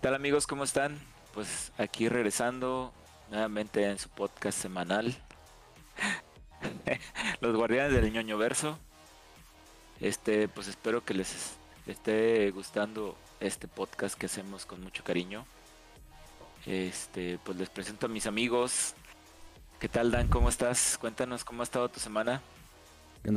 tal amigos? ¿Cómo están? Pues aquí regresando nuevamente en su podcast semanal. Los guardianes del ñoño verso. Este, pues espero que les esté gustando este podcast que hacemos con mucho cariño. Este, pues les presento a mis amigos. ¿Qué tal Dan? ¿Cómo estás? Cuéntanos cómo ha estado tu semana. ¿Qué?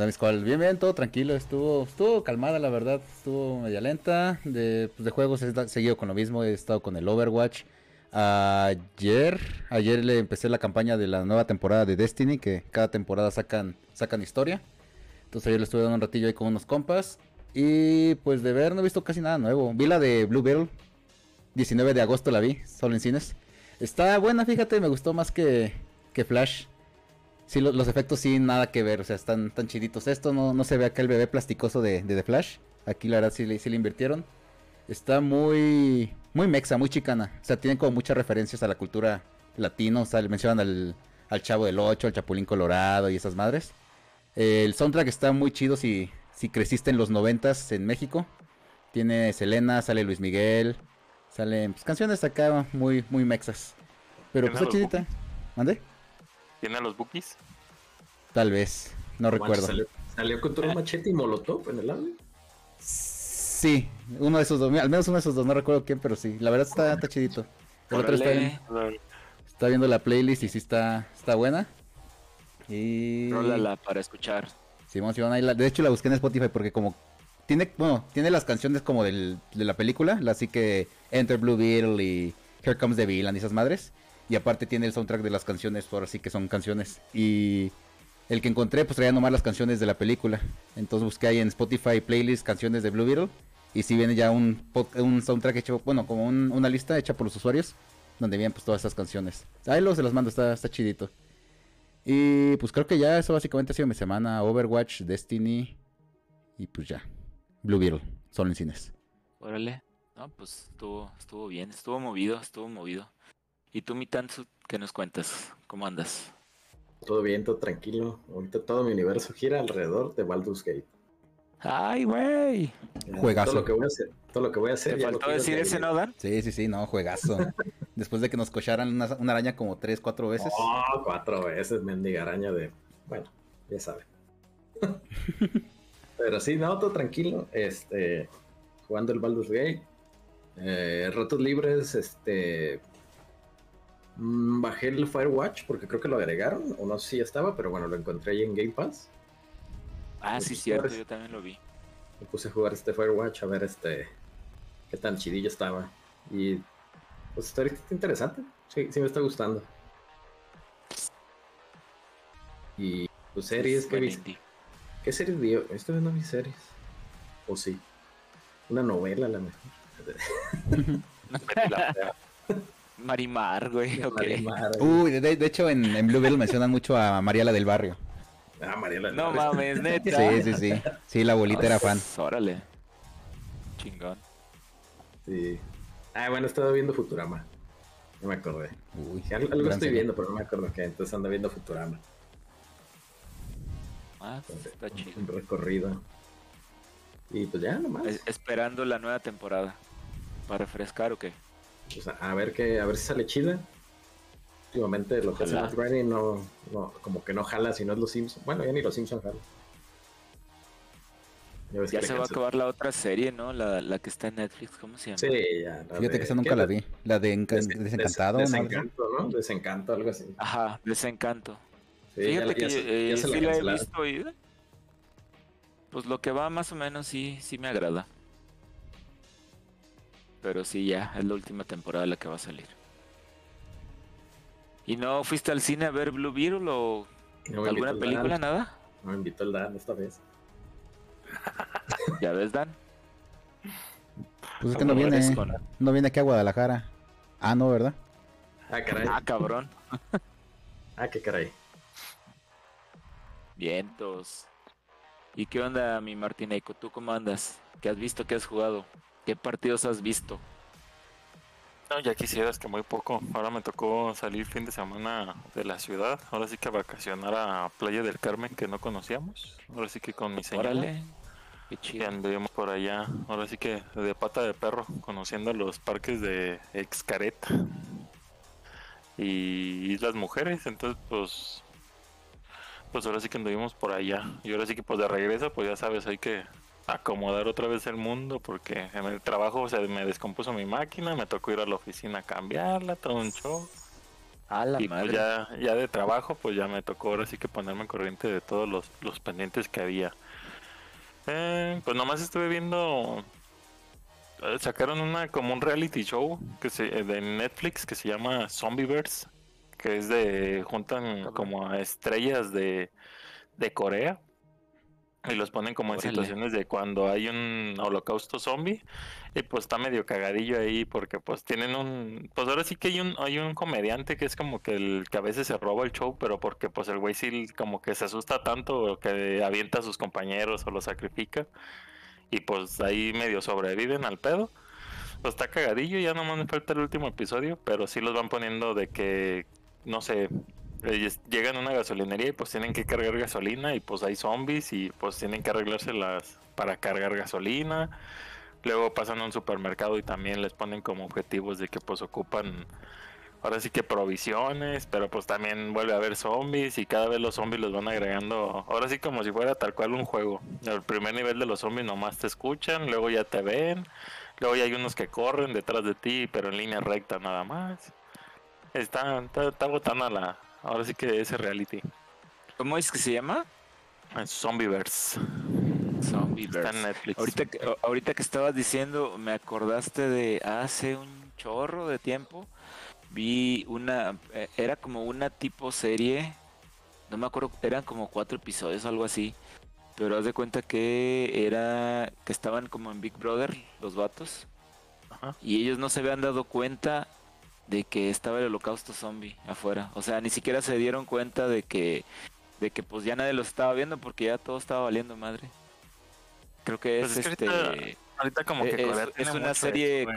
Bien, bien, todo tranquilo. Estuvo, estuvo calmada, la verdad. Estuvo media lenta. De, pues, de juegos he seguido con lo mismo. He estado con el Overwatch. Ayer, ayer le empecé la campaña de la nueva temporada de Destiny, que cada temporada sacan, sacan historia. Entonces ayer le estuve dando un ratillo ahí con unos compas. Y pues de ver no he visto casi nada nuevo. Vi la de Blue Beetle. 19 de agosto la vi, solo en cines. Está buena, fíjate, me gustó más que, que Flash. Sí, los efectos sí, nada que ver, o sea, están tan chiditos. Esto no, no se ve acá el bebé plasticoso de, de The Flash. Aquí la verdad sí, sí le invirtieron. Está muy, muy mexa, muy chicana. O sea, tienen como muchas referencias a la cultura latino. O sea, le mencionan al, al Chavo del 8, al Chapulín Colorado y esas madres. El soundtrack está muy chido si, si creciste en los noventas en México. Tiene Selena, sale Luis Miguel, salen pues, canciones acá muy, muy mexas. Pero pues está chidita. ¿Mande? ¿Tiene a los bookies? Tal vez, no recuerdo. ¿Salió, con todo machete y molotov en el álbum? Sí, uno de esos dos, al menos uno de esos dos, no recuerdo quién, pero sí, la verdad está, está chidito. El otro está, está, viendo la playlist y sí está, está buena. Y... Rólala para escuchar. Simón, Simón, de hecho la busqué en Spotify porque como tiene, bueno, tiene las canciones como del, de la película, así que Enter Blue Beetle y Here Comes the Villain y esas madres. Y aparte tiene el soundtrack de las canciones, por así que son canciones. Y el que encontré, pues traía nomás las canciones de la película. Entonces busqué ahí en Spotify playlist canciones de Blue Beetle. Y si viene ya un, un soundtrack hecho, bueno, como una lista hecha por los usuarios, donde vienen pues todas esas canciones. Ahí luego se las mando, está, está chidito. Y pues creo que ya eso básicamente ha sido mi semana. Overwatch, Destiny y pues ya. Blue Beetle, solo en cines. Órale. No, pues estuvo, estuvo bien, estuvo movido, estuvo movido. ¿Y tú, Mitanzu, qué nos cuentas? ¿Cómo andas? Todo bien, todo tranquilo. Ahorita todo mi universo gira alrededor de Baldur's Gate. ¡Ay, güey! Juegazo. Todo lo que voy a hacer. Todo lo que voy a hacer. ¿Te faltó decir ese, no, Dan? Sí, sí, sí, no, juegazo. Después de que nos cocharan una, araña como tres, cuatro veces. Oh, cuatro veces, mendiga araña de. Bueno, ya saben. Pero sí, no, todo tranquilo. Este. Jugando el Baldur's Gate. Eh, ratos libres, este bajé el Firewatch porque creo que lo agregaron, o no sé si ya estaba, pero bueno, lo encontré ahí en Game Pass. Ah, sí, cierto, yo también lo vi. Me puse a jugar este Firewatch a ver este qué tan chidillo estaba. Y pues está, interesante, sí, sí me está gustando. Y pues series que viste. ¿Qué series vi? Estoy viendo mis series. O sí. Una novela a lo mejor. Marimar, güey. Uy, de, hecho en, en Blue Beetle mencionan mucho a Mariela del Barrio. Ah, Mariela del No mames, neta. Sí, sí, sí. Sí, la abuelita era fan. Órale. Chingón. Sí. Ah, bueno, estaba viendo Futurama. No me acordé. Uy, algo, estoy viendo, pero no me acuerdo qué. Entonces anda viendo Futurama. Ah, está chido. Un recorrido. Y pues ya, nomás. esperando la nueva temporada. ¿Para refrescar o qué? A ver que, a ver si sale chida. Últimamente lo que hace Matt Groening no, no, como que no jala si no es los Simpsons. Bueno, ya ni los Simpsons jala. Ya, se va a acabar la otra serie, ¿no? La, la, que está en Netflix, ¿cómo se llama? Sí, ya. Fíjate que esa nunca la vi. La de Desencantado. desencanto, ¿no? Desencanto, algo así. Ajá, Desencanto. Fíjate que eh, sí la, he visto y pues lo que va más o menos sí, sí me agrada. Pero sí, ya, es la última temporada la que va a salir. ¿Y no fuiste al cine a ver Blue Beetle o alguna película, nada? No me invitó el Dan esta vez. ¿Ya ves, Dan? Pues es que no viene, no viene aquí a Guadalajara. Ah, no, ¿verdad? Ah, caray. Ah, cabrón. ah, qué caray. Vientos. ¿Y qué onda, mi Martineco? ¿Tú cómo andas? ¿Qué has visto? ¿Qué has jugado? ¿Qué partidos has visto? No, ya quisieras que muy poco. Ahora me tocó salir fin de semana de la ciudad. Ahora sí que vacacionar a Playa del Carmen que no conocíamos. Ahora sí que con mi señora. Qué Y chido. anduvimos por allá, ahora sí que de pata de perro, conociendo los parques de Excaret y Islas Mujeres, entonces pues pues ahora sí que anduvimos por allá. Y ahora sí que pues de regreso, pues ya sabes, hay que acomodar otra vez el mundo porque en el trabajo se me descompuso mi máquina, me tocó ir a la oficina a cambiarla, todo un show. A la y pues madre. ya, ya de trabajo, pues ya me tocó ahora sí que ponerme en corriente de todos los, los pendientes que había. Eh, pues nomás estuve viendo. eh, Sacaron una como un reality show que se, eh, de Netflix que se llama Zombieverse, que es de juntan como a estrellas de, de Corea y los ponen como en Órale. situaciones de cuando hay un holocausto zombie y pues está medio cagadillo ahí porque pues tienen un pues ahora sí que hay un hay un comediante que es como que el que a veces se roba el show pero porque pues el güey sí como que se asusta tanto que avienta a sus compañeros o los sacrifica y pues ahí medio sobreviven al pedo pues está cagadillo ya nomás me falta el último episodio pero sí los van poniendo de que no sé llegan a una gasolinería y pues tienen que cargar gasolina y pues hay zombies y pues tienen que arreglárselas para cargar gasolina. Luego pasan a un supermercado y también les ponen como objetivos de que pues ocupan ahora sí que provisiones, pero pues también vuelve a haber zombies y cada vez los zombies los van agregando, ahora sí como si fuera tal cual un juego. El primer nivel de los zombies nomás te escuchan, luego ya te ven, luego ya hay unos que corren detrás de ti, pero en línea recta nada más. Está, está, está botana la, ahora sí que ese reality. ¿Cómo es que se llama? Zombieverse. Zombieverse. Está en Netflix. Ahorita que, ahorita que estabas diciendo, me acordaste de hace un chorro de tiempo. Vi una, eh, era como una tipo serie, no me acuerdo, eran como cuatro episodios, algo así. Pero haz de cuenta que era, que estaban como en Big Brother, los vatos. Ajá. Y ellos no se habían dado cuenta de que estaba el holocausto zombie afuera. O sea, ni siquiera se dieron cuenta de que, de que pues ya nadie los estaba viendo porque ya todo estaba valiendo madre. Creo que es, Pues es que este, ahorita- Ahorita como que Eh, es- es una serie- eso,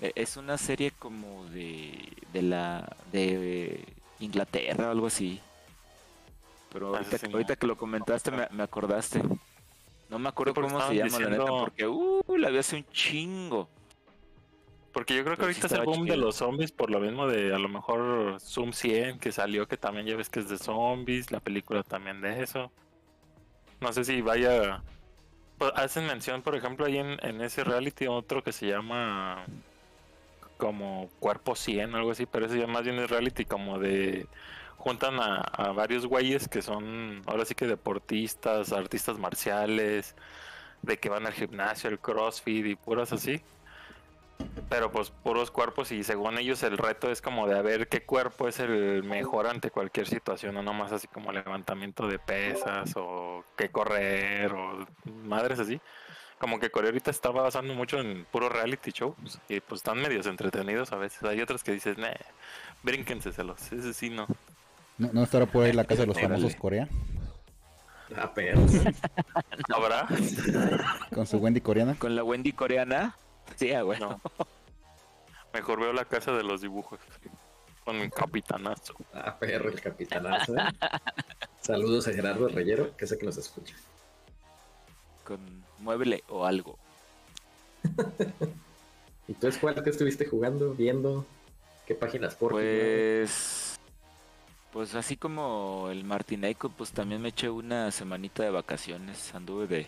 e- es una serie como de, de la, de Inglaterra o algo así. Pero Ah, ahorita, sí, ahorita que lo comentaste me, me acordaste. No me acuerdo Sí, cómo se llama la neta porque uh, la vi hace un chingo. Porque yo creo que ahorita es el boom de los zombies por lo mismo de a lo mejor Zoom 100 que salió que también ya ves que es de zombies, la película también de eso. No sé si vaya... pues, hacen mención, por ejemplo, ahí en, en ese reality otro que se llama como Cuerpo 100 algo así, pero ese ya más bien es reality como de... Juntan a, a varios güeyes que son ahora sí que deportistas, artistas marciales, de que van al gimnasio, el crossfit y puras así pero pues puros cuerpos y según ellos el reto es como de a ver qué cuerpo es el mejor ante cualquier situación, no nomás así como levantamiento de pesas o que correr o madres así. Como que Corea ahorita está basando mucho en puro reality shows y pues están medios entretenidos a veces. Hay otros que dices, nah, brínquenseselos, ese sí no. ¿No, no estará por ahí la casa de los famosos Corea? Ah, perros. ¿Habrá? Con su Wendy coreana. Con la Wendy coreana. Sí, ah, güey. No. Mejor veo la casa de los dibujos con mi capitanazo. Ah, perro, el capitanazo. ¿eh? Saludos a Gerardo Reyero, que sé que nos escucha. Con mueble o algo. ¿Y tú, es cuál que estuviste jugando, viendo? ¿Qué páginas por Pues. Pues así como el Martineco, pues también me eché una semanita de vacaciones. Anduve de.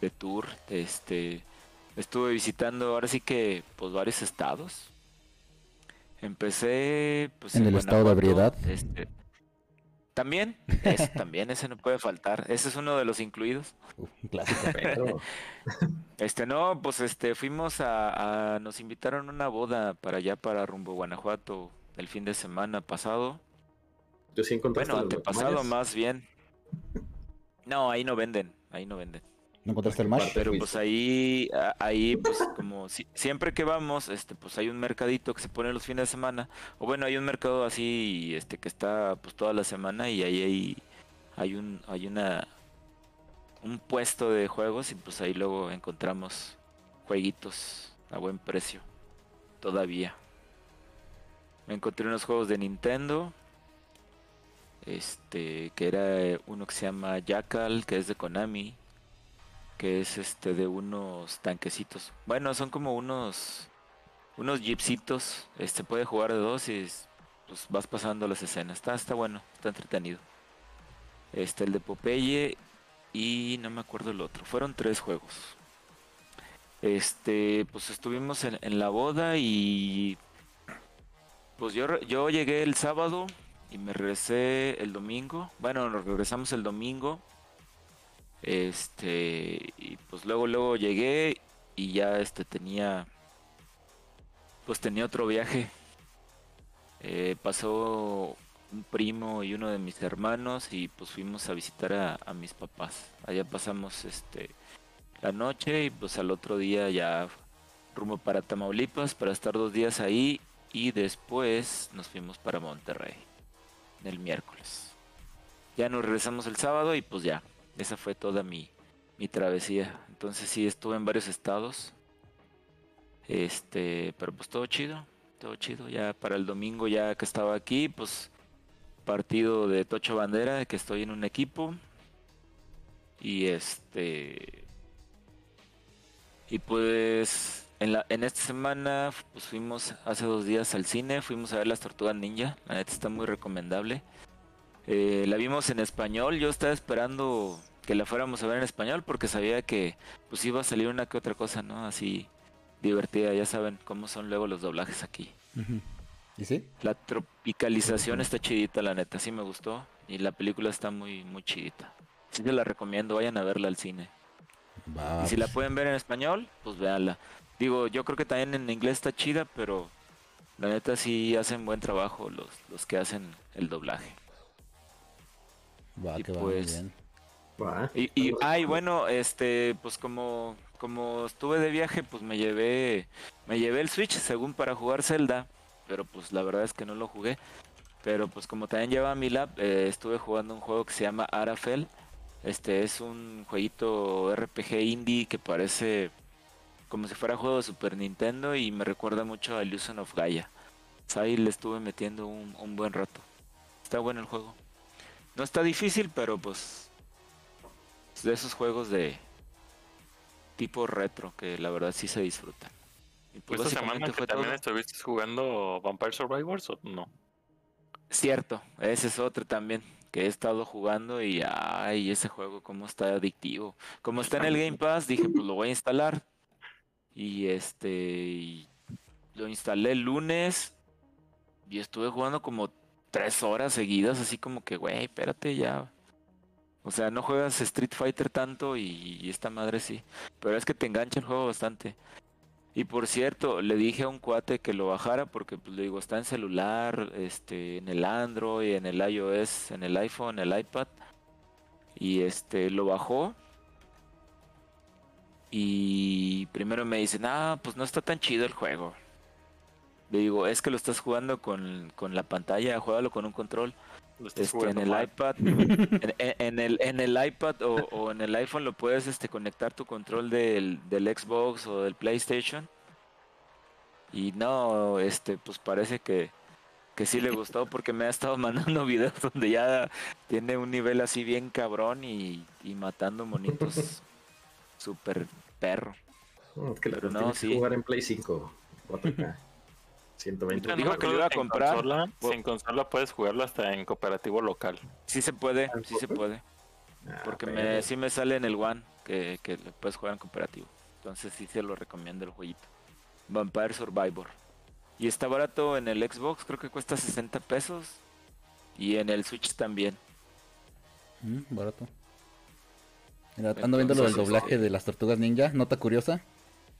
de tour. Este. Estuve visitando ahora sí que. Pues varios estados. Empecé. Pues, ¿En el estado de ebriedad? Este, también, ese también, ese no puede faltar. Ese es uno de los incluidos. Un clásico. Pero, Este, no, pues este, fuimos a, a- nos invitaron a una boda para allá, para rumbo Guanajuato, el fin de semana pasado. yo sí Bueno, antepasado más bien. No, ahí no venden, ahí no venden. ¿No encontraste el match? Pero pues ahí, ahí, pues como si- siempre que vamos, este, pues hay un mercadito que se pone los fines de semana. O bueno, hay un mercado así, este, que está pues toda la semana y ahí hay, hay un, hay una, un puesto de juegos y pues ahí luego encontramos jueguitos a buen precio. Todavía. Me encontré unos juegos de Nintendo. Este, que era eh, uno que se llama Jackal, que es de Konami. Que es este de unos tanquecitos. Bueno, son como unos unos jeepsitos. Este puede jugar de dos y pues vas pasando las escenas. Está está bueno, está entretenido. Este el de Popeye y no me acuerdo el otro. Fueron tres juegos. Este, pues estuvimos en, en la boda y pues yo, yo llegué el sábado y me regresé el domingo. Bueno, nos regresamos el domingo. Este, y pues luego, luego llegué y ya este tenía, pues tenía otro viaje. Eh, pasó un primo y uno de mis hermanos y pues fuimos a visitar a, a mis papás. Allá pasamos este la noche y pues al otro día ya rumbo para Tamaulipas para estar dos días ahí y después nos fuimos para Monterrey el miércoles. Ya nos regresamos el sábado y pues ya, esa fue toda mi, mi travesía. Entonces sí estuve en varios estados. Este, pero pues todo chido, todo chido. Ya para el domingo ya que estaba aquí, pues partido de Tocho Bandera, que estoy en un equipo. Y este y pues en, la, en esta semana pues fuimos hace dos días al cine, fuimos a ver las Tortugas Ninja, la neta está muy recomendable. Eh, la vimos en español, yo estaba esperando que la fuéramos a ver en español porque sabía que pues iba a salir una que otra cosa, ¿no? Así divertida, ya saben cómo son luego los doblajes aquí. Ujú. ¿Y sí? La tropicalización está chidita, la neta, sí me gustó y la película está muy muy chidita. Sí se la recomiendo, vayan a verla al cine. Y si la pues, pueden ver en español, pues véanla. Digo, yo creo que también en inglés está chida, pero la neta sí hacen buen trabajo los, los que hacen el doblaje. Va, y que va pues- muy bien. Va. Y, y ay, bueno, este, pues como, como estuve de viaje, pues me llevé, me llevé el Switch según para jugar Zelda, pero pues la verdad es que no lo jugué. Pero pues como también lleva mi lab, eh, estuve jugando un juego que se llama Arafel. Este es un jueguito RPG indie que parece como si fuera juego de Super Nintendo y me recuerda mucho a Illusion of Gaia. Pues ahí le estuve metiendo un, un buen rato. Está bueno el juego. No está difícil, pero pues de esos juegos de tipo retro que la verdad sí se disfrutan. Y pues Esta semana básicamente que fue también todo. estuviste jugando Vampire Survivors o no? Cierto, ese es otro también que he estado jugando y ay, ese juego cómo está adictivo. Como está en el Game Pass, dije, pues lo voy a instalar. Y este y lo instalé el lunes y estuve jugando como tres horas seguidas, así como que, güey, espérate ya. O sea, no juegas Street Fighter tanto y, y esta madre sí. Pero es que te engancha el juego bastante. Y por cierto, le dije a un cuate que lo bajara porque pues le digo, está en celular, este, en el Android, en el iOS, en el iPhone, en el iPad. Y este lo bajó. Y primero me dicen, ah, pues no está tan chido el juego. Le digo, es que lo estás jugando con, con la pantalla, juégalo con un control. Este, en el mal. iPad, en, en- el, en el iPad o, o en el iPhone lo puedes este, conectar tu control del, del Xbox o del PlayStation. Y no, este, pues parece que, que sí le gustó porque me ha estado mandando videos donde ya tiene un nivel así bien cabrón y, y matando monitos super perro. No, es que la Pero no, sí. jugar en Play 5, 4K, 120. Ahorita no dijo que lo iba a comprar. consola- Bo- si en consola puedes jugarlo hasta en cooperativo local. Sí se puede, ¿Ah, sí se puede. Ah, Porque pero- me, sí me sale en el One que, que lo puedes jugar en cooperativo. Entonces sí se lo recomiendo el jueguito. Vampire Survivor. Y está barato en el Xbox, creo que cuesta 60 pesos. Y en el Switch también. Mm, barato. Mira, ando viendo lo del doblaje de las tortugas ninja, nota curiosa.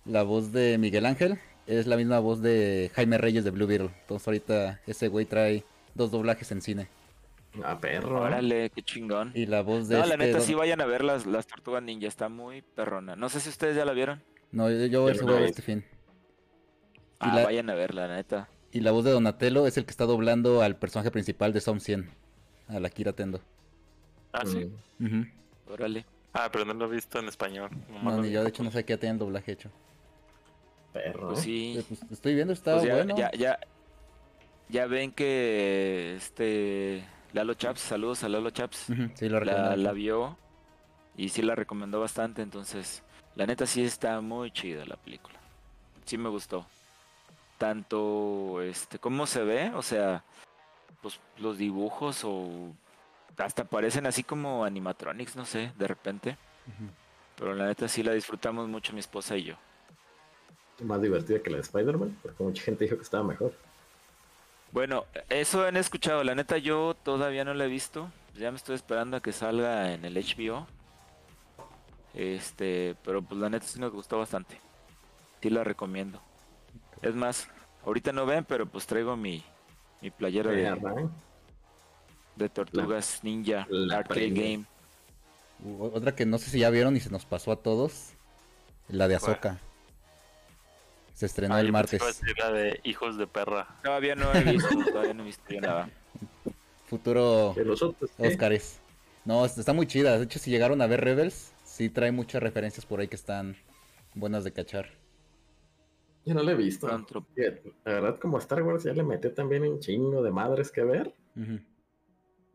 La voz de Miguel Ángel es la misma voz de Jaime Reyes de Blue Beetle. Entonces ahorita ese güey trae dos doblajes en cine. Ah, perro. Órale, qué chingón. Y la voz de No, la este neta don- sí vayan a ver las, las Tortugas Ninja, está muy perrona. No sé si ustedes ya la vieron. No, yo, yo ese voy a ver este fin. Y Ah, la- vayan a verla, la neta. Y la voz de Donatello es el que está doblando al personaje principal de Som 100, a la Kira Tendo. Ah, sí. Órale. Ah, pero no lo he visto en español. No, ni yo, de hecho, no sé qué ya tienen doblaje hecho. Perro. Pues sí. Eh, pues, estoy viendo, está Pues ya, bueno. ya, ya, ya ven que este Lalo Chaps, saludos a Lalo Chaps. Sí, lo la, recomiendo. la vio y sí la recomendó bastante, entonces la neta sí está muy chida la película. Sí me gustó. Tanto este cómo se ve, o sea, pues los dibujos o hasta parecen así como animatronics, no sé, de repente. Pero la neta sí la disfrutamos mucho mi esposa y yo. Más divertida que la de Spider-Man, porque mucha gente dijo que estaba mejor. Bueno, eso han escuchado. La neta yo todavía no la he visto. Ya me estoy esperando a que salga en el HBO. Este, pero pues la neta sí nos gustó bastante. Sí la recomiendo. Es más, ahorita no ven, pero pues traigo mi, mi playera de, arran- de Tortugas Ninja la Arcade. Game. U- Otra que no sé si ya vieron y se nos pasó a todos. La de. Azoka. Se estrenó Ah, el martes. la de hijos de perra. Todavía no he visto, todavía no he visto yo nada. Futuro Que los otros, ¿qué? Oscars. No, es- está muy chida. De hecho, si llegaron a ver Rebels, sí trae muchas referencias por ahí que están buenas de cachar. Yo no lo he visto. La verdad, como Star Wars ya le metió también un chingo de madres que ver. Ujú.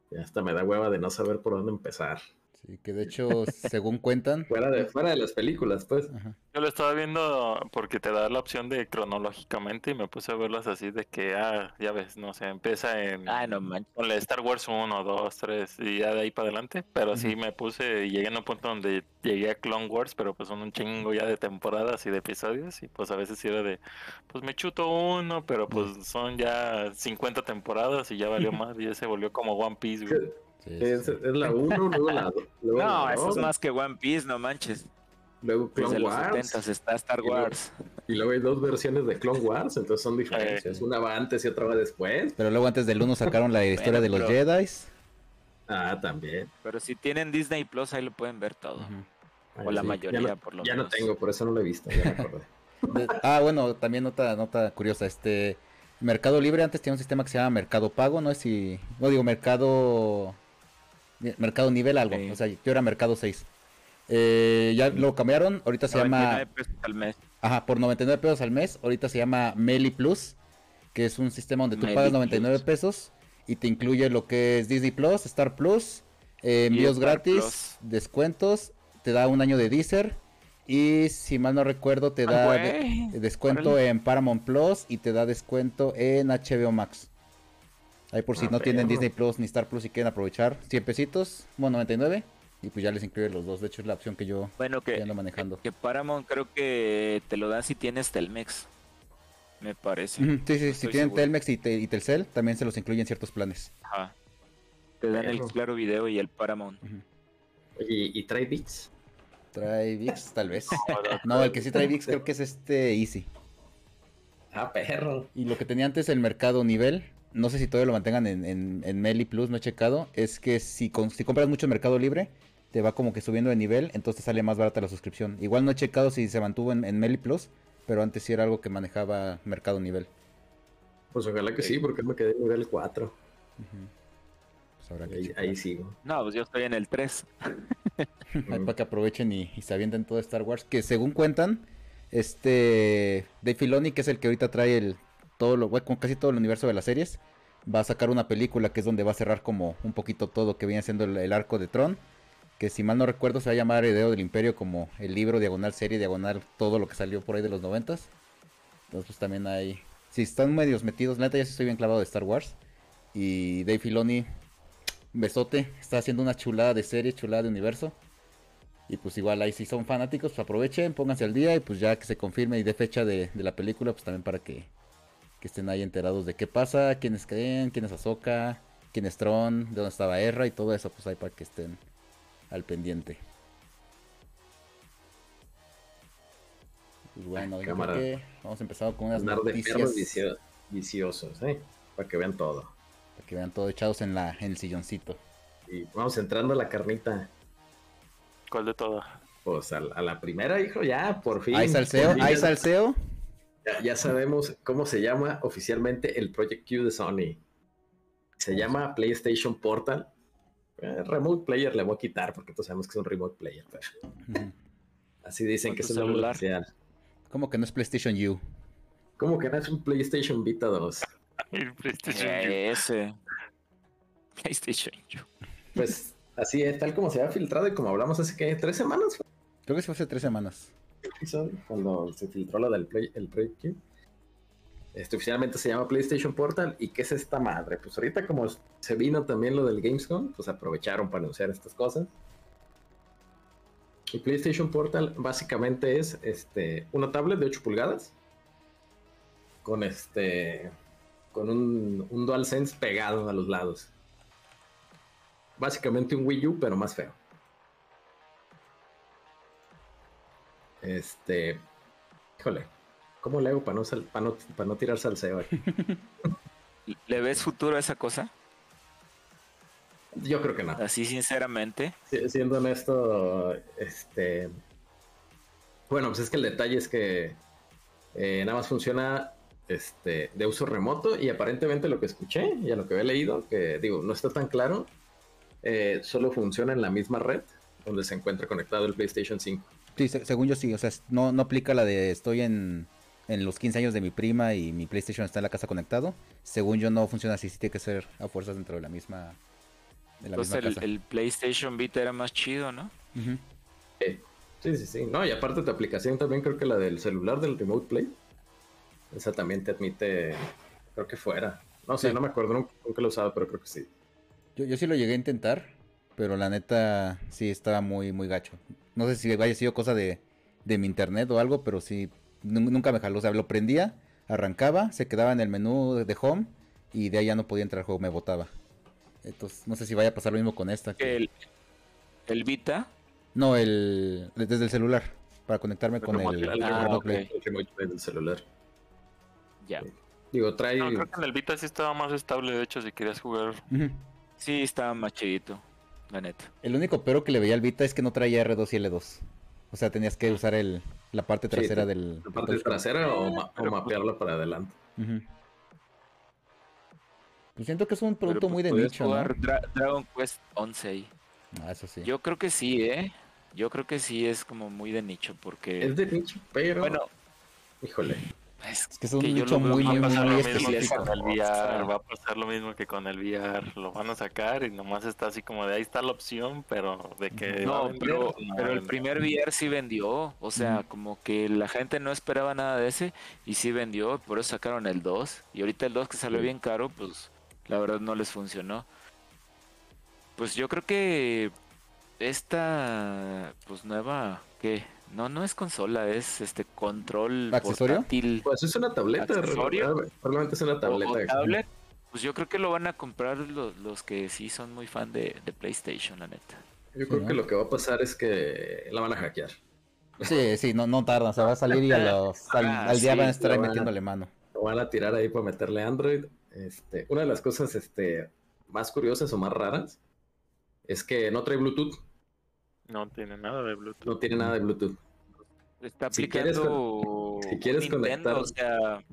Ya hasta me da hueva de no saber por dónde empezar. Sí, que de hecho, según cuentan. Fuera de, fuera de las películas, pues. ajá, Yo lo estaba viendo porque te da la opción de cronológicamente y me puse a verlas así de que, ah, ya ves, no sé, empieza en Ay, no manches. con la Star Wars 1, 2, 3 y ya de ahí para adelante. Pero sí me puse y llegué a un punto donde llegué a Clone Wars, pero pues son un chingo ya de temporadas y de episodios y pues a veces era de, pues me chuto uno, pero pues son ya 50 temporadas y ya valió más y ya se volvió como One Piece, güey. Sí, Es, sí. es la 1, luego la 2. Luego No, la eso es más que One Piece, no manches. Luego Desde Clone los Wars. 70 está Star Y luego- Wars. Y luego hay dos versiones de Clone Wars, entonces son diferencias. Una va antes y otra va después. Pero luego antes del 1 sacaron la historia de los pero- Jedi. Ah, también. Pero si tienen Disney Plus, ahí lo pueden ver todo. O la sí, mayoría, no, por lo Ya no menos. tengo, por eso no lo he visto, ya me acordé. Ah, bueno, también nota, nota curiosa, este Mercado Libre antes tenía un sistema que se llama Mercado Pago, no sé si, no digo Mercado, Mercado Nivel algo, Sí. o sea, yo era Mercado 6. Eh, ya lo cambiaron, ahorita se 99 llama, pesos al mes. ajá, por 99 pesos al mes, ahorita se llama Meli Plus, que es un sistema donde tú Meli pagas 99 Plus. pesos y te incluye lo que es Disney Plus, Star Plus, eh, envíos Star gratis, Plus. descuentos, te da un año de Deezer y si mal no recuerdo te Ah, da... de-. Descuento Órale. en Paramount Plus y te da descuento en HBO Max. Ahí por si Ah, no tienen. Disney Plus ni Star Plus y quieren aprovechar 100 pesitos, bueno 99 y pues ya les incluye los dos. De hecho es la opción que yo Bueno, que que, ando manejando. que Paramount creo que te lo dan si tienes Telmex. Me parece. Ujú, Sí, sí, si tienen seguro. Telmex y, te- y Telcel también se los incluyen ciertos planes. Ajá. Te dan el claro video y el Paramount. Oye, ¿y trae bits? Trae VIX tal vez. No, el que sí trae VIX creo que es este Easy. Ah, perro. Y lo que tenía antes el mercado nivel, no sé si todavía lo mantengan en, en, en Meli Plus, no he checado, es que si, con- si compras mucho en Mercado Libre, te va como que subiendo de nivel, entonces te sale más barata la suscripción. Igual no he checado si se mantuvo en, en Meli Plus, pero antes sí era algo que manejaba Mercado Nivel. Pues ojalá que sí, porque me quedé en nivel 4. Ujú. Pues habrá que Ahí, sigo. No, pues yo estoy en el 3. Ahí para que aprovechen y, y se avienten todo Star Wars. Que según cuentan, este Dave Filoni, que es el que ahorita trae el todo lo, con casi todo el universo de las series, va a sacar una película que es donde va a cerrar como un poquito todo que viene siendo el, arco de Tron. Que si mal no recuerdo se va a llamar Heredero del Imperio como el libro diagonal serie, diagonal todo lo que salió por ahí de los noventas. Entonces pues también hay... Si están medios metidos, neta ya sí estoy bien clavado de Star Wars. Y Dave Filoni, besote, está haciendo una chulada de serie, chulada de universo. Y pues igual ahí si son fanáticos, pues aprovechen, pónganse al día y pues ya que se confirme y dé fecha de, de la película, pues también para que, que estén ahí enterados de qué pasa, quiénes creen, quién es Ahsoka, quién es Tron, de dónde estaba Erra y todo eso, pues ahí para que estén al pendiente. Pues bueno, yo creo Cámara. que vamos a empezar con unas Andar de noticias perros vicio- viciosos, ¿eh? Para que vean todo. para que vean todo echados en, la, en el silloncito. Y vamos entrando a la carnita. ¿Cuál de todo? Pues a, la- a la primera, hijo, ya, por fin. ¿Hay salseo? ¿Hay salseo? Ya, ya sabemos cómo se llama oficialmente el Project Q de Sony. Se llama PlayStation Portal. Eh, remote Player le voy a quitar porque todos sabemos que es un Remote Player. pero así dicen que es el celular. oficial. ¿Cómo que no es PlayStation U? ¿Cómo que no es un PlayStation Vita 2? El PlayStation Eh, Ese. PlayStation. Pues Así es, tal como se ha filtrado y como hablamos hace que tres semanas Creo que se fue hace tres semanas. Cuando se filtró la del Play, el Play. Este oficialmente se llama PlayStation Portal. ¿Y qué es esta madre? Pues ahorita como se vino también lo del Gamescom, pues aprovecharon para anunciar estas cosas. Y PlayStation Portal básicamente es este, una tablet de 8 pulgadas con este con un, un DualSense pegado a los lados. Básicamente un Wii U, pero más feo. Este. Híjole. ¿Cómo le hago para no, sal- para no, para no tirar salseo aquí? ¿Le ves futuro a esa cosa? Yo creo que no. Así sinceramente. Si- Siendo honesto, este. Bueno, pues es que el detalle es que eh, nada más funciona este, de uso remoto y aparentemente lo que escuché y a lo que he leído, que digo, no está tan claro, eh, solo funciona en la misma red donde se encuentra conectado el PlayStation 5. Sí, se- según yo sí, o sea, no, no aplica la de estoy en, en los 15 años de mi prima y mi PlayStation está en la casa conectado. Según yo no funciona así, sí tiene que ser a fuerzas dentro de la misma, de la Pues misma el, casa. el PlayStation Vita era más chido, ¿no? Eh, sí, sí, sí. No, y aparte tu aplicación también creo que la del celular del Remote Play. Esa también te admite, creo que fuera. No sé, Sí. no me acuerdo, nunca, nunca lo usaba, pero creo que sí. Yo, yo sí lo llegué a intentar, pero la neta sí estaba muy, muy gacho. No sé si haya sido cosa de, de mi internet o algo, pero sí, nu- nunca me jaló. O sea, lo prendía, arrancaba, se quedaba en el menú de home y de ahí ya no podía entrar al juego, me botaba. Entonces, no sé si vaya a pasar lo mismo con esta. que- El, el Vita. No, el desde el celular, para conectarme con el, el Ah. El del celular. Ya. Digo, trae. No, creo que en el Vita sí estaba más estable, de hecho, si querías jugar. Ujú. Sí, estaba más chidito. La neta. El único pero que le veía al Vita es que no traía R2 y L2. O sea, tenías que usar el, la parte trasera sí. del... la parte del trasera o, ma- o Pero- mapearla para adelante. Ujú. Pues siento que es un Pero, producto pues, muy de nicho, ¿no? jugar Dra- Dragon Quest 11 ahí. Ah, eso sí. Yo creo que sí, ¿eh? Yo creo que sí es como muy de nicho porque... Es de nicho, pero. Bueno, Híjole. Es, Es que es un yo nicho muy, muy- pasar muy lo mismo que específico. con el VR, va a pasar lo mismo que con el VR. Lo van a sacar y nomás está así como de ahí está la opción, pero de que. No, vender, pero, no el primer VR sí vendió. O sea, como que la gente no esperaba nada de ese y sí vendió. Por eso sacaron el 2. Y ahorita el 2 que salió bien caro, pues la verdad no les funcionó. Pues yo creo que esta pues nueva que no no es consola, es este control ¿Accesorio? portátil Pues es una tableta. ¿Accesorio? realmente- es una tableta. o tablet. Pues yo creo que lo van a comprar los, los que sí son muy fan de, de PlayStation, la neta. Yo creo que lo que va a pasar es que la van a hackear. Sí, sí, no, no tarda. O sea, va a salir y a los, al, Ah, al día sí, van a estar ahí a- metiéndole mano. Lo van a tirar ahí para meterle Android. Este, una de las cosas este, más curiosas o más raras es que no trae Bluetooth. No tiene nada de Bluetooth. No tiene nada de Bluetooth. Está Si quieres aplicando si quieres Nintendo, conectar- o sea,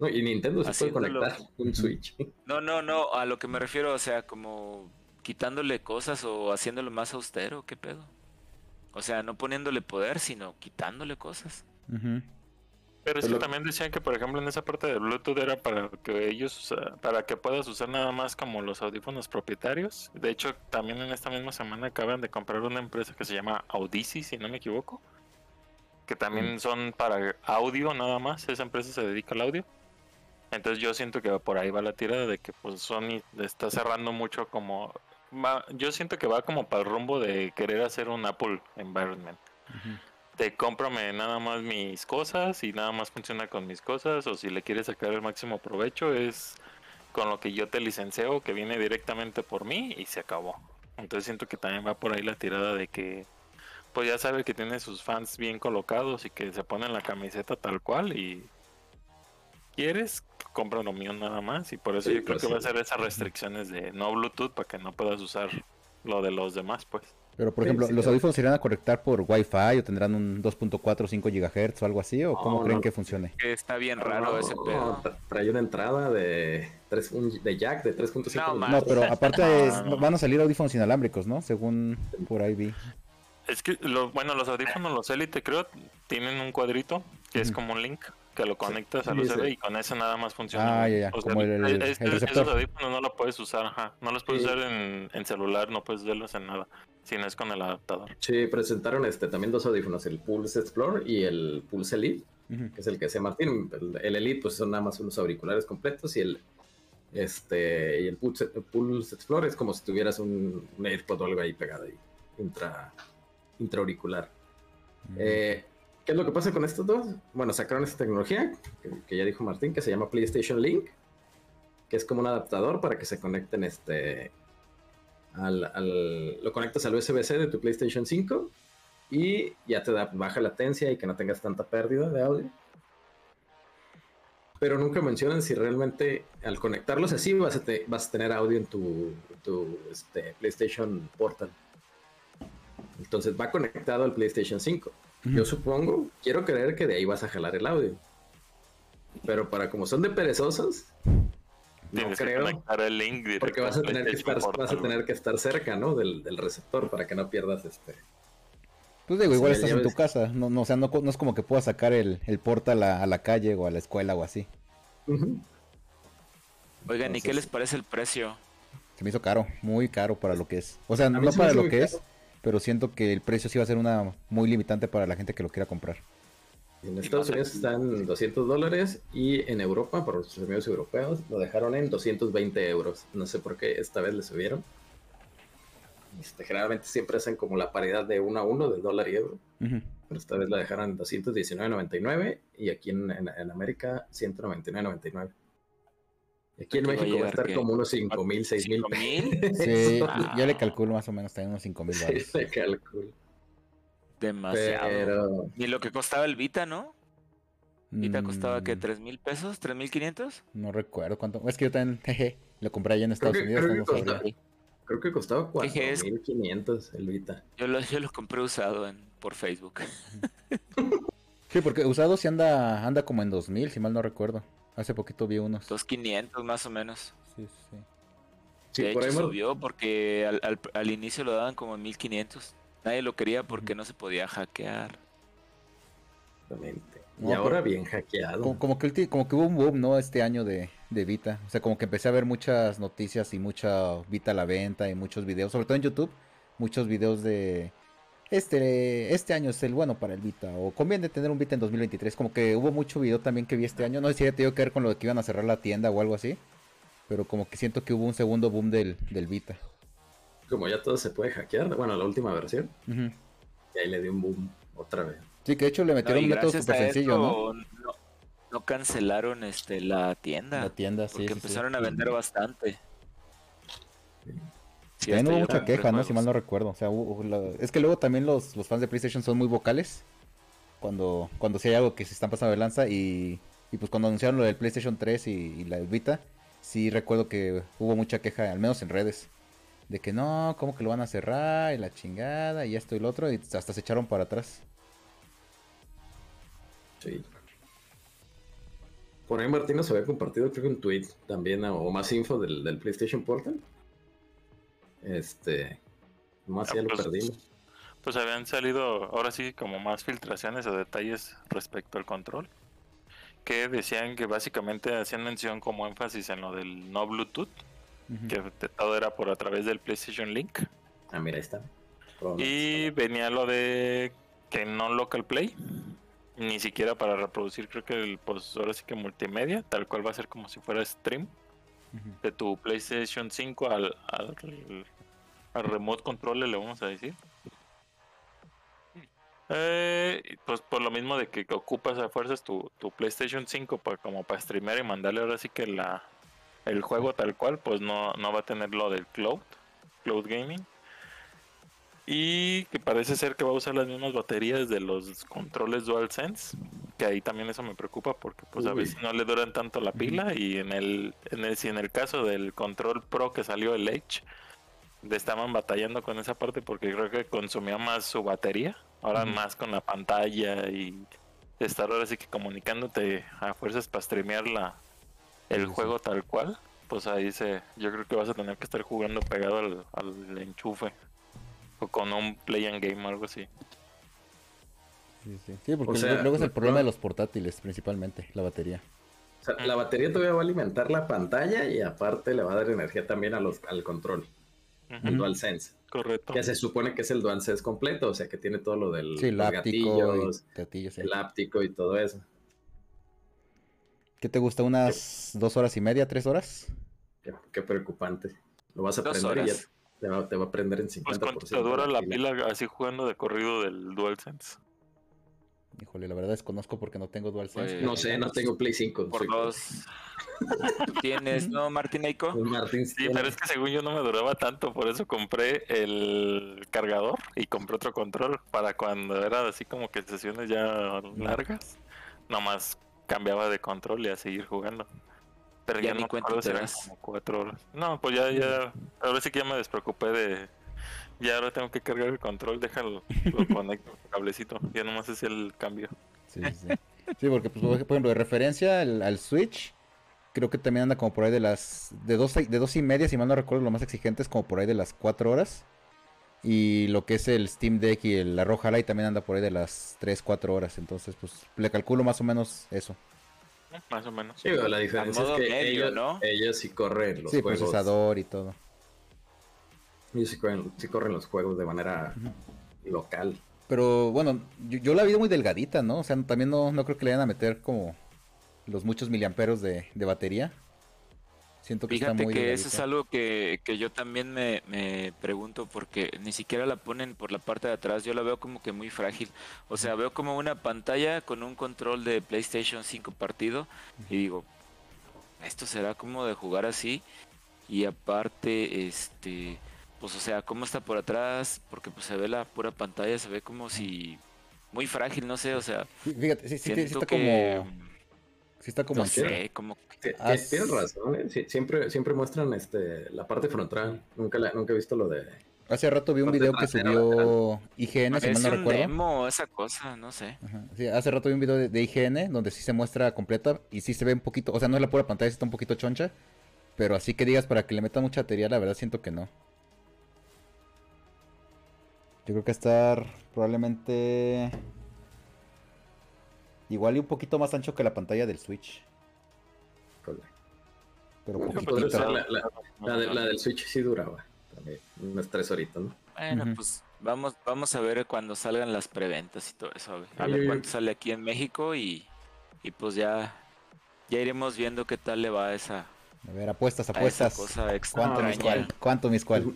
No, y Nintendo se puede conectar un Switch. no, no, no, a lo que me refiero, o sea, como quitándole cosas o haciéndolo más austero, ¿qué pedo? O sea, no poniéndole poder, sino quitándole cosas. Pero es que Pero- también decían que, por ejemplo, en esa parte de Bluetooth era para que ellos, para que puedas usar nada más como los audífonos propietarios. De hecho, también en esta misma semana acaban de comprar una empresa que se llama Audici, si no me equivoco. Que también son para audio nada más. Esa empresa se dedica al audio. Entonces yo siento que por ahí va la tirada de que pues Sony está cerrando mucho como... va- yo siento que va como para el rumbo de querer hacer un Apple Environment te cómprame nada más mis cosas y nada más funciona con mis cosas o si le quieres sacar el máximo provecho es con lo que yo te licencio que viene directamente por mí y se acabó. Entonces siento que también va por ahí la tirada de que pues ya sabe que tiene sus fans bien colocados y que se ponen la camiseta tal cual y quieres compra lo mío nada más y por eso Sí, yo creo pues que va a ser esas restricciones de no Bluetooth para que no puedas usar lo de los demás pues. Pero, por Sí, ejemplo, sí, ¿los audífonos se irán a conectar por Wi-Fi o tendrán un 2.4 o 5 GHz o algo así? ¿O cómo No, creen que funcione? Está bien raro No, ese pedo. tra- trae una entrada de, tres, un- de jack de 3.5 No, pero aparte es- van a salir audífonos inalámbricos, ¿no? Según por ahí vi. Es que, lo, bueno, los audífonos, los Elite, creo, tienen un cuadrito que es como un link que lo conectas al Sí, USB sí. y con eso nada más funciona. Ah, ya, ya, O sea, como el- el- este- el receptor. Esos audífonos no los puedes usar, ajá. No los puedes Sí. usar en, en celular, no puedes verlos en nada. Si no es con el adaptador. Sí, presentaron este también dos audífonos, el Pulse Explorer y el Pulse Elite, que es el que hace Martín. El, el Elite pues son nada más unos auriculares completos y el este y el Pulse, Pulse Explorer es como si tuvieras un, un AirPod o algo ahí pegado ahí, intra, intraauricular. Eh, ¿Qué es lo que pasa con estos dos? Bueno, sacaron esta tecnología que, que ya dijo Martín, que se llama PlayStation Link, que es como un adaptador para que se conecten este al, al- lo conectas al USB-C de tu PlayStation 5 y ya te da baja latencia y que no tengas tanta pérdida de audio. Pero nunca mencionan si realmente al conectarlos así vas a, te- vas a tener audio en tu, tu, este, PlayStation Portal. Entonces va conectado al PlayStation 5. Yo supongo, quiero creer que de ahí vas a jalar el audio. Pero para como son de perezosos, no creo. el link Porque vas a tener que estar, vas a Portal, tener que estar cerca, ¿no? Del, del receptor para que no pierdas este. Pues digo, igual Sí, estás en tu casa. No, no, o sea, no, es como que puedas sacar el, el portal a, a la calle o a la escuela o así. Ujú. Oigan, ¿y qué les parece el precio? Se me hizo caro, muy caro para lo que es. O sea, no para lo que es. Pero siento que el precio sí va a ser una muy limitante para la gente que lo quiera comprar. En Estados Unidos están 200 dólares y en Europa, por los amigos europeos, lo dejaron en 220 euros. No sé por qué esta vez le subieron. Este, generalmente siempre hacen como la paridad de uno a uno del dólar y euro. Pero esta vez la dejaron en 219.99 y aquí en, en- en América 199.99. Aquí en México va a estar que- como unos 5.000, 6.000 ¿Cinco mil? Sí, Ah. yo le calculo más o menos también unos 5 mil Sí, se calcula. Demasiado. Pero Ni lo que costaba el Vita, ¿no? Vita costaba que Mm, tres mil pesos, tres mil quinientos. No recuerdo cuánto. Es que yo también, jeje, lo compré allá en Estados que- Unidos. creo que no sabría. costa- creo que costaba Dije, es- 4.500 el Vita. Yo lo, yo lo compré usado en, por Facebook. Sí, porque usado sí anda, anda como en 2000, si mal no recuerdo. Hace poquito vi unos. Dos quinientos más o menos. Sí, sí. Sí, de por hecho ahí me- subió porque al, al, al inicio lo daban como en 1500. Nadie lo quería porque no se podía hackear. Exactamente. No, y ahora bien hackeado. Como, como que, ulti- como que hubo un boom, ¿no? Este año de, de Vita. O sea, como que empecé a ver muchas noticias y mucha Vita a la venta y muchos videos, sobre todo en YouTube, muchos videos de este, este año es el bueno para el Vita. O conviene tener un Vita en 2023. Como que hubo mucho video también que vi este año. No sé si ya tenía que ver con lo de que iban a cerrar la tienda o algo así. Pero como que siento que hubo un segundo boom del, del Vita. Como ya todo se puede hackear, bueno, la última versión, y ahí le dio un boom otra vez. Sí, que de hecho le No, metieron y un método súper a sencillo, ¿no? esto, ¿no? no cancelaron este la tienda. La tienda, sí. porque sí, sí. empezaron a vender bastante. Sí, También hasta hubo mucha queja, ¿no? Si mal no recuerdo. O sea, hubo- hubo la- es que luego también los, los fans de PlayStation son muy vocales. Cuando, cuando sí hay algo que se están pasando de lanza. Y, y pues cuando anunciaron lo del PlayStation 3 y, y la Vita, sí recuerdo que hubo mucha queja, al menos en redes. De que no, ¿cómo que lo van a cerrar? Y la chingada, y esto y lo otro. Y hasta se echaron para atrás. Sí. Por ahí Martín nos había compartido, creo que un tweet también, o más info del, del PlayStation Portal. Este. Más Ah, ya lo pues, perdimos. Pues habían salido ahora sí como más filtraciones o detalles respecto al control. Que decían que básicamente hacían mención como énfasis en lo del no Bluetooth, que todo era por a través del PlayStation Link. Ah, mira, ahí está. Y venía lo de que no local play, ni siquiera para reproducir, creo que el, pues ahora sí que multimedia, tal cual va a ser como si fuera stream De tu PlayStation 5 al, al, al remote control, le vamos a decir. Eh, pues por lo mismo de que ocupas a fuerzas tu, tu PlayStation 5 para, como para streamear y mandarle ahora sí que la el juego tal cual, pues no, no va a tener lo del cloud, cloud gaming. Y que parece ser que va a usar las mismas baterías de los controles DualSense. Que ahí también eso me preocupa porque pues a veces no le duran tanto la pila. Y en el, en el, si en el caso del control Pro que salió el Edge, estaban batallando con esa parte porque creo que consumía más su batería. Ahora más con la pantalla y estar ahora sí que comunicándote a fuerzas para streamear la, el sí. juego tal cual. Pues ahí se, yo creo que vas a tener que estar jugando pegado al, al enchufe. O con un play and game o algo así. Sí, sí. Sí, porque O sea, luego es el no- problema de los portátiles, principalmente, la batería. O sea, la batería todavía va a alimentar la pantalla y aparte le va a dar energía también a los, al control, Ujú, al DualSense. Correcto. Que se supone que es el DualSense completo, o sea que tiene todo lo del Sí, el los áptico gatillos, y gatillos, sí. el áptico y todo eso. ¿Qué te gusta? ¿Unas dos horas y media, tres horas? Qué, qué preocupante. Lo vas a Dos prender y ya horas. Te va, te va a prender en Pues 50%. cuánto te dura la pila así jugando de corrido del DualSense. Híjole, la verdad desconozco porque no tengo DualSense. Pues, No sé, no tengo Play 5. Por soy- dos. ¿Tienes, no, Martín Eiko? Pues Martín Sí, tiene- pero es que según yo no me duraba tanto, por eso compré el cargador y compré otro control para cuando era así como que sesiones ya largas, nomás cambiaba de control y a seguir jugando. Pero Ya ya, ni no cuenta te das. como cuatro horas. No, pues ya, ya, ahora sí que ya me despreocupé de, ya ahora tengo que cargar el control, déjalo, lo conecto, el cablecito, ya nomás es el cambio. Sí, sí, sí. Sí, porque, pues, por ejemplo, de referencia al, al Switch, creo que también anda como por ahí de las. De dos, de dos y media, si mal no recuerdo, lo más exigente es como por ahí de las cuatro horas. Y lo que es el Steam Deck y el, la Roja Light también anda por ahí de las 3, 4 horas. Entonces, pues le calculo más o menos eso. Más o menos. Sí, pero la diferencia es que medio, ellos, ¿no? ellos sí corren los sí, juegos. procesador y todo. Ellos sí corren, sí corren los juegos de manera local. Pero bueno, yo, yo la vi muy delgadita, ¿no? O sea, también no, no creo que le vayan a meter como los muchos miliamperos de, de batería. Siento que está Fíjate muy que eso es algo que, que yo también me, me pregunto porque ni siquiera la ponen por la parte de atrás. Yo la veo como que muy frágil. O sea, veo como una pantalla con un control de PlayStation 5 partido y digo, esto será como de jugar así. Y aparte, este, pues o sea, cómo está por atrás, porque pues se ve la pura pantalla, se ve como si muy frágil, no sé, o sea, Fí- Fíjate, sí, sí, sí está que como. Sí está como no sé, como As- Tienes razón, ¿eh? Sí, siempre, siempre muestran este, la parte frontal. Nunca, la- nunca he visto lo de... Hace rato vi un video que subió IGN, si mal no un recuerdo. demo esa cosa, no sé. Ajá, sí, hace rato vi un video de, de IGN donde sí se muestra completa y sí se ve un poquito, o sea, no es la pura pantalla, está un poquito choncha, pero así que digas para que le metan mucha batería, la verdad siento que no. Yo creo que estar probablemente igual y un poquito más ancho que la pantalla del Switch, pero Bueno, la, la- la de- la del Switch sí duraba. También, unas tres horitas, ¿no? Bueno, pues vamos, vamos a ver cuando salgan las preventas y todo eso, a ver, a ver cuánto sale aquí en México y, y pues ya, ya iremos viendo qué tal le va a esa, A ver, apuestas, apuestas. cosa ¿Cuánto, extraña. Miscual? ¿Cuánto, Miscual?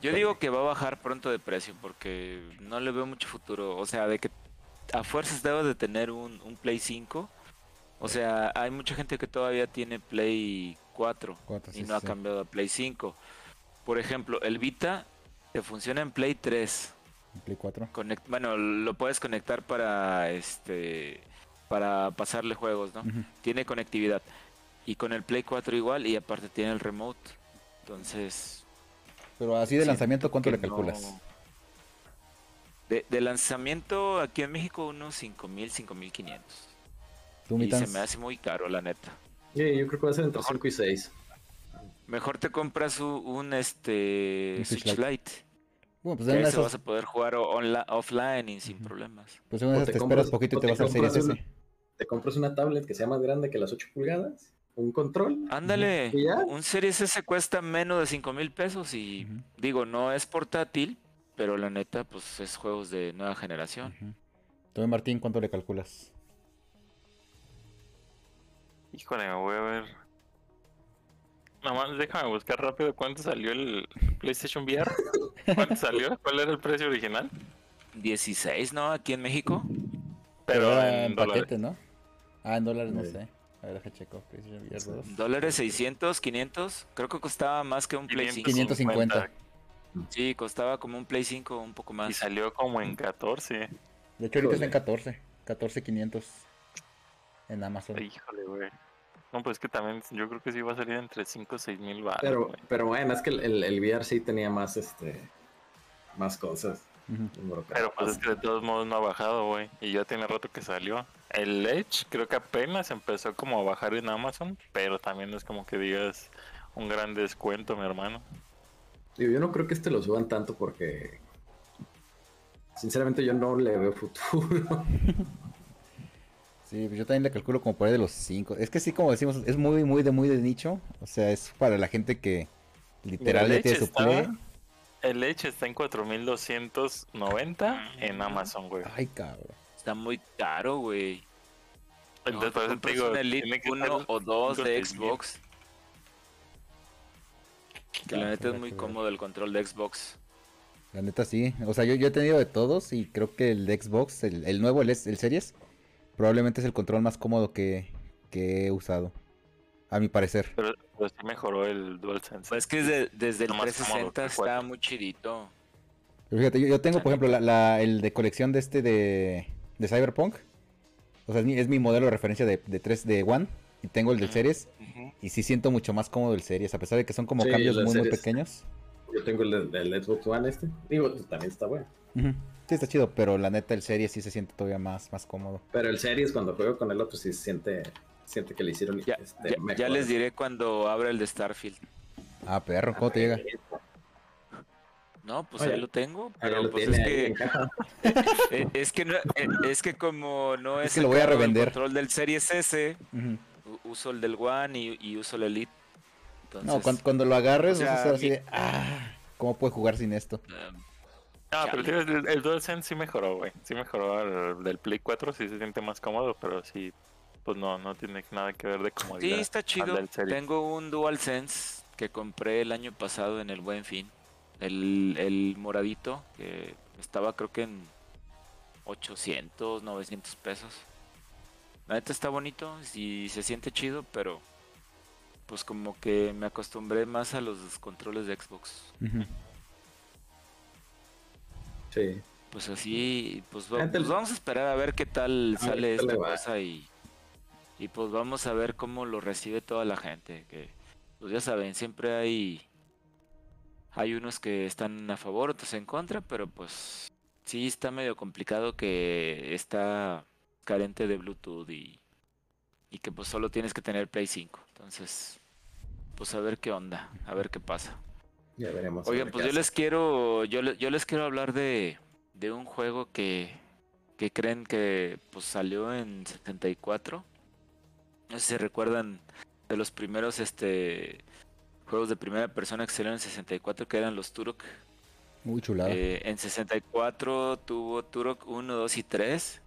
Yo digo que va a bajar pronto de precio porque no le veo mucho futuro. O sea, de que a fuerzas debo de tener un, un Play 5. O sea, hay mucha gente que todavía tiene Play 4 Cuatro, y sí, no ha cambiado a Play 5. Por ejemplo, el Vita te funciona en Play 3. Play 4. Conect- bueno, lo puedes conectar para este para pasarle juegos, ¿no? Tiene conectividad. Y con el Play 4 igual y aparte tiene el remote. Entonces, Pero así de lanzamiento, ¿cuánto le calculas? no- De, de lanzamiento aquí en México unos 5000, 5500. ¿Tú, Y se me hace muy caro, la neta. Sí, yo creo que va a ser entre 5 y 6. Mejor te compras u- un, este Un Switch Lite. Lite. Bueno, pues una de ese vas esas, a poder jugar o- onla- offline y sin problemas. pues en una de esas te te compras- esperas poquito y te te vas al Series compras S. Te compras una tablet que sea más grande que las 8 pulgadas, un control. Ándale, un Series S cuesta menos de 5 mil pesos y Ujú. digo, no es portátil, pero la neta, pues es juegos de nueva generación. Tú, Martín, ¿cuánto le calculas? Híjole, me voy a ver. Nomás déjame buscar rápido cuánto salió el PlayStation VR. ¿Cuánto salió? ¿Cuál era el precio original? 16, ¿no? Aquí en México. Pero en paquete, ¿no? Ah, en dólares no Sí. sé. A ver, deja checo. PlayStation VR 2. Dólares 600, 500. Creo que costaba más que un Play 5. 550. Sí, costaba como un Play 5, un poco Y más. salió como en 14. De hecho, ahorita está en Híjole. 14. 14,500 en Amazon. Híjole, güey. No, pues que también yo creo que sí va a salir entre 5 o 6 mil baros. Pero, bueno, es que el, el, VR sí tenía más, este, más cosas. Pero pues es que de todos modos no ha bajado, güey. Y ya tiene rato que salió. El Edge creo que apenas empezó como a bajar en Amazon. Pero también no es como que digas un gran descuento, mi hermano. Digo, yo no creo que este lo suban tanto porque Sinceramente yo no le veo futuro. Sí, pues yo también le calculo como por ahí de los 5. Es que sí, como decimos, es muy, muy de muy de nicho. O sea, es para la gente que literal El le tiene Edge su play. está- El Edge está en 4290 en Amazon, güey. Ay, cabrón. Está muy caro, güey. No, Entonces, por eso te digo, un Elite tiene que 1 ser o 2 de 5000. Xbox. Que la neta es muy cómodo el control de Xbox. La neta sí. O sea, yo, yo he tenido de todos y creo que el de Xbox, el, el nuevo, el, el Series, probablemente es el control más cómodo que, que he usado. A mi parecer. Pero, pero sí mejoró el DualSense. Pues es que desde, desde el Lo más cómodo 360 que está muy chidito. Pero fíjate, yo, yo tengo, por ejemplo, la, la- el de colección de este de, de Cyberpunk. O sea, es mi, es mi modelo de referencia de, de 3 de One. Y tengo el del. Series. Y sí siento mucho más cómodo el Series. A pesar de que son como Sí, cambios muy, muy Series. pequeños. Yo tengo el, el Xbox One este. Digo, también está bueno. Sí, está chido. Pero la neta, el Series sí se siente todavía más, más cómodo. Pero el Series cuando juego con el otro sí se siente, siente que le hicieron Ya, este, ya- mejor. ya les diré cuando abra el de Starfield. Ah, perro, ¿cómo te llega? No, pues Oye, ahí lo tengo, pero lo pues es que eh, es que no- eh, es que como no es, que lo voy a revender. el control del Series S, uso el del One y, y uso el Elite. Entonces, No, cuando, cuando lo agarres, o vas a estar así de, ah, ¿cómo puede jugar sin esto? Ah, pero tío, el, el DualSense sí mejoró, güey. Sí mejoró el del Play 4, sí se siente más cómodo, pero sí, pues no, no tiene nada que ver de sí, comodidad. está al chido. Tengo un DualSense que compré el año pasado en el Buen Fin. El, el moradito, que estaba creo que en 800, 900 pesos. La neta está bonito y se siente chido, pero pues como que me acostumbré más a los controles de Xbox. Sí. Pues así, pues, va- pues vamos a esperar a ver qué tal A sale esta cosa y, y pues vamos a ver cómo lo recibe toda la gente. Que pues ya saben, siempre hay hay unos que están a favor, otros en contra, pero pues sí está medio complicado que está carente de Bluetooth y, y que pues solo tienes que tener Play 5. Entonces, pues a ver qué onda, a ver qué pasa. Ya veremos. a Oigan, ver pues yo hace. les quiero, yo, le- yo les quiero hablar de, de un juego que, que creen que pues salió en 74. No sé si recuerdan de los primeros este juegos de primera persona que salieron en 64 que eran los Turok. Muy chulada. Eh, en 64 tuvo Turok 1, 2 y 3.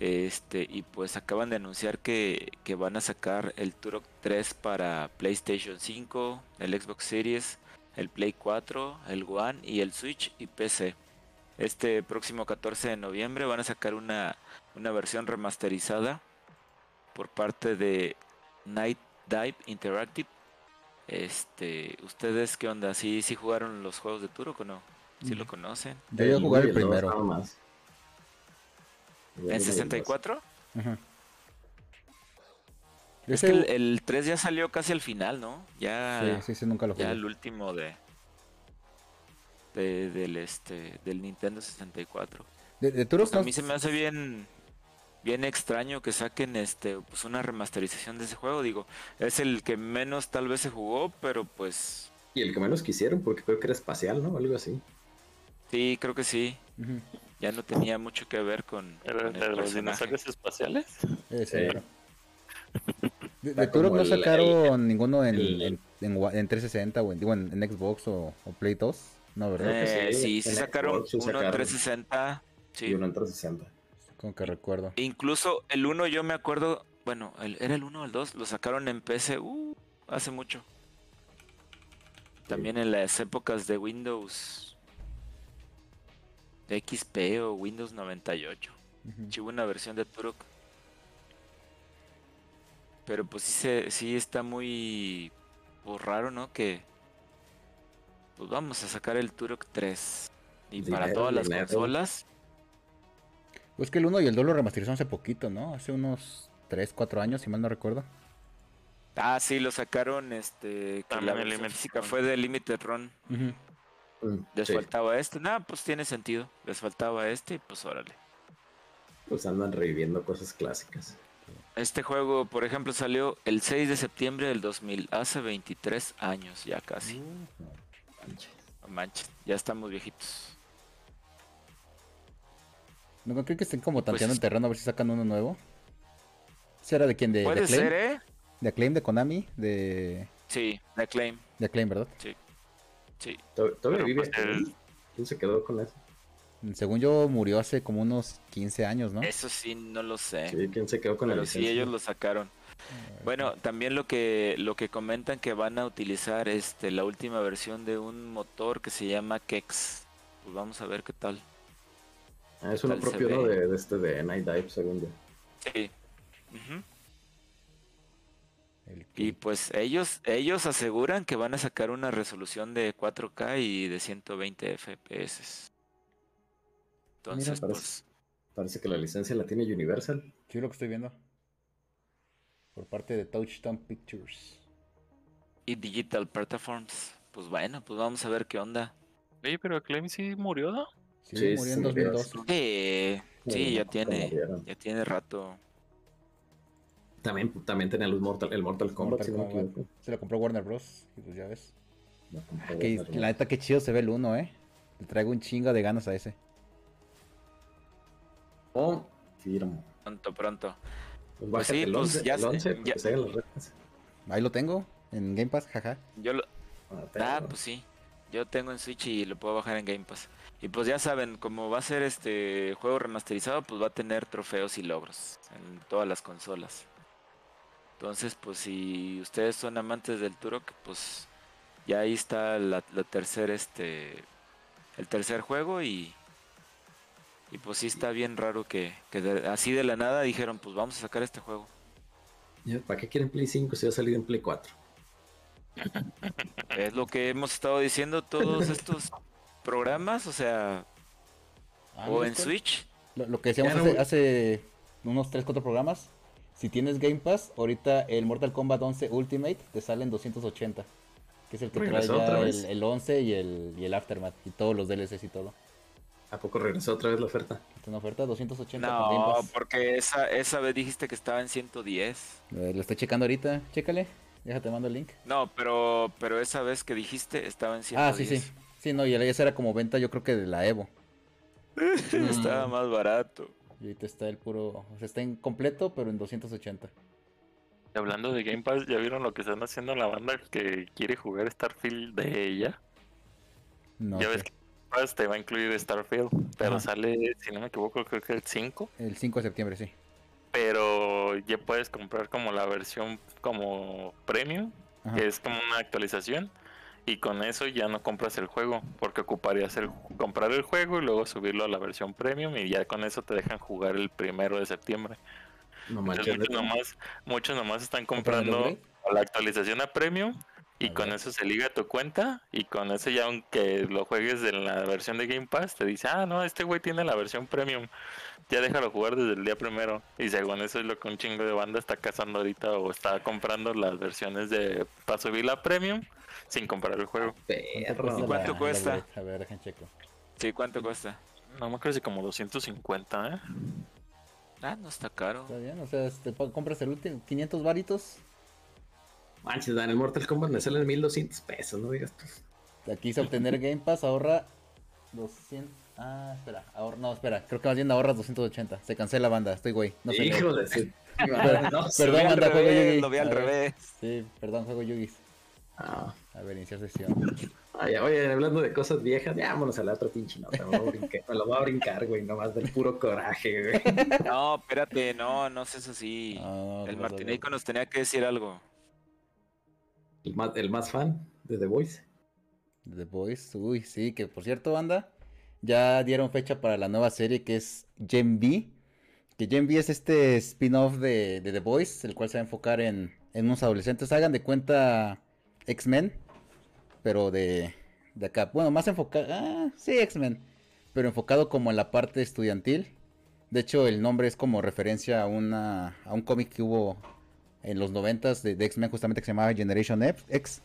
Este, y pues acaban de anunciar que, que van a sacar el Turok 3 para PlayStation 5, el Xbox Series, el Play 4, el One y el Switch y PC. Este próximo 14 de noviembre van a sacar una, una versión remasterizada por parte de Night Dive Interactive. Este, ¿ustedes qué onda? ¿Sí, sí jugaron los juegos de Turok o no? ¿Sí lo conocen? Yo voy a jugar el primero. nada más. ¿En el dos. 64? Ajá. Es que el, el 3 ya salió casi al final, ¿no? Ya, Sí, sí, sí, nunca lo ya jugué. el último de, de- del este del Nintendo 64. De, de Turok A mí se me hace bien bien extraño que saquen este pues una remasterización de ese juego, digo, es el que menos tal vez se jugó, pero pues Y el que menos quisieron, porque creo que era espacial, ¿no? Algo así. sí, creo que sí. Ujú. Ya no tenía mucho que ver con, ¿Era con de el los dinosaurios espaciales? Eh, claro. De, de Turok no el- sacaron ninguno en, el- en, en en 360 o en, digo, en, en Xbox o, o Play 2. No, ¿verdad? Creo que Eh, sí, sí, sí en sacaron Xbox sí uno en sacaron. 360, sí. Y uno en 360. Como que recuerdo. Incluso el 1 yo me acuerdo, bueno, el- era el 1 o el 2, lo sacaron en PC uh, hace mucho. También en las épocas de Windows de XP o Windows 98. Ujú. Sí hubo una versión de Turok. Pero pues sí, se, sí está muy pues, raro, ¿no? Que pues vamos a sacar el Turok 3. Y para Dinero, todas las dinero. consolas. Pues que el 1 y el 2 lo remasterizaron hace poquito, ¿no? Hace unos 3, 4 años, si mal no recuerdo. Ah, sí, lo sacaron, este, que También la versión física fue de Limited Run. Ujú. Mm, Les sí. faltaba este. Nada, pues tiene sentido. Les faltaba este y pues órale. Pues andan reviviendo cosas clásicas. Este juego, por ejemplo, salió el 6 de septiembre del 2000, hace 23 años ya casi. No manches, ya estamos viejitos. No creo que estén como Pues tanteando es- el terreno a ver si sacan uno nuevo. ¿Ese era de quién? ¿De, de Puede Acclaim? ser, ¿eh? ¿De Acclaim, de Konami? De, Sí, de Claim. de Acclaim, ¿verdad? Sí. ¿To- ¿Todavía vive? pues, el- ¿Quién se quedó con eso? Según yo, murió hace como unos 15 años, ¿no? Eso sí, no lo sé. Sí, ¿quién se quedó con la pero sí, licencia? ellos lo sacaron. Bueno, también lo que lo que comentan que van a utilizar este la última versión de un motor que se llama Kex. Pues vamos a ver qué tal. Ah, es uno propio, ¿no? De, de este de Night Dive, según yo. Sí. Y pues ellos ellos aseguran que van a sacar una resolución de 4K y de 120 FPS. Entonces, parece- pues Parece que la licencia la tiene Universal. Sí, lo que estoy viendo. Por parte de Touchdown Pictures. y Digital Platforms, pues bueno, pues vamos a ver qué onda. Oye, pero Acclaim sí murió, ¿no? Sí, Sí, murió sí, en murió. 2002. Sí, sí, Como- ya tiene, ya tiene rato. También, también tenía los Mortal, el Mortal Kombat, Mortal si. Se lo compró Warner Bros. Y pues ya ves. Que, la neta, que chido se ve el 1, ¿eh? Le traigo un chingo de ganas a ese. Oh, firmo. Pronto, pronto. Pues Pues sí, el pues 11, ya el sé, 11 ya- porque se hagan las retas. Ahí lo tengo. En Game Pass, jaja. Yo lo, Ah, ah, pues sí. Yo tengo en Switch y lo puedo bajar en Game Pass. Y pues ya saben, como va a ser este juego remasterizado, pues va a tener trofeos y logros en todas las consolas. Entonces, pues si ustedes son amantes del Turok, pues ya ahí está la, la tercer este el tercer juego y y pues sí está bien raro que, que de- así de la nada dijeron, pues vamos a sacar este juego. ¿Para qué quieren Play 5 si va a salir en Play 4? Es lo que hemos estado diciendo todos estos programas, o sea, Ah, o ¿no en es cual? Switch. Lo, lo que decíamos hace unos 3, 4 programas. Si tienes Game Pass, ahorita el Mortal Kombat 11 Ultimate te sale en 280. Que es el que trae Regresó otra ya vez. el, el 11 y el, y el Aftermath. Y todos los DLCs y todo. ¿A poco regresó otra vez la oferta? Está en oferta 280 con Game No, Pass. porque esa, esa vez dijiste que estaba en 110. Eh, lo estoy checando ahorita. Chécale. Déjate mando el link. No, pero, pero esa vez que dijiste estaba en 110. Ah, sí, sí. Sí, no, y esa era como venta yo creo que de la Evo. estaba más barato. Y ahorita está el puro... O sea, está en completo, pero en 280. Y hablando de Game Pass, ¿ya vieron lo que están haciendo la banda que quiere jugar Starfield de ella? No ya sé. ves que Game Pass te va a incluir Starfield, pero Ajá. sale, si no me equivoco, creo que el 5. El 5 de septiembre, sí. Pero ya puedes comprar como la versión como premium, Ajá. que es como una actualización. Y con eso ya no compras el juego, porque ocuparías el, comprar el juego y luego subirlo a la versión premium y ya con eso te dejan jugar el primero de septiembre. No Entonces, muchos, nomás, muchos nomás están ¿Compran el comprando la actualización a premium y A con ver. eso se liga tu cuenta y con eso ya aunque lo juegues en la versión de Game Pass te dice, ah, no, este güey tiene la versión premium, ya déjalo jugar desde el día primero. Y según eso es lo que un chingo de banda está cazando ahorita o está comprando las versiones de para subir la premium sin comprar el juego. Perro. ¿Y cuánto la- cuesta? la? A ver, dejen checo. Sí, ¿cuánto cuesta? No me acuerdo si como 250, ¿eh? Ah, no está caro. Está bien, o sea, te pa- compras el último 500 varitos. Manches, Dan, el Mortal Kombat me sale en 1200 pesos, no digas tú. Aquí se obtener Game Pass, ahorra 200. Ah, espera, ahorra, no, espera, creo que más bien ahorras 280. Se cancela banda, estoy güey. No sé. No sé. Perdón, Lo vi al anda, juego revés, Yugi. lo vi al revés. Sí, perdón, juego Yugi. Ah, A ver, iniciar sesión. ay, oye, hablando de cosas viejas, ya vámonos a la otra pinche nota. Me, voy a brincar, me lo voy a brincar, güey, nomás del puro coraje, güey. No, espérate, no, no seas así. Ah, ¿qué El Martinico nos tenía que decir algo. El más, fan de The Voice. The Boys, uy, sí, que por cierto, banda, ya dieron fecha para la nueva serie que es Gen V. Que Gen V es este spin-off de, de The Boys, el cual se va a enfocar en, en unos adolescentes. Hagan de cuenta X-Men, pero de, de acá. Bueno, más enfocado, ah, sí, X-Men, pero enfocado como en la parte estudiantil. De hecho, el nombre es como referencia a, una, a un cómic que hubo en los noventas de, de X-Men justamente que se llamaba Generation X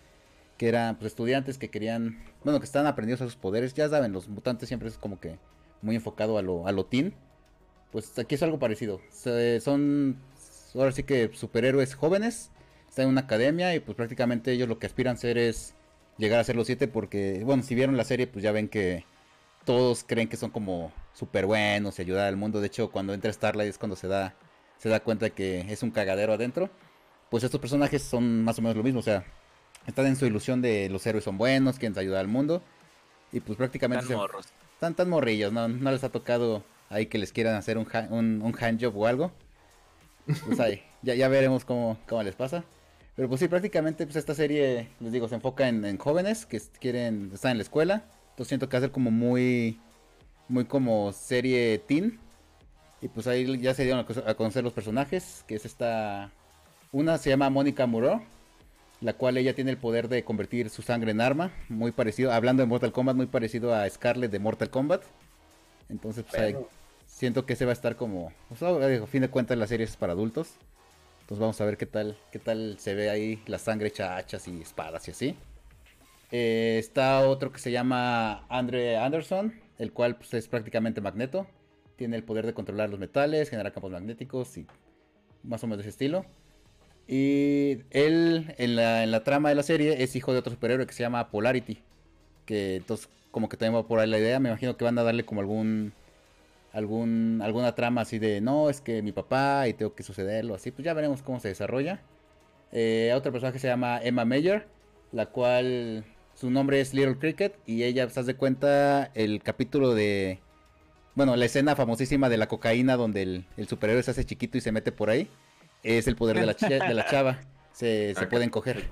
que eran pues, estudiantes que querían, bueno, que están aprendiendo a sus poderes. Ya saben, los mutantes siempre es como que muy enfocado a lo, a lo teen. Pues aquí es algo parecido. Son, ahora sí que superhéroes jóvenes, están en una academia y pues prácticamente ellos lo que aspiran a ser es llegar a ser los siete porque, bueno, si vieron la serie pues ya ven que todos creen que son como súper buenos y ayudar al mundo. De hecho, cuando entra Starlight es cuando se da, se da cuenta que es un cagadero adentro. Pues estos personajes son más o menos lo mismo, o sea, están en su ilusión de los héroes son buenos, quieren ayudar al mundo. Y pues prácticamente... Tan morros. Están tan morrillos, ¿no? No les ha tocado ahí que les quieran hacer un, ha- un, un handjob o algo. Pues ahí, ya, ya veremos cómo, cómo les pasa. Pero pues sí, prácticamente pues esta serie, les digo, se enfoca en, en jóvenes que quieren estar en la escuela. Entonces siento que va a ser como muy, muy como serie teen. Y pues ahí ya se dieron a co- a conocer los personajes, que es esta... Una se llama Mónica Moreau, la cual ella tiene el poder de convertir su sangre en arma, muy parecido, hablando de Mortal Kombat, muy parecido a Scarlet de Mortal Kombat. Entonces, pues ahí siento que ese va a estar como, pues, a fin de cuentas la serie es para adultos. Entonces vamos a ver qué tal, qué tal se ve ahí la sangre hecha hachas y espadas y así. Eh, está otro que se llama Andre Anderson, el cual pues, es prácticamente magneto. Tiene el poder de controlar los metales, generar campos magnéticos y más o menos de ese estilo. Y él, en la, en la trama de la serie, es hijo de otro superhéroe que se llama Polarity. Que entonces, como que también va por ahí la idea. Me imagino que van a darle como algún. algún alguna trama así de no, es que mi papá y tengo que sucederlo. Así, pues ya veremos cómo se desarrolla. Eh, otro personaje se llama Emma Mayer, la cual su nombre es Little Cricket. Y ella, se de cuenta, el capítulo de. Bueno, la escena famosísima de la cocaína donde el, el superhéroe se hace chiquito y se mete por ahí. Es el poder de la, chi- de la chava. Se, se Ok. pueden coger.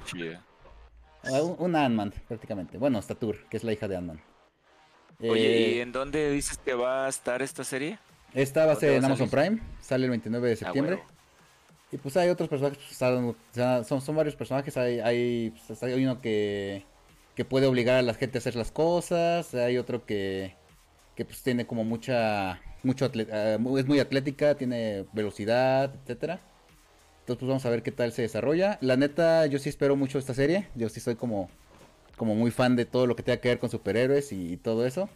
Ah, un, Ant-Man, prácticamente. Bueno, Statur, que es la hija de Ant-Man. Oye, Eh, ¿y en dónde dices que va a estar esta serie? esta va a ser en Amazon salir? Prime. Sale el 29 de Ah, septiembre. Y pues hay otros personajes, pues, son varios personajes, hay, hay, pues, hay uno que, que puede obligar a la gente a hacer las cosas, hay otro que, que pues tiene como mucha, mucho mu- es muy atlética, tiene velocidad, etcétera. Entonces pues vamos a ver qué tal se desarrolla. La neta, yo sí espero mucho esta serie, yo sí soy como, como muy fan de todo lo que tenga que ver con superhéroes y, todo eso.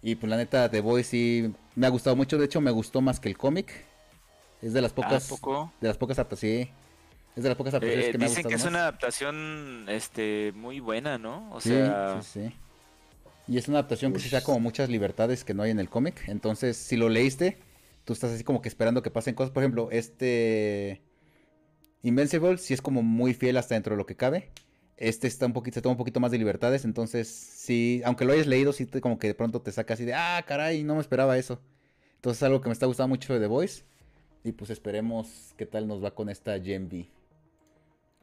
Y pues la neta, The Boys sí me ha gustado mucho, de hecho me gustó más que el cómic. Es de las Ah, pocas... poco? De las pocas adaptaciones, sí. Es de las pocas Eh, adaptaciones que me ha dicen gustado que es más. una adaptación este muy buena, ¿no? O Sí, sea, sí, sí. Y es una adaptación que sí da como muchas libertades que no hay en el cómic. Entonces, si lo leíste, tú estás así como que esperando que pasen cosas. Por ejemplo, este Invincible sí es como muy fiel hasta dentro de lo que cabe. Este está un poquito, se toma un poquito más de libertades. Entonces, sí, aunque lo hayas leído, sí te, como que de pronto te saca así de, ah, caray, no me esperaba eso. Entonces, es algo que me está gustando mucho de The Voice. Y pues esperemos qué tal nos va con esta Gen V.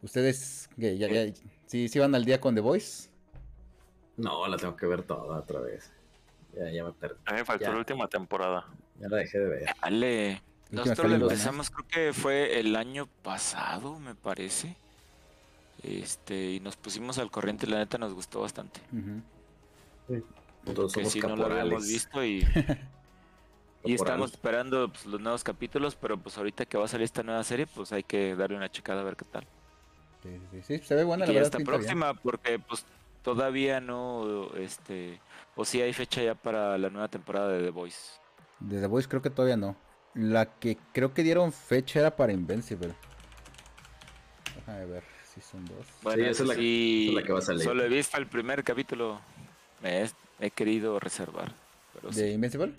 ¿Ustedes qué, ya, ya, sí, sí van al día con The Voice? No, la tengo que ver toda otra vez. Ya, ya me perdí. A mí me faltó Ya. la última temporada. Ya la dejé de ver. dale. Nosotros la empezamos, creo que fue el año pasado, me parece. Este, y nos pusimos al corriente, la neta nos gustó bastante. Ujú. Todos Que somos sí, no lo habíamos caporales. visto y, y estamos Caporales. esperando pues, los nuevos capítulos, pero pues ahorita que va a salir esta nueva serie, pues hay que darle una checada a ver qué tal. Sí, sí, sí, se ve buena, Y la verdad. bien. próxima, porque pues todavía no, este, o sí hay fecha ya para la nueva temporada de The Voice. De The Voice creo que todavía no. La que creo que dieron fecha era para Invincible. Déjame ver si son dos. Bueno, esa es la- sí, esa es la que va a salir. Solo he visto el primer capítulo. Me he, he querido reservar. Pero ¿De sí. Invincible?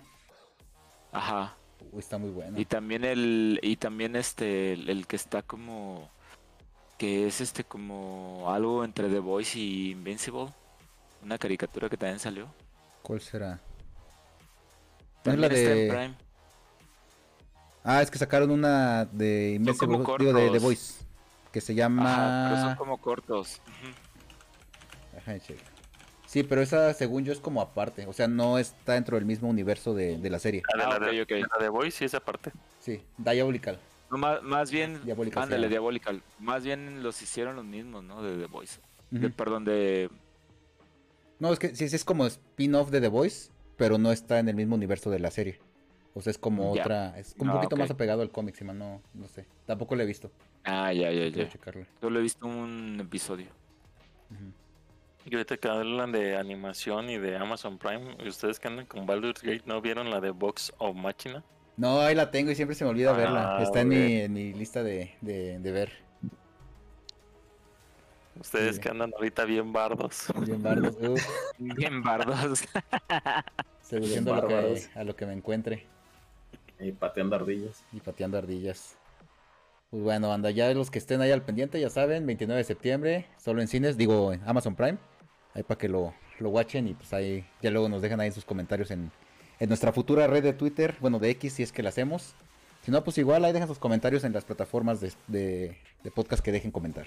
Ajá. Uy, está muy buena. Y también el, y también este, el, el que está como, que es este como algo entre The Voice y Invincible. Una caricatura que también salió. ¿Cuál será? ¿No es la También está en de... Prime. Ah, es que sacaron una de Invincible, como digo, de The. Voice. Que se Ajá, pero son llama... como cortos. Déjame checar. Sí, pero esa según yo es como aparte. O sea, no está dentro del mismo universo de, de la serie. Ah, de la, de, ok, ok. de la de Voice, sí, esa parte. Sí, Diabolical. No, más, más bien, ándale. Diabolical. Más bien los hicieron los mismos, ¿no? De The Voice. De- perdón, de... No, es que sí, es como spin-off de The Voice, pero no está en el mismo universo de la serie. O sea, es como Ya. otra, es como un poquito más apegado al cómic, si mal no, no sé. Tampoco lo he visto. Ah, ya, ya, ya. checarlo. Solo he visto un episodio. Y ahorita que hablan de animación y de Amazon Prime, ¿y ustedes que andan con Baldur's Gate no vieron la de Box of Machina? No, ahí la tengo y siempre se me olvida Ah, verla. Está en mi, en mi lista de, de, de ver. Ustedes Sí. que andan ahorita bien bardos. Bien bardos. uf, Bien bardos. seduciendo a lo, que, bárbaros. a lo que me encuentre. Y pateando ardillas. Y pateando ardillas. Pues bueno, anda, ya los que estén ahí al pendiente, ya saben, 29 de septiembre, solo en cines, digo en Amazon Prime. Ahí para que lo, lo watchen y pues ahí ya luego nos dejan ahí sus comentarios en, en nuestra futura red de Twitter, bueno, de X si es que la hacemos. Si no, pues igual ahí dejan sus comentarios en las plataformas de, de, de podcast que dejen comentar.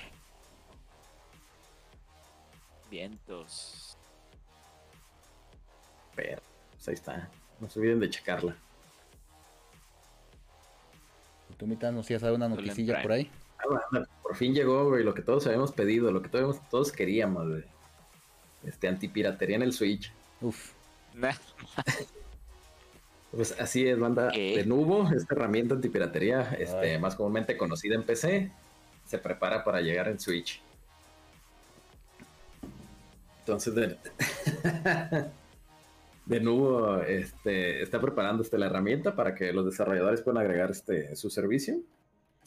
Vientos. Pero, pues ahí está. No se olviden de checarla. ¿Y tú, Mita, nos ibas a dar una noticilla por ahí? Ah, por fin llegó, güey, lo que todos habíamos pedido, lo que todos, todos queríamos, güey. Este, antipiratería en el Switch. Uf, Nah, Pues así es, banda. ¿Qué? De nuevo, esta herramienta antipiratería, este, más comúnmente conocida en PC, se prepara para llegar en Switch. Entonces, de, de nuevo, este, está preparando este, la herramienta para que los desarrolladores puedan agregar este, su servicio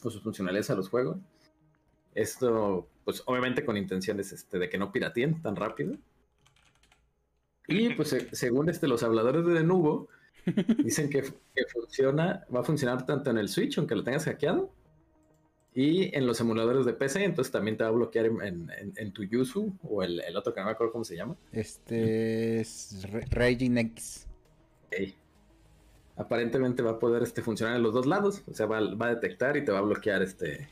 o sus funcionalidades a los juegos. Esto, pues obviamente con intenciones este, de que no pirateen tan rápido. Y pues se- según este, los habladores de Denuvo, dicen que, que funciona, va a funcionar tanto en el Switch, aunque lo tengas hackeado, y en los emuladores de PC, entonces también te va a bloquear en, en- en- tu Yuzu o el, el otro que no me acuerdo cómo se llama. este es Raging X. Ok. Aparentemente va a poder este, funcionar en los dos lados, o sea, va, va a detectar y te va a bloquear este,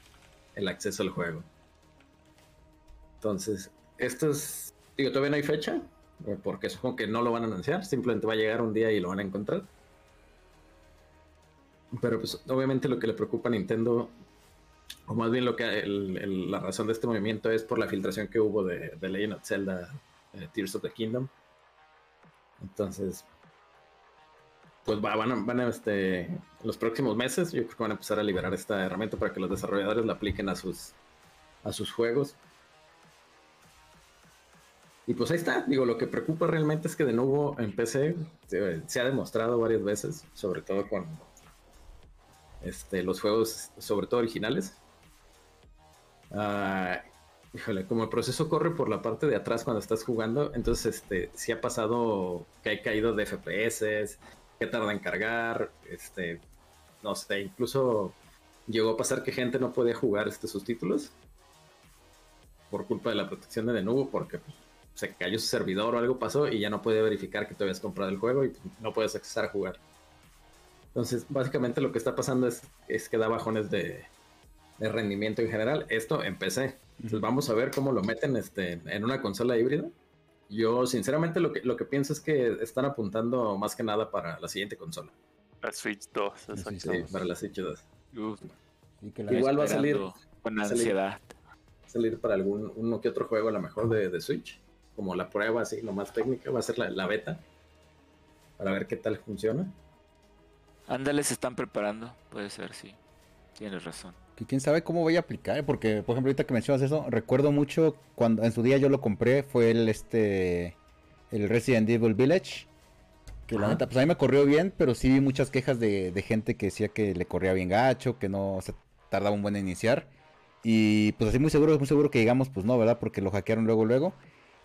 el acceso al juego. Entonces, esto es, digo, todavía no hay fecha, porque supongo que no lo van a anunciar, simplemente va a llegar un día y lo van a encontrar. Pero pues obviamente lo que le preocupa a Nintendo, o más bien lo que el- el- la razón de este movimiento es por la filtración que hubo de, de Legend of Zelda eh, Tears of the Kingdom. Entonces, pues va- van a, van a, este, los próximos meses, yo creo que van a empezar a liberar esta herramienta para que los desarrolladores la apliquen a sus, a sus juegos. Y pues ahí está, digo, lo que preocupa realmente es que de nuevo en PC se, se ha demostrado varias veces, sobre todo con este, los juegos, sobre todo originales. Ah, híjole, como el proceso corre por la parte de atrás cuando estás jugando, entonces este, sí ha pasado que hay caído de FPS, que tarda en cargar, este, no sé, incluso llegó a pasar que gente no podía jugar este, sus títulos por culpa de la protección de Denuvo, porque se cayó su servidor o algo pasó y ya no puede verificar que tú habías comprado el juego y no puedes acceder a jugar. Entonces, básicamente lo que está pasando es, es que da bajones de, de rendimiento en general. Esto en PC. Entonces, vamos a ver cómo lo meten este, en una consola híbrida. Yo, sinceramente, lo que, lo que pienso es que están apuntando más que nada para la siguiente consola. La Switch 2, Sí, exacto. Sí, para la Switch 2. uf, Y que la- Igual va a salir- Con salir. ansiedad. Salir para algún uno que otro juego, a lo mejor de, de Switch. Como la prueba, así, lo más técnica. Va a ser la, la beta. Para ver qué tal funciona. Ándale, se están preparando. Puede ser, sí. Tienes razón. que quién sabe cómo voy a aplicar, porque por ejemplo ahorita que mencionas eso, recuerdo mucho cuando en su día yo lo compré, fue el este el Resident Evil Village, que la Ajá. neta, pues a mí me corrió bien, pero sí vi muchas quejas de, de gente que decía que le corría bien gacho, que no se tardaba un buen en iniciar, y pues así muy seguro, muy seguro que llegamos, pues no, ¿verdad? Porque lo hackearon luego, luego,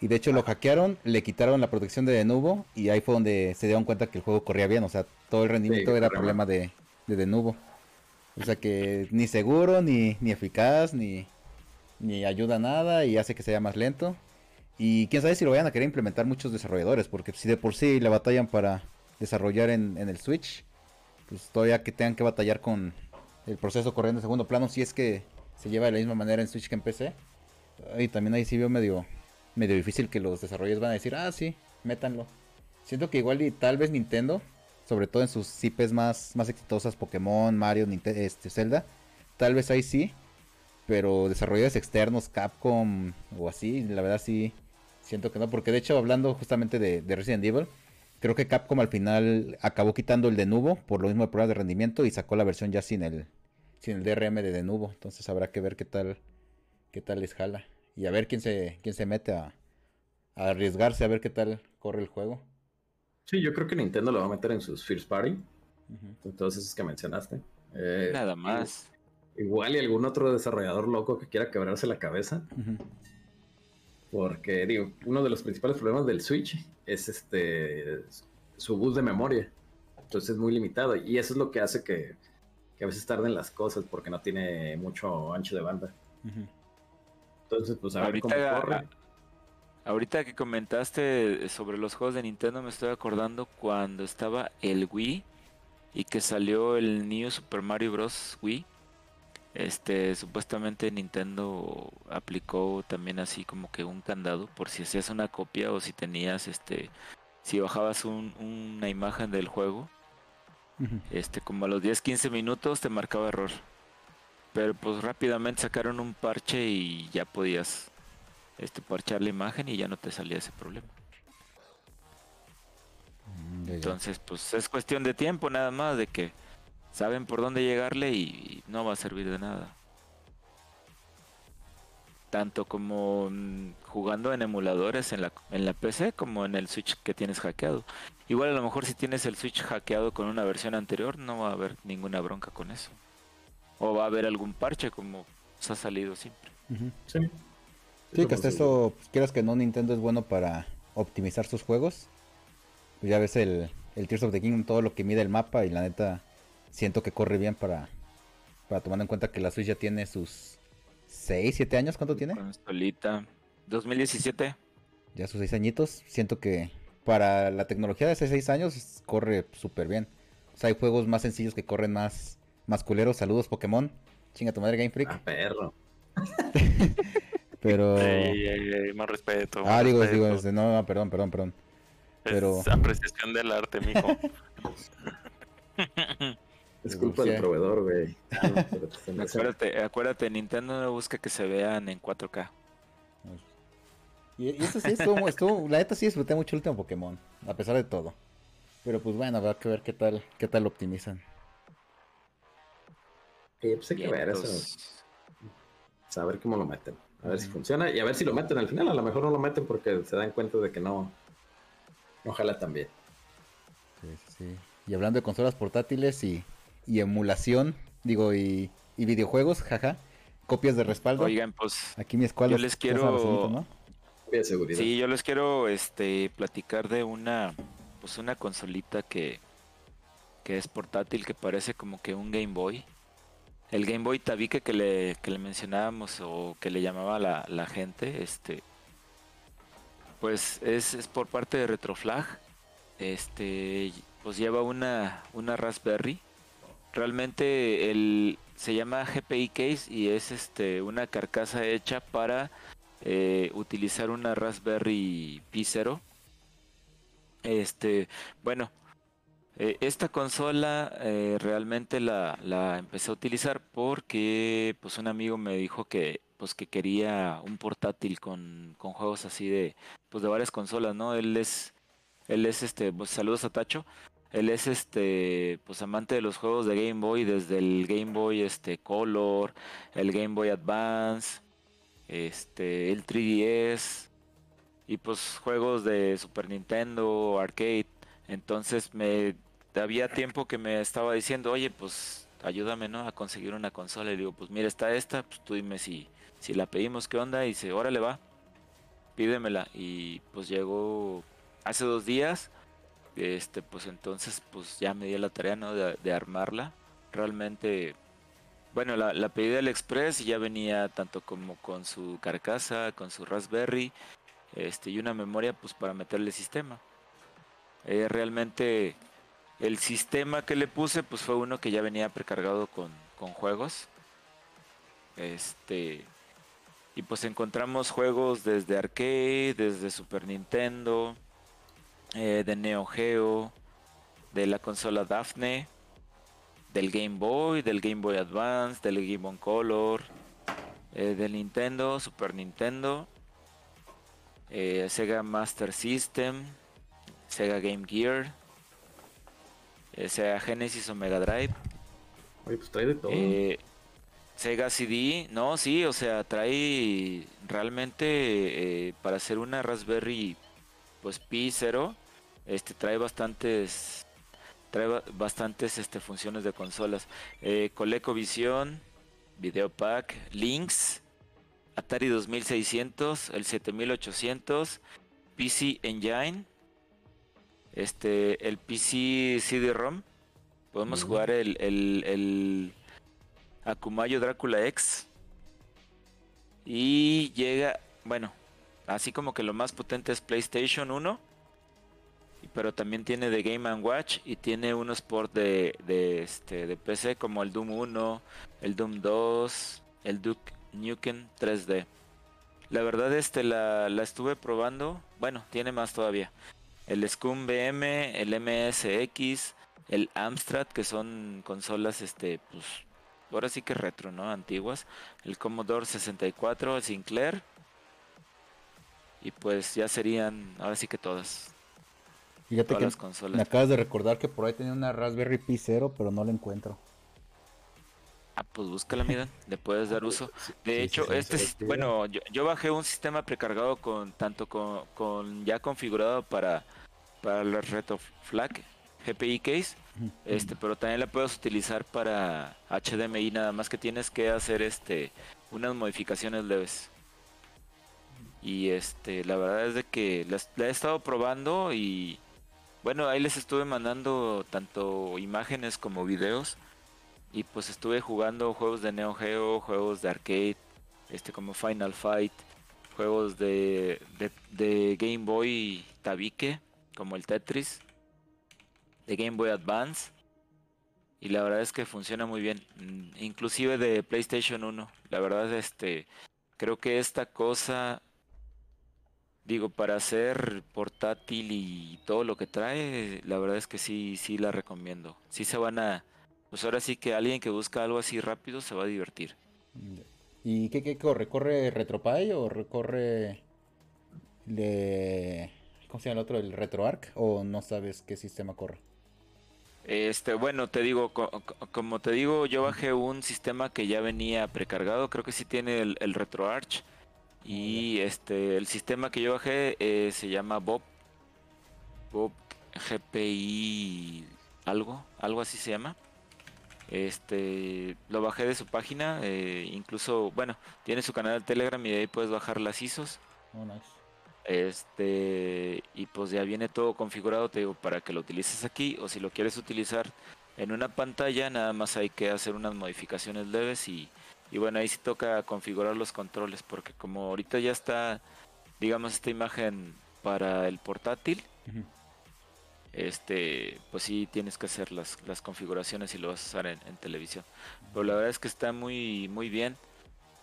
y de hecho lo hackearon, le quitaron la protección de Denuvo, y ahí fue donde se dieron cuenta que el juego corría bien, o sea, todo el rendimiento Sí, era problema de, de Denuvo. O sea que ni seguro, ni, ni eficaz, ni, ni ayuda a nada y hace que sea más lento. Y quién sabe si lo vayan a querer implementar muchos desarrolladores, porque si de por sí le batallan para desarrollar en, en el Switch, pues todavía que tengan que batallar con el proceso corriendo en segundo plano, si es que se lleva de la misma manera en Switch que en PC. Y también ahí sí veo medio, medio difícil que los desarrolladores van a decir, ah, sí, métanlo. Siento que igual y tal vez Nintendo, sobre todo en sus IPs más, más exitosas, Pokémon, Mario, Ninte- este, Zelda, tal vez ahí sí, pero desarrolladores externos, Capcom o así, la verdad sí, siento que no, porque de hecho hablando justamente de, de Resident Evil, creo que Capcom al final acabó quitando el Denuvo por lo mismo de pruebas de rendimiento y sacó la versión ya sin el, sin el DRM de Denuvo, entonces habrá que ver qué tal, qué tal les jala y a ver quién se, quién se mete a, a arriesgarse a ver qué tal corre el juego. Sí, yo creo que Nintendo lo va a meter en sus First Party. Ujú. Todos esos que mencionaste. Eh, Nada más. Igual y algún otro desarrollador loco que quiera quebrarse la cabeza. Porque, digo, uno de los principales problemas del Switch es este su bus de memoria. Entonces es muy limitado. Y eso es lo que hace que, que a veces tarden las cosas porque no tiene mucho ancho de banda. Entonces, pues a ver cómo corre. Ahorita que comentaste sobre los juegos de Nintendo, me estoy acordando cuando estaba el Wii y que salió el New Super Mario Bros. Wii. Este, supuestamente Nintendo aplicó también así como que un candado por si hacías una copia o si tenías este, si bajabas una imagen del juego, este, como a los 10-15 minutos te marcaba error. Pero pues rápidamente sacaron un parche y ya podías este, parchar la imagen y ya no te salía ese problema. Mm, Entonces, pues es cuestión de tiempo nada más, de que saben por dónde llegarle y no va a servir de nada. Tanto como mm, jugando en emuladores en la, en la PC como en el Switch que tienes hackeado. Igual a lo mejor si tienes el Switch hackeado con una versión anterior no va a haber ninguna bronca con eso. O va a haber algún parche como se ha salido siempre. Sí. Sí, que hasta eso, pues, quieras que no, Nintendo es bueno para optimizar sus juegos. Pues ya ves el, el Tears of the Kingdom, todo lo que mide el mapa y la neta siento que corre bien para, para tomando en cuenta que la Switch ya tiene sus 6, 7 años. ¿Cuánto tiene? Solita. 2017. Ya sus 6 añitos. Siento que para la tecnología de hace 6 años corre súper bien. O sea, hay juegos más sencillos que corren más, más culeros. Saludos Pokémon. Chinga tu madre Game Freak. Ah, perro. Pero. más respeto. ah, digo, digo, no, perdón, perdón, perdón. Pero... Es apreciación del arte, mijo. es culpa del proveedor, güey. acuérdate, acuérdate, Nintendo no busca que se vean en 4K. Y, eso sí estuvo, estuvo, la neta sí disfruté mucho el último Pokémon, a pesar de todo. Pero pues bueno, habrá que ver qué tal, qué tal lo optimizan. Sí, pues hay que ver eso. Saber cómo lo meten. A ver si funciona y a ver si lo meten al final. A lo mejor no lo meten porque se dan cuenta de que no, no. Sí, sí. Y hablando de consolas portátiles y, emulación, digo, y, videojuegos, jaja, copias de respaldo. Oigan, pues aquí mi escuela. Yo les quiero. Sí, yo les quiero este, platicar de una, pues una consolita que, que es portátil, que parece como que un Game Boy el Game Boy Tabique que le, que le mencionábamos o que le llamaba la, la gente, este, pues es, es, por parte de Retroflag. Este, pues lleva una, una Raspberry. Realmente el, se llama GPI Case y es este, una carcasa hecha para eh, utilizar una Raspberry Pi 0. Este, bueno, eh, esta consola eh, realmente la, la, empecé a utilizar porque pues un amigo me dijo que pues que quería un portátil con, con juegos así de pues de varias consolas, ¿no? Él es él es este pues, saludos a Tacho. Él es este pues amante de los juegos de Game Boy desde el Game Boy este Color, el Game Boy Advance, este el 3DS y pues juegos de Super Nintendo, arcade. Entonces me había tiempo que me estaba diciendo, oye, pues ayúdame, ¿no? A conseguir una consola. Y digo, pues mira, está esta, pues tú dime si, si la pedimos, ¿qué onda? Y dice, órale, va, pídemela. Y pues llegó hace dos días. Este, pues entonces, pues ya me di la tarea, ¿no? De, armarla. Realmente, bueno, la, la pedí del Express y ya venía tanto como con su carcasa, con su Raspberry, este, y una memoria, pues para meterle sistema. Eh, realmente el sistema que le puse pues fue uno que ya venía precargado con, juegos. Este y pues encontramos juegos desde arcade, desde Super Nintendo, eh, de Neo Geo, de la consola Daphne, del Game Boy, del Game Boy Advance, del Game Boy Color, eh, del Nintendo, Super Nintendo, Sega Master System, Sega Game Gear, sea Genesis o Mega Drive. Oye, pues trae de todo. Eh, Sega CD, no, sí, o sea, trae realmente eh, para hacer una Raspberry pues Pi 0, este trae bastantes trae bastantes este funciones de consolas. Eh, ColecoVision, Video Pack, Links, Atari 2600, el 7800, PC Engine, este, el PC CD-ROM. Podemos jugar el, el, el Akumayo Drácula X. Y llega, bueno, así como que lo más potente es PlayStation 1. Pero también tiene de Game Watch y tiene unos ports de, de, este, de PC como el Doom 1, el Doom 2, el Duke Nukem 3D. La verdad este la, la estuve probando. Bueno, tiene más todavía. El Scum BM, el MSX, el Amstrad, que son consolas este, pues, ahora sí que retro, ¿no? Antiguas. El Commodore 64, el Sinclair. Y pues ya serían, ahora sí que todas. Fíjate todas que las consolas. me acabas de recordar que por ahí tenía una Raspberry Pi 0, pero no la encuentro. Ah, pues búscala, mira, le puedes dar uso. De sí, hecho, sí, sí, este, sí, es- sí. bueno, yo, yo bajé un sistema precargado con tanto con, con ya configurado para para la Reto Flag GPI case, este, pero también la puedes utilizar para HDMI, nada más que tienes que hacer este unas modificaciones leves. Y este, la verdad es de que la, la he estado probando y bueno, ahí les estuve mandando tanto imágenes como videos. Y pues estuve jugando juegos de Neo Geo, juegos de arcade, este como Final Fight, juegos de, de, de Game Boy Tabique, como el Tetris, de Game Boy Advance. Y la verdad es que funciona muy bien, mm, inclusive de PlayStation 1. La verdad este creo que esta cosa digo para hacer portátil y todo lo que trae, la verdad es que sí sí la recomiendo. Sí se van a pues ahora sí que alguien que busca algo así rápido se va a divertir. ¿Y qué, qué corre? ¿Corre RetroPie o recorre de... ¿Cómo se llama el otro? ¿El RetroArch? ¿O no sabes qué sistema corre? Este, bueno, te digo, co- co- como te digo, yo bajé un sistema que ya venía precargado, creo que sí tiene el, el RetroArch. Y este, el sistema que yo bajé eh, se llama Bob. Bob GPI algo, algo así se llama. Este, lo bajé de su página, eh, incluso, bueno, tiene su canal de Telegram y de ahí puedes bajar las ISOs. Oh, nice. Este, y pues ya viene todo configurado, te digo, para que lo utilices aquí o si lo quieres utilizar en una pantalla, nada más hay que hacer unas modificaciones leves y, y bueno, ahí sí toca configurar los controles porque como ahorita ya está, digamos, esta imagen para el portátil, este, pues sí tienes que hacer las, las configuraciones y lo vas a usar en, en televisión. Pero la verdad es que está muy, muy bien.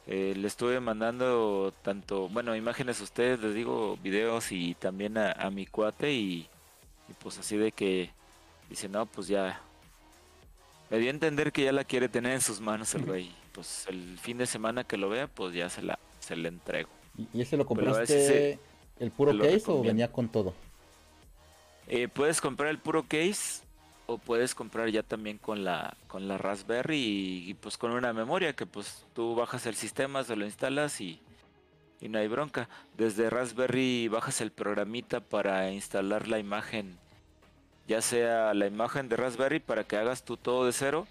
Eh, le estuve mandando tanto, bueno, imágenes a ustedes, les digo, videos y también a, a mi cuate y, y pues así de que dice, no, pues ya, me dio a entender que ya la quiere tener en sus manos el güey. Pues el fin de semana que lo vea, pues ya se la, se la entrego. ¿Y, ese lo si compraste el puro case o venía con todo? Eh, puedes comprar el puro case o puedes comprar ya también con la con la Raspberry y, pues con una memoria que pues tú bajas el sistema, se lo instalas y, y no hay bronca. Desde Raspberry bajas el programita para instalar la imagen, ya sea la imagen de Raspberry para que hagas tú todo de cero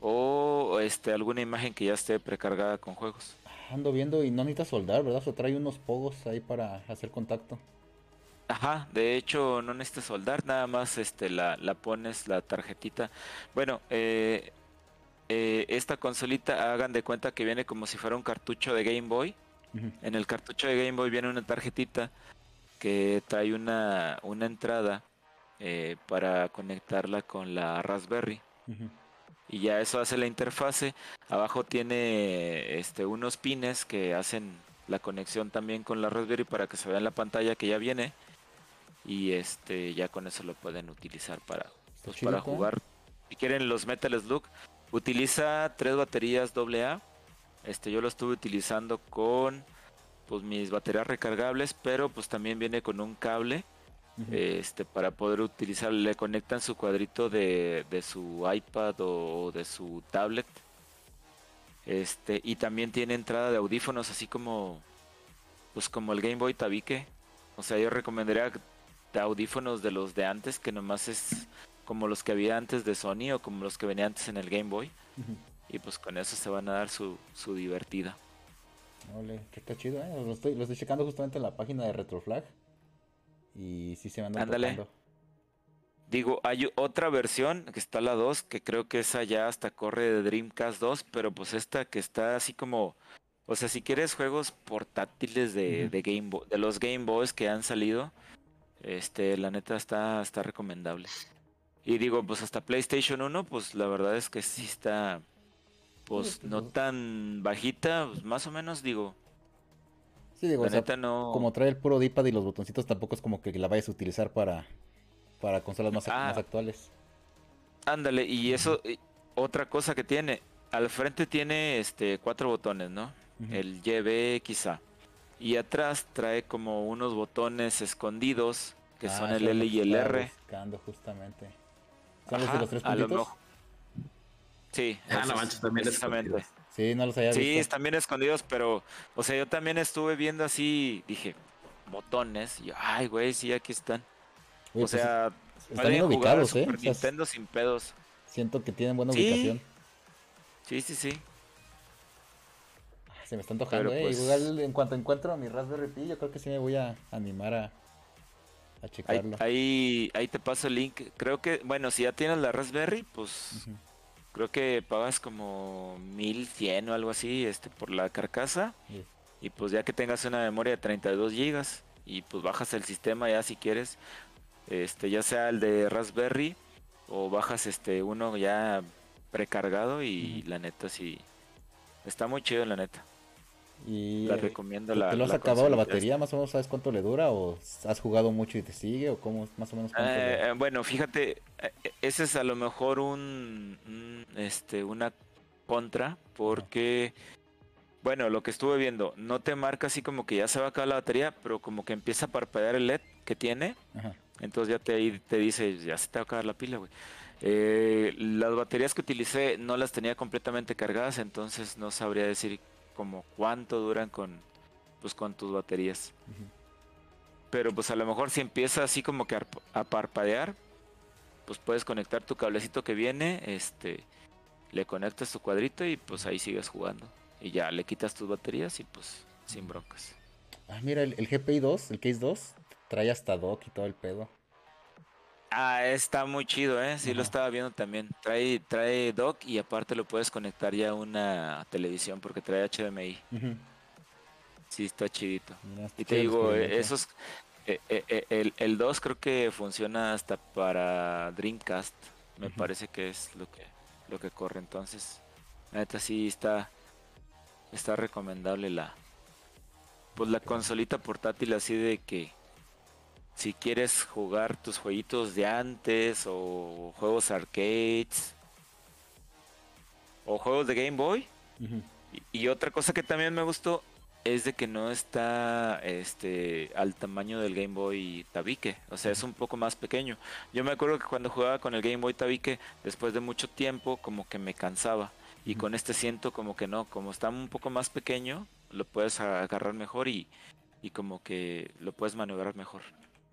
o este alguna imagen que ya esté precargada con juegos. Ando viendo y no necesitas soldar, ¿verdad? O trae unos pogos ahí para hacer contacto. Ajá, de hecho no necesitas soldar, nada más este la, la pones la tarjetita. Bueno, eh, eh, esta consolita hagan de cuenta que viene como si fuera un cartucho de Game Boy. En el cartucho de Game Boy viene una tarjetita que trae una, una entrada eh, para conectarla con la Raspberry. Y ya eso hace la interfase. Abajo tiene este unos pines que hacen la conexión también con la Raspberry para que se vea en la pantalla que ya viene. Y este ya con eso lo pueden utilizar para, pues, para jugar. Si quieren los Metal Slug, utiliza tres baterías AA. Este yo lo estuve utilizando con pues mis baterías recargables, pero pues también viene con un cable este para poder utilizar le conectan su cuadrito de, de su iPad o de su tablet este y también tiene entrada de audífonos así como pues como el Game Boy Tabique o sea yo recomendaría de audífonos de los de antes que nomás es como los que había antes de Sony o como los que venían antes en el Game Boy y pues con eso se van a dar su, su divertida Ole, que está chido, ¿eh? Lo estoy, lo estoy checando justamente en la página de Retroflag. Y sí se me andan Ándale. tocando. Digo, hay otra versión que está la 2, que creo que esa ya hasta corre de Dreamcast 2, pero pues esta que está así como, o sea, si quieres juegos portátiles de, de Game Boy, de los Game Boys que han salido, este, la neta está, está recomendable. Y digo, pues hasta PlayStation 1, pues la verdad es que sí está, pues pues, no tan bajita, pues, más o menos digo, Sí, digo, la o sea, neta no... como trae el puro D-pad y los botoncitos, tampoco es como que la vayas a utilizar para, para consolas más, Ah. más actuales. Ándale, y eso, y otra cosa que tiene, al frente tiene este cuatro botones, ¿no? Ujú. El Y, B, quizá. Y atrás trae como unos botones escondidos, que Ah, son el L y el R. buscando justamente. ¿Son los de los tres a lo. Sí, Ah, no manches, también escondidos. Sí, no los había Sí, visto. están bien escondidos, pero, o sea, yo también estuve viendo así, dije, botones, y yo, ay, güey, sí, aquí están. Oye, o pues, sea, están bien pueden jugar ubicados, ¿eh? Super O sea, Nintendo sin pedos. siento que tienen buena Sí. ubicación. Sí, sí, sí. Se me está antojando, Pero, eh. pues- Igual en cuanto encuentro mi Raspberry Pi, yo creo que sí me voy a animar a, a checarlo. ahí, ahí te paso el link. Creo que, bueno, si ya tienes la Raspberry, pues creo que pagas como 1100 o algo así este, por la carcasa. Y pues ya que tengas una memoria de 32 gigas y pues bajas el sistema ya si quieres, este ya sea el de Raspberry o bajas este uno ya precargado y la neta sí está muy chido la neta. Y La eh, recomiendo ¿te- la ¿Te lo has la acabado la batería? ¿Más o menos sabes cuánto le dura? ¿O has jugado mucho y te sigue? ¿O cómo más o menos le- Eh, eh, bueno, fíjate, ese es a lo mejor un, un, este, una contra, porque, bueno, lo que estuve viendo, no te marca así como que ya se va a acabar la batería, pero como que empieza a parpadear el LED que tiene, Ajá. entonces ya te, ahí te dice, ya se te va a acabar la pila, güey. Eh, las baterías que utilicé no las tenía completamente cargadas, entonces no sabría decir como cuánto duran con, pues, con tus baterías. Pero pues a lo mejor si empieza así como que a parpadear, pues puedes conectar tu cablecito que viene, este, le conectas tu cuadrito y pues ahí sigues jugando. Y ya le quitas tus baterías y pues sin broncas. Ah, mira, el, el GPI 2, el Case 2, trae hasta dock y todo el pedo. Ah, está muy chido, ¿eh? Sí lo estaba viendo también. Trae, trae dock y aparte lo puedes conectar ya a una televisión porque trae HDMI. Sí, está chidito. Mira, Y te digo, eh, esos... eh, eh, el, el 2 creo que funciona hasta para Dreamcast. Me parece que es lo que, lo que corre. Entonces, la neta sí está, está recomendable la, pues la consolita portátil así de que si quieres jugar tus jueguitos de antes o juegos arcades o juegos de Game Boy, y, y otra cosa que también me gustó es de que no está este al tamaño del Game Boy Tabique, o sea, es un poco más pequeño. Yo me acuerdo que cuando jugaba con el Game Boy Tabique, después de mucho tiempo como que me cansaba y con este siento como que no, como está un poco más pequeño, lo puedes agarrar mejor y, y como que lo puedes maniobrar mejor.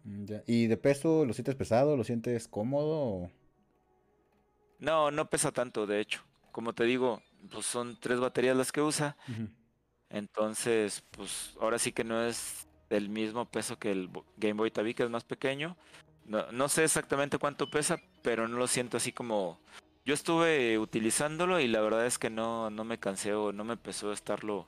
Mm, ya. ¿Y de peso lo sientes pesado? ¿Lo sientes cómodo? o- No, no pesa tanto, de hecho. Como te digo, pues son tres baterías las que usa. Entonces, pues ahora sí que no es del mismo peso que el Game Boy Tabique, es más pequeño. No, no sé exactamente cuánto pesa, pero no lo siento así como... Yo estuve utilizándolo y la verdad es que no, no me cansé o no me pesó estarlo,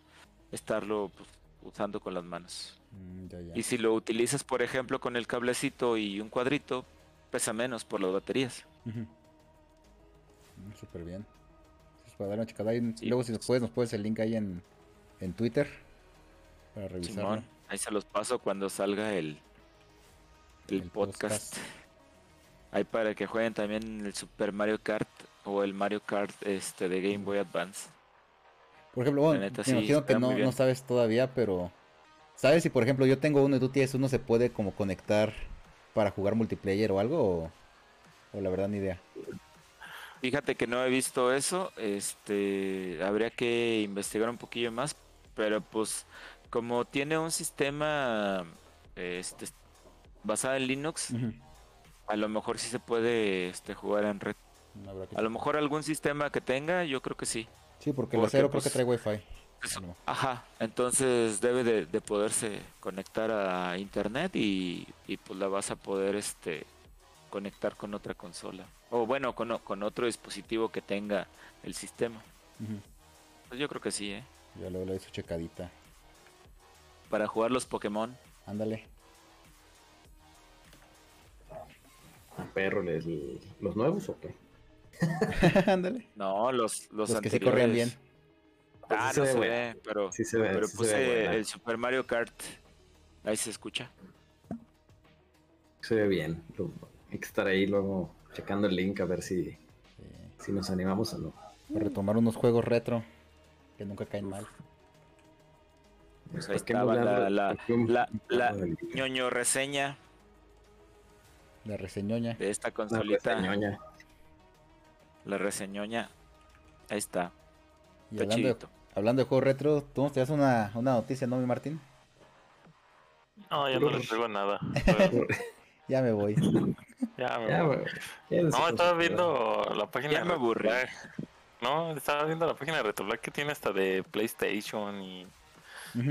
estarlo pues, usando con las manos. Mm, ya, ya. Y si lo utilizas, por ejemplo, con el cablecito y un cuadrito, pesa menos por las baterías. Mm, Súper bien. Entonces, para dar una checada ahí, Sí, luego si pues. nos puedes, nos puedes el link ahí en, en Twitter para revisarlo. Simón, ahí se los paso cuando salga el, el, El podcast. podcast. Ahí para que jueguen también el Super Mario Kart o el Mario Kart este de Game Boy Advance. Por ejemplo, bueno, neta, me sí, imagino que no, no sabes todavía, pero ¿sabes si por ejemplo yo tengo uno y tú tienes uno, se puede como conectar para jugar multiplayer o algo? O, o la verdad ni idea. Fíjate que no he visto eso, este, habría que investigar un poquillo más, pero pues como tiene un sistema este basado en Linux, a lo mejor sí se puede este jugar en red. A lo mejor algún sistema que tenga, yo creo que sí. Sí, porque el porque, acero creo pues, que trae wifi. Eso- Ajá, entonces debe de, de poderse conectar a internet y, y pues la vas a poder este conectar con otra consola. O bueno, con, con otro dispositivo que tenga el sistema. Pues yo creo que sí, ¿eh? Ya luego le doy su checadita. Para jugar los Pokémon. Ándale. Perro, les- ¿los nuevos o qué? Ándale. No, los, los, Los que sí corrían bien. Pues Ah, sí no se se ve ve, pero, Sí se ve, pero sí se puse ve el Super Mario Kart. Ahí se escucha. Se ve bien. Lo- Hay que estar ahí luego checando el link a ver si, Sí. si nos animamos o no. Para retomar unos juegos retro que nunca caen mal. Pues ahí ¿Por qué estaba la, la, la, la ñoño reseña La reseñoña. de esta consolita. reseñoña? La reseñoña. Ahí está. Y Está hablando de. Hablando de juegos retro, tú nos das una, una noticia, ¿no, mi Martín? No, ya no les traigo nada. Ya me voy. ya me Ya, voy. No, estaba viendo la página Ya de me aburrí. No, estaba viendo la página de Retoblack que tiene hasta de PlayStation y.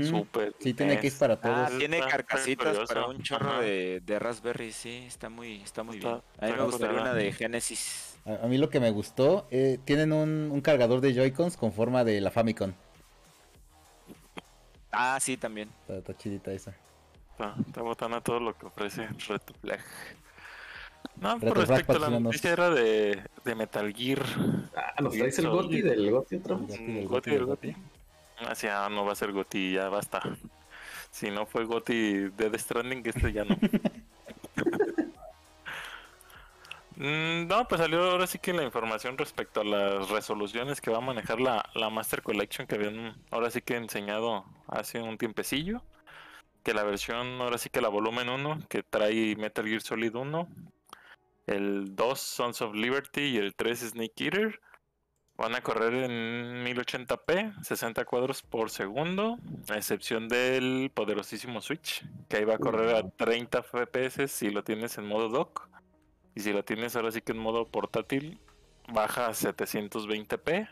Super. Sí, tiene case para todos. Ah, tiene está carcasitas para un chorro de, de Raspberry, sí, está muy, está muy Está- bien. A mí me gustaría una de Genesis. A, a mí lo que me gustó, eh, tienen un, un cargador de Joy-Cons con forma de la Famicom. Ah, sí, también. Está, está chidita esa. Está, está botando todo lo que ofrece Retoblack. No, Retoblack por respecto a la noticia era de, de Metal Gear. Ah, nos traes el. Goti del Goti otra El vez. Goti del Mm, Goti del Goti. Goti. Ah, sí, ah, no va a ser Goti, ya basta. Si no fue Goti Dead Stranding, este ya no. Mm, no, pues salió ahora sí que la información respecto a las resoluciones que va a manejar la, la Master Collection que habían ahora sí que enseñado hace un tiempecillo. Que la versión, ahora sí que la volumen 1, que trae Metal Gear Solid 1, el 2 Sons of Liberty y el 3 Snake Eater. Van a correr en 1080p, 60 cuadros por segundo, a excepción del poderosísimo Switch, que ahí va a correr a 30 FPS si lo tienes en modo dock. Y si lo tienes ahora sí que en modo portátil, baja a 720p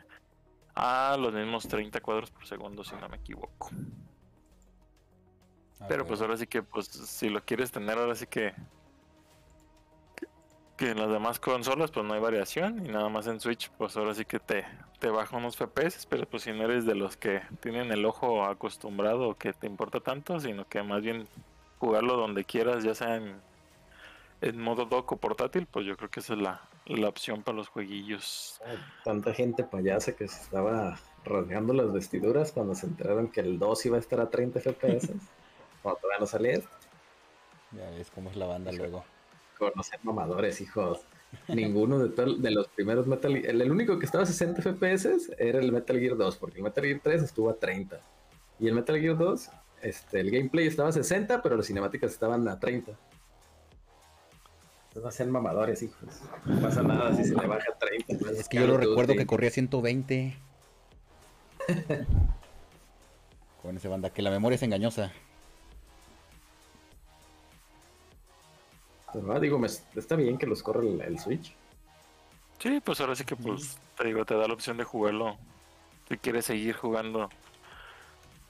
a los mismos 30 cuadros por segundo, si no me equivoco. Ah, Pero pues ahora sí que, pues si lo quieres tener, ahora sí que. Que en las demás consolas, pues no hay variación. Y nada más en Switch, pues ahora sí que te, te baja unos FPS. Pero pues si no eres de los que tienen el ojo acostumbrado que te importa tanto, sino que más bien jugarlo donde quieras, ya sea en, en modo dock o portátil, pues yo creo que esa es la, la opción para los jueguillos. Tanta gente payasa que se estaba rasgando las vestiduras cuando se enteraron que el 2 iba a estar a 30 FPS. cuando todavía no salía esto. Ya ves cómo es la banda luego. Conocer mamadores, hijos. Ninguno de, tal- de los primeros Metal Gear. El, el único que estaba a 60 FPS era el Metal Gear 2, porque el Metal Gear 3 estuvo a 30. Y el Metal Gear 2, este, el gameplay estaba a 60, pero las cinemáticas estaban a 30. No sean mamadores, hijos. No pasa nada si se le baja a 30. Es que yo lo recuerdo que corría 120. Con ese banda, que la memoria es engañosa. Pero, ah, digo, me- está bien que los corra el, el Switch. Sí, pues ahora sí que pues te digo, te da la opción de jugarlo. Si quieres seguir jugando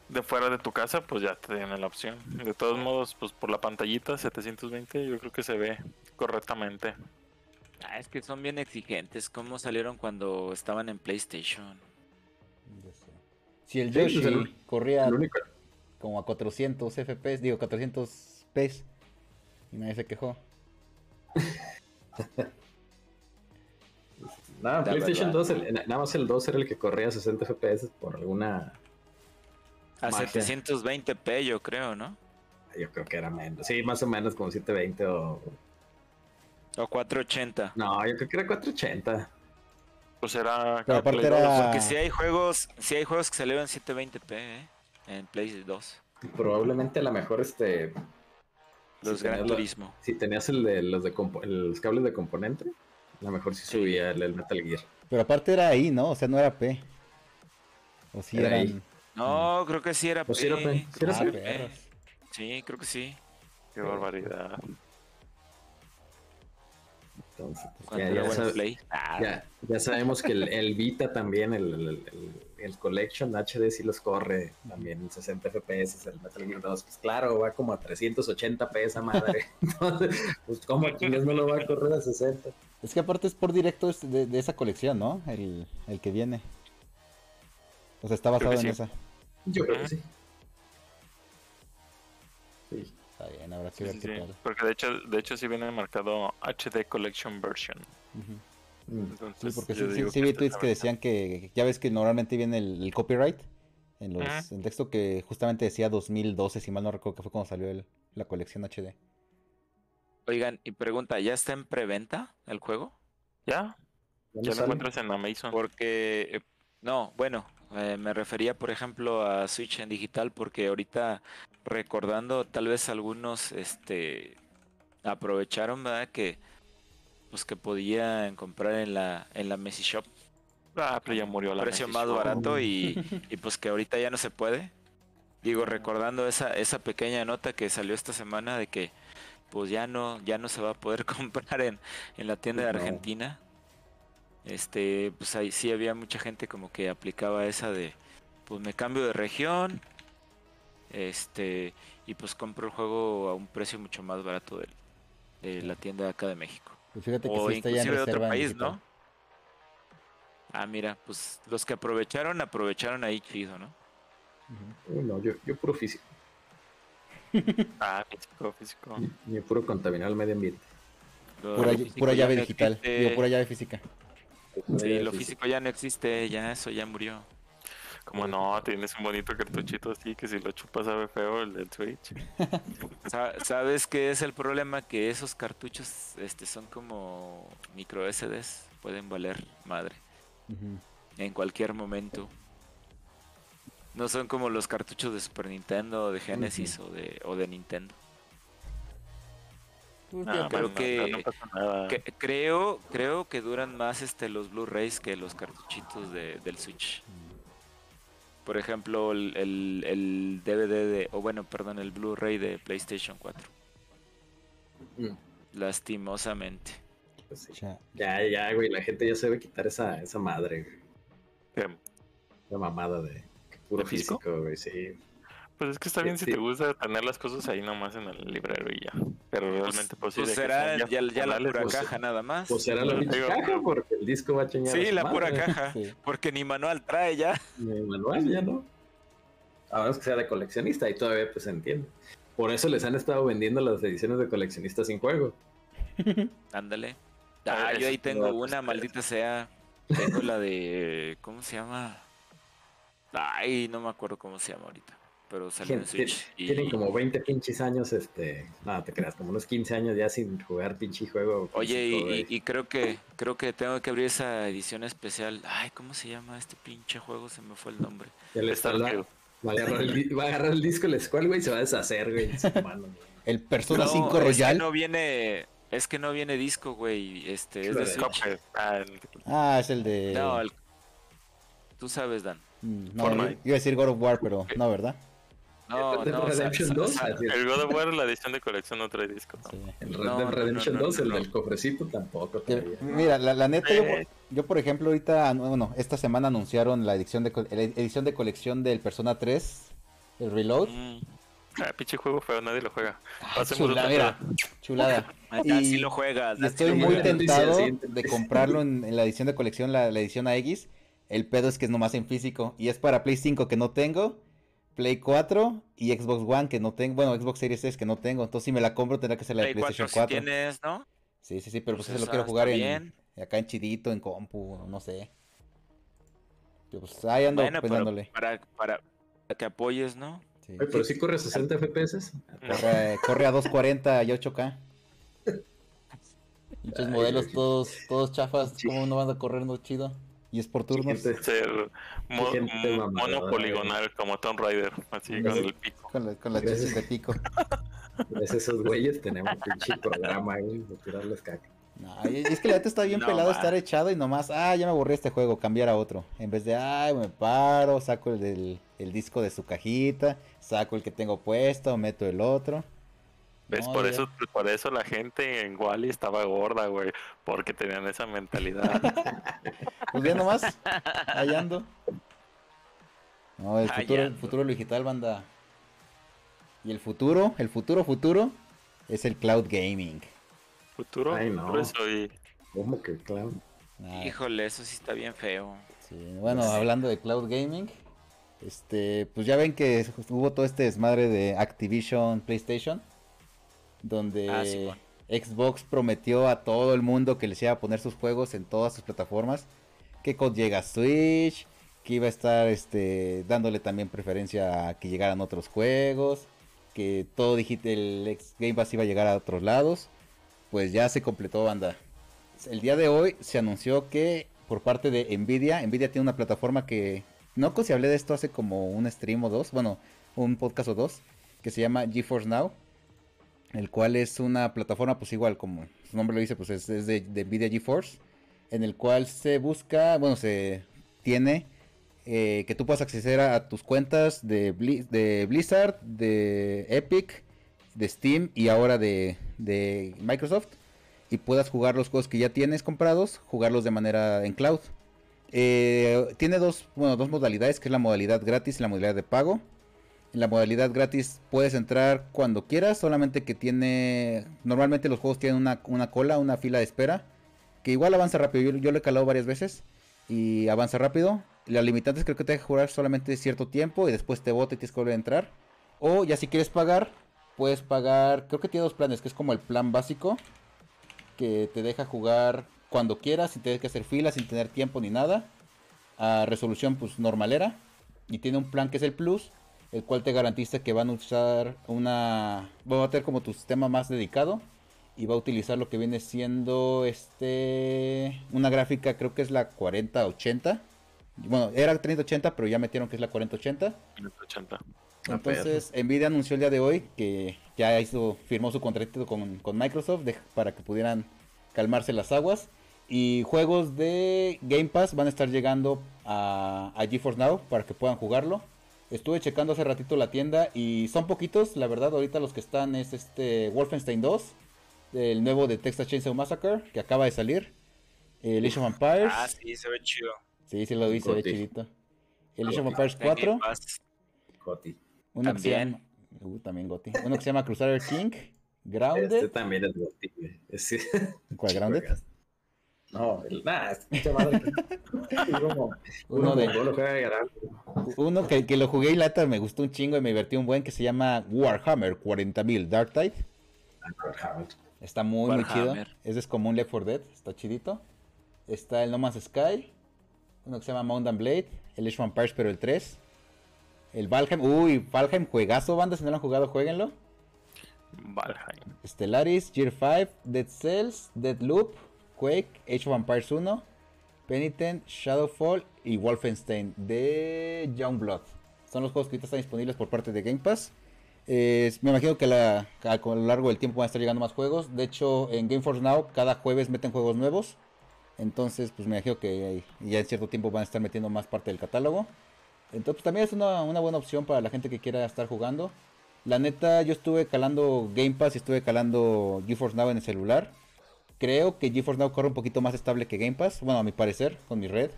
de fuera de tu casa, pues ya te tiene la opción. De todos modos, pues por la pantallita 720 yo creo que se ve correctamente. Ah, es que son bien exigentes. ¿Cómo salieron cuando estaban en PlayStation? Sé. Si el Sí, pues, Yoshi el- corría El como a 400 FPS, digo 400 PS, y nadie se quejó. nada, La PlayStation verdad. 2, el- nada más el 2 era el que corría a 60 FPS por alguna. A Magia. 720p, yo creo, ¿no? Yo creo que era menos. Sí, más o menos como 720 o. O 480. No, yo creo que era 480. Pues era... Pero aparte era- 2. Porque si hay juegos, si hay juegos que salieron en 720p, ¿eh? En Play 2. Probablemente a lo mejor este. Los si Gran Turismo. si tenías el de los de compo- los cables de componente, a lo mejor sí Sí. subía el, el Metal Gear. Pero aparte era ahí, ¿no? O sea, no era P. O sí Era eran. ahí. No, creo que sí era Pues sí era P. Sí era Ah, P. Sí, creo que sí. Qué barbaridad. Entonces, pues, Cuando ya, ya sab- Play. Ah, ya- ya sabemos que el, el Vita también, el, el- el- Collection HD sí los corre también en 60 FPS, el Metal Gear 2, pues claro, va como a 380 p esa madre. Entonces, pues cómo chingas no lo va a correr a 60. Es que aparte es por directo de, de esa colección, ¿no? El, el que viene. O sea, está basado en sí. esa. Yo creo que sí. Está bien, habrá que Sí, ver sí, qué sí. tal. Porque de hecho, de hecho sí viene marcado HD Collection Version. Entonces, Sí, porque sí, sí, digo sí vi tweets que decían que ya ves que normalmente viene el, el copyright en los en texto que justamente decía 2012, si mal no recuerdo que fue cuando salió el- la colección HD. Oigan, y pregunta, ¿ya está en preventa el juego? ¿Ya? ¿Dónde Ya lo sale? encuentras en Amazon. Porque, eh, no, bueno, eh, me refería, por ejemplo, a Switch en digital, porque ahorita recordando, tal vez algunos, este, aprovecharon, ¿verdad? Que, pues que podían comprar en la, en la Messi Shop, Ah, pero ya murió la precio Messi más Shop. barato y, y pues que ahorita ya no se puede. Digo, recordando esa, esa pequeña nota que salió esta semana de que pues ya no, ya no se va a poder comprar en, en la tienda de. Argentina. Este, pues ahí sí había mucha gente como que aplicaba esa de pues me cambio de región. Este, y pues compro el juego a un precio mucho más barato de, la tienda de acá de México. Pues fíjate que O sí está ya en inclusive de otro país, digital. ¿no? Ah, mira, pues los que aprovecharon, aprovecharon ahí chido, ¿no? Uh, no, yo, yo puro físico. Ah, físico, físico. Yo puro contaminar el medio ambiente. Pura, llave digital, digo, pura llave física. Sí, lo físico ya no existe, ya eso ya murió. Como no, tienes un bonito cartuchito así que si lo chupas sabe feo el del Switch. Sa- ¿Sabes qué es el problema? Que esos cartuchos este, son como micro SDs, pueden valer madre en cualquier momento. No son como los cartuchos de Super Nintendo, de Genesis o, de, o de Nintendo. Fíjate, creo que- no, no creo, creo que duran más este los Blu-rays que los cartuchitos de- del Switch. Por ejemplo, el, el, el DVD de, o bueno, perdón, el Blu-ray de PlayStation 4. Mm, Lastimosamente. pues sí. Ya, ya, güey, la gente ya se debe quitar esa, esa madre, güey. La mamada de puro ¿De físico? físico, güey, sí. Pues es que está bien si Sí. te gusta tener las cosas ahí nomás en el librero y ya. Pero realmente pues, sí, Pues que será ya, ya la pura pues, caja nada más. Pues será la pinche caja, porque el disco va a chingar. Sí, la pura madre. caja. sí. Porque ni manual trae ya. Ni manual, ya no. A menos que sea de coleccionista y todavía pues se entiende. Por eso les han estado vendiendo las ediciones de coleccionista sin juego. Ándale. Ah, yo ahí tengo no, pues, una, maldita sea. Tengo la de. ¿Cómo se llama? Ay, no me acuerdo cómo se llama ahorita. Pero salió en Tien- Switch. y- Tienen como 20 pinches años, este. Nada, te creas, como unos 15 años ya sin jugar pinche juego. Oye, y, creo que creo que tengo que abrir esa edición especial. Ay, ¿cómo se llama este pinche juego? Se me fue el nombre. Está- Starfield. va, a agarrar el, va a agarrar el disco el Squall, güey, y se va a deshacer, güey. El Persona No, 5 es que Royal. no viene, es que no viene disco, güey. Este, es de. Switch. Ah, el- Ah, es el de. No, el- tú sabes, Dan. Mm, no, Fortnite. iba a decir God of War, pero no, ¿verdad? No, Dead no, Redemption sa- 2, sa- así es. el God of War, la edición de colección no trae disco. Sí. El Red No, Dead no, Redemption no, no, 2, no, el no. del cofrecito, tampoco traía. Mira, la, la neta, yo, por- Eh. yo por ejemplo ahorita, bueno, esta semana anunciaron la edición de, la edición de colección del Persona 3, el Reload. Mm, Ah, pinche juego feo, nadie lo juega. Ah, Pasemos chula, otra mira, cosa. chulada. ah, Y- sí lo juegas. Y estoy muy tentado de comprarlo en, en la edición de colección, la, la edición AX. El pedo es que es nomás en físico. Y es para Play 5 que no tengo, Play 4 y Xbox One que no tengo. Bueno, Xbox Series S que no tengo. Entonces si me la compro tendrá que ser la de Play 4 PlayStation si 4. tienes, ¿no? Sí, sí, sí, pero pues, Pues eso lo quiero jugar en, acá en chidito, en compu, no sé. Yo, Pues ahí ando Bueno, pensándole. para, para, para que apoyes, ¿no? Sí. Oye, pero sí corre a 60 FPS. Corre, corre a 240 y 8K. Muchos Ay, modelos todos, todos chafas, Sí. ¿cómo no van a correr no chido? Y es por turnos. Gente, Ser mo- mono poligonal como Tomb Raider, así con el pico. Con, la- con chichis de pico. Gracias a esos güeyes tenemos pinche programa, güey, de tirarles caca. No, y es que la neta está bien No, pelado ma. estar echado y nomás, ah, ya me aburrí este juego, cambiar a otro. En vez de, ay, me paro, saco el, del, el disco de su cajita, saco el que tengo puesto, meto el otro. ¿Ves? No, por ya. eso por eso la gente en Wally estaba gorda, güey, porque tenían esa mentalidad. Pues bien nomás, ahí ando. No, el futuro, el futuro digital, banda. Y el futuro, el futuro, futuro, es el cloud gaming. Futuro, Ay, no. por eso y ¿Cómo que? Ah, Híjole, eso sí está bien feo. sí, Bueno, hablando de cloud gaming, este, pues ya ven que hubo todo este desmadre de Activision PlayStation, donde Ah, sí, bueno. Xbox prometió a todo el mundo que les iba a poner sus juegos en todas sus plataformas, que con llega a Switch, que iba a estar este, dándole también preferencia a que llegaran otros juegos, que todo digital, el ex Game Pass iba a llegar a otros lados, pues ya se completó banda. El día de hoy se anunció que por parte de Nvidia, Nvidia tiene una plataforma que, no si hablé de esto hace como un stream o dos, bueno, un podcast o dos, que se llama GeForce Now, el cual es una plataforma, pues igual como su nombre lo dice, pues es, de, de Nvidia GeForce, en el cual se busca, bueno, se tiene eh, que tú puedas acceder a, tus cuentas de, Bli- de Blizzard, de Epic, de Steam y ahora de, de Microsoft y puedas jugar los juegos que ya tienes comprados, jugarlos de manera en cloud. Eh, tiene dos, bueno, dos modalidades, que es la modalidad gratis y la modalidad de pago. En la modalidad gratis puedes entrar cuando quieras, solamente que tiene, normalmente los juegos tienen una, una cola, una fila de espera, que igual avanza rápido. Yo, lo he calado varias veces y avanza rápido. La limitante es creo que te deja jugar solamente cierto tiempo y después te bota y tienes que volver a entrar. O ya si quieres pagar, puedes pagar, creo que tiene dos planes, que es como el plan básico, que te deja jugar cuando quieras, sin tener que hacer filas, sin tener tiempo ni nada. A resolución pues normalera. Y tiene un plan que es el Plus, el cual te garantiza que van a usar una... Va a tener como tu sistema más dedicado. Y va a utilizar lo que viene siendo este... Una gráfica, creo que es la 4080. Bueno, era 3080, pero ya metieron que es la 4080. 80. Entonces, Nvidia anunció el día de hoy que ya hizo, firmó su contrato con, con Microsoft de- para que pudieran calmarse las aguas. Y juegos de Game Pass van a estar llegando a, a GeForce Now para que puedan jugarlo. Estuve checando hace ratito la tienda y son poquitos, la verdad. Ahorita los que están es este Wolfenstein 2, el nuevo de Texas Chainsaw Massacre que acaba de salir. El Age of Empires. Ah, sí, se ve chido. Sí, sí lo vi, se ve Goti. chidito. El Age of Goti. Empires Está en 4. Game Pass. Coti. Uno que se llama. Uh, también Goti. Uno que se llama Crusader King. Grounded. Este también es Goti, güey. Ese- ¿Cuál Grounded? No, madre. Uno, Uno de-. Uno que, que lo jugué y lata me gustó un chingo y me divertí un buen que se llama Warhammer 40.000 Dark Tide. Está muy, muy chido. Warhammer. Ese es como un Left 4 Dead. Está chidito. Está el No Man's Sky. Uno que se llama Mountain Blade. El Age of Empires, pero el 3. El Valheim. Uy, Valheim, juegazo, banda. Si no lo han jugado, jueguenlo. Valheim. Stellaris, Gear 5, Dead Cells, Deadloop, Quake, Age of Empires 1, Penitent, Shadowfall y Wolfenstein de Youngblood. Son los juegos que ahorita están disponibles por parte de Game Pass. Me imagino que la- a, lo largo del tiempo van a estar llegando más juegos. De hecho, en Game Force Now cada jueves meten juegos nuevos. Entonces, pues me imagino que ya en cierto tiempo van a estar metiendo más parte del catálogo. Entonces, pues, también es una, una buena opción para la gente que quiera estar jugando. La neta, yo estuve calando Game Pass y estuve calando GeForce Now en el celular. Creo que GeForce Now corre un poquito más estable que Game Pass, bueno, a mi parecer, con mi red.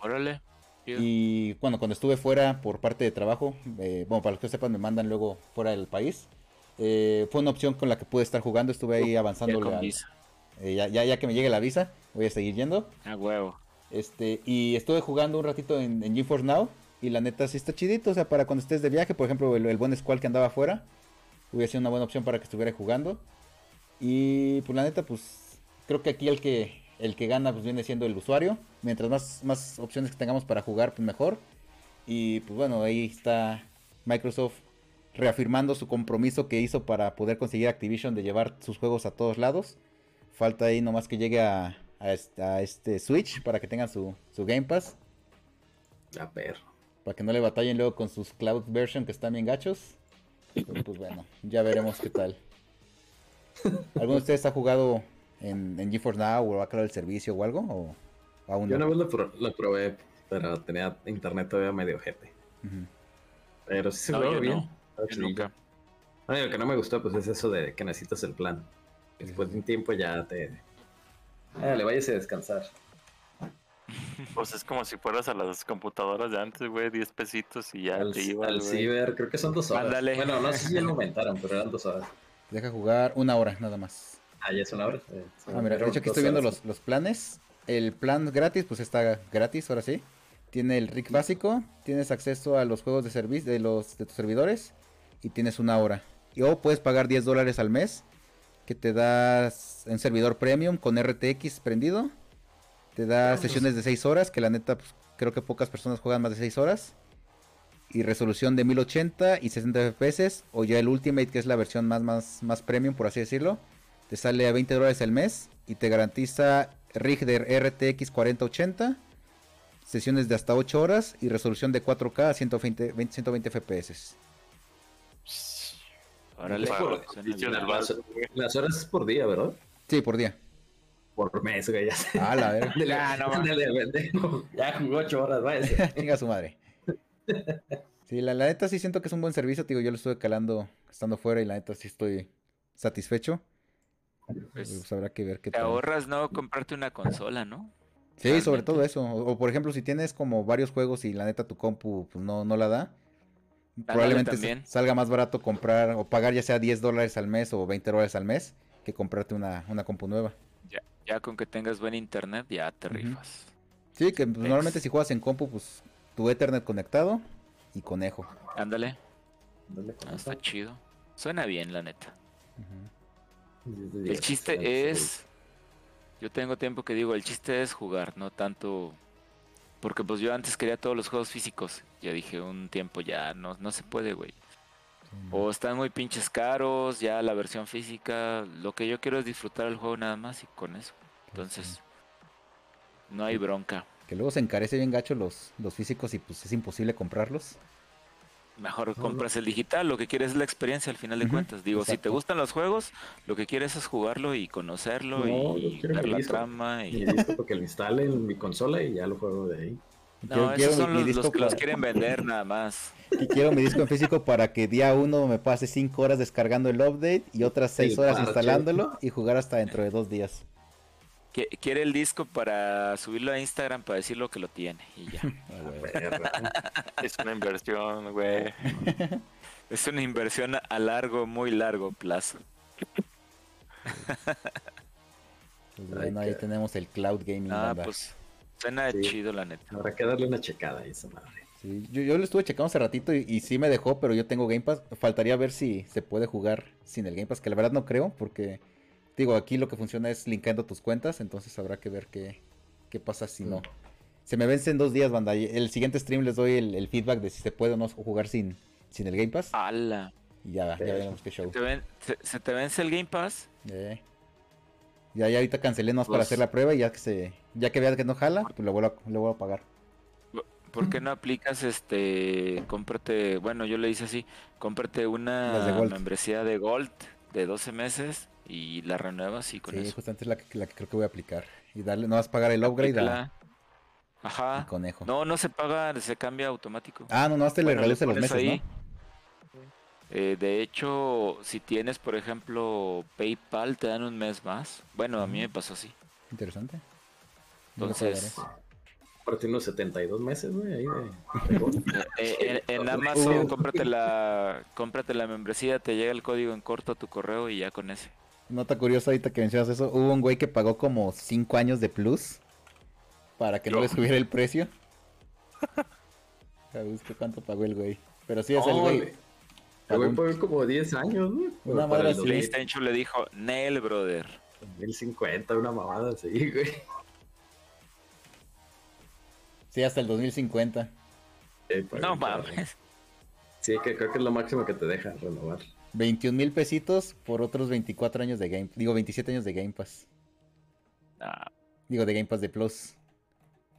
Órale. Y bueno, cuando estuve fuera por parte de trabajo, eh, bueno, para los que sepan, me mandan luego fuera del país. eh, fue una opción con la que pude estar jugando, estuve ahí avanzando. visa. ya, ya, ya que me llegue la visa, voy a seguir yendo. A huevo. Este, y estuve jugando un ratito en, en GeForce Now. Y la neta sí está chidito. O sea, para cuando estés de viaje, por ejemplo, el, el buen Squall que andaba afuera. Hubiera sido una buena opción para que estuviera jugando. Y pues la neta, pues creo que aquí el que el que gana pues viene siendo el usuario. Mientras más, más opciones que tengamos para jugar, pues mejor. Y pues bueno, ahí está Microsoft reafirmando su compromiso que hizo para poder conseguir Activision de llevar sus juegos a todos lados. Falta ahí nomás que llegue a, a este, a este Switch para que tengan su, su Game Pass. La perro. Para que no le batallen luego con sus cloud version que están bien gachos. Pero pues bueno, ya veremos qué tal. ¿Alguno de ustedes ha jugado en, en GeForce Now o ha creado el servicio o algo? ¿O aún Yo no? una vez lo, pro- lo probé, pero tenía internet todavía medio gente. Ujú. Pero sí se No, yo bien. no. Yo nunca. Lo único que no me gustó pues es eso de que necesitas el plan. Que Después de un tiempo ya te... Eh, le vayas a descansar. Pues es como si fueras a las computadoras de antes, güey, 10 pesitos y ya Al, te iba al ciber, creo que son dos horas. Ándale. Bueno, no sé si ya lo aumentaron, pero eran dos horas. Deja jugar una hora nada más. Ah, ya es una hora. Eh, Ah, mira, de hecho aquí estoy viendo los, los planes. El plan gratis, pues está gratis, ahora sí. Tiene el RIC básico, tienes acceso a los juegos de servicio de los de tus servidores y tienes una hora. Y o puedes pagar 10 dólares al mes, que te das un servidor premium con RTX prendido. Te da Vamos. sesiones de 6 horas, que la neta pues, creo que pocas personas juegan más de 6 horas. Y resolución de 1080 y 60 FPS. O ya el Ultimate, que es la versión más, más, más premium, por así decirlo. Te sale a 20 dólares al mes y te garantiza rig de RTX 4080, sesiones de hasta 8 horas y resolución de 4K a 120, 20 120 FPS. Vicios del Las, horas es por día, ¿verdad? Sí, por día. Por mes, güey. Ya sé. Ah, la. Ándale, Ah, no. Ya jugó ocho horas, váyase. Chinga su madre. Sí, la, la neta sí siento que es un buen servicio, te digo, yo lo estuve calando estando fuera y la neta sí estoy satisfecho. Pues, Pues habrá que ver qué te tal. ahorras no comprarte una consola, ¿no? Sí, sobre todo eso. O, o, por ejemplo, si tienes como varios juegos y la neta tu compu pues, no, no la da, probablemente también. salga más barato comprar o pagar ya sea 10 dólares al mes o 20 dólares al mes que comprarte una, una compu nueva. Ya, ya con que tengas buen internet, ya te rifas. Sí, que pues, normalmente si juegas en compu, pues tu Ethernet conectado y conejo. Ándale, ah, está chido. Suena bien, la neta. El chiste es, yo tengo tiempo que digo, el chiste es jugar, no tanto, porque pues yo antes quería todos los juegos físicos, ya dije un tiempo ya no, no se puede, güey. O están muy pinches caros, ya la versión física, lo que yo quiero es disfrutar el juego nada más y con eso. Entonces, no hay bronca. Que luego se encarece bien gacho los, los físicos y pues es imposible comprarlos. Mejor no. compras el digital, lo que quieres es la experiencia al final de cuentas. Digo, si te gustan los juegos, lo que quieres es jugarlo y conocerlo No, yo y quiero ver la disco. trama. Y Y... listo porque lo instale en mi consola y ya lo juego de ahí. No, quiero- quiero esos son mi- mi los, los disco que los quieren vender nada más. Y quiero mi disco en físico para que día uno me pase 5 horas descargando el update y otras 6 El horas parche. instalándolo y jugar hasta dentro de dos días. Qui- Quiere el disco para subirlo a Instagram para decir lo que lo tiene y ya. Es una inversión, güey. es una inversión a largo, muy largo plazo. Pues bueno, ahí tenemos el cloud gaming. Ah, pues suena Sí. chido la neta. Habrá que darle una checada a esa madre. Sí, yo, yo lo estuve checando hace ratito y, y sí me dejó, pero yo tengo Game Pass. Faltaría ver si se puede jugar sin el Game Pass, que la verdad no creo, porque digo, aquí lo que funciona es linkando tus cuentas, entonces habrá que ver qué, qué pasa si no. Se me vence en dos días, banda. El siguiente stream les doy el, el feedback de si se puede o no jugar sin, sin el Game Pass. ¡Hala! Y ya, ya veremos qué show. ¿Te ven- se, se te vence el Game Pass? Eh. Ya, ya ahorita cancelé nomás para hacer la prueba y ya que se, ya que vea que no jala, pues lo vuelvo a, lo vuelvo a pagar. ¿Por qué no aplicas este, cómprate, bueno, yo le hice así, cómprate de una membresía de Gold de 12 meses y la renuevas y con Sí, eso. justamente es la que, la que creo que voy a aplicar. Y darle, nomás pagar el upgrade a. Ajá. al conejo. No, no se paga, se cambia automático. Ah, no, no, te le Bueno, le reduce los meses, ahí. Eh, de hecho, si tienes, por ejemplo, PayPal, te dan un mes más. Bueno, a mí me pasó así. ¿no? Interesante. No Entonces, Aparte unos 72 meses, güey, ahí de... eh, en, en Amazon, cómprate la, cómprate la membresía, te llega el código en corto a tu correo y ya con ese. Nota curiosa ahorita que mencionas eso. Hubo un güey que pagó como 5 años de plus para que no le subiera el precio. A buscar cuánto pagó el güey. Pero sí es el güey. El güey pagó como 10 años, ¿no? Una madre así. PlayStation le dijo, Nel, brother. 2050, una mamada así, güey. Sí, hasta el 2050. Sí, para- No mames. Sí, que creo que es lo máximo que te deja renovar. 21 mil pesitos por otros 24 años de Game Digo, 27 años de Game Pass. Ah, Digo, de Game Pass de Plus.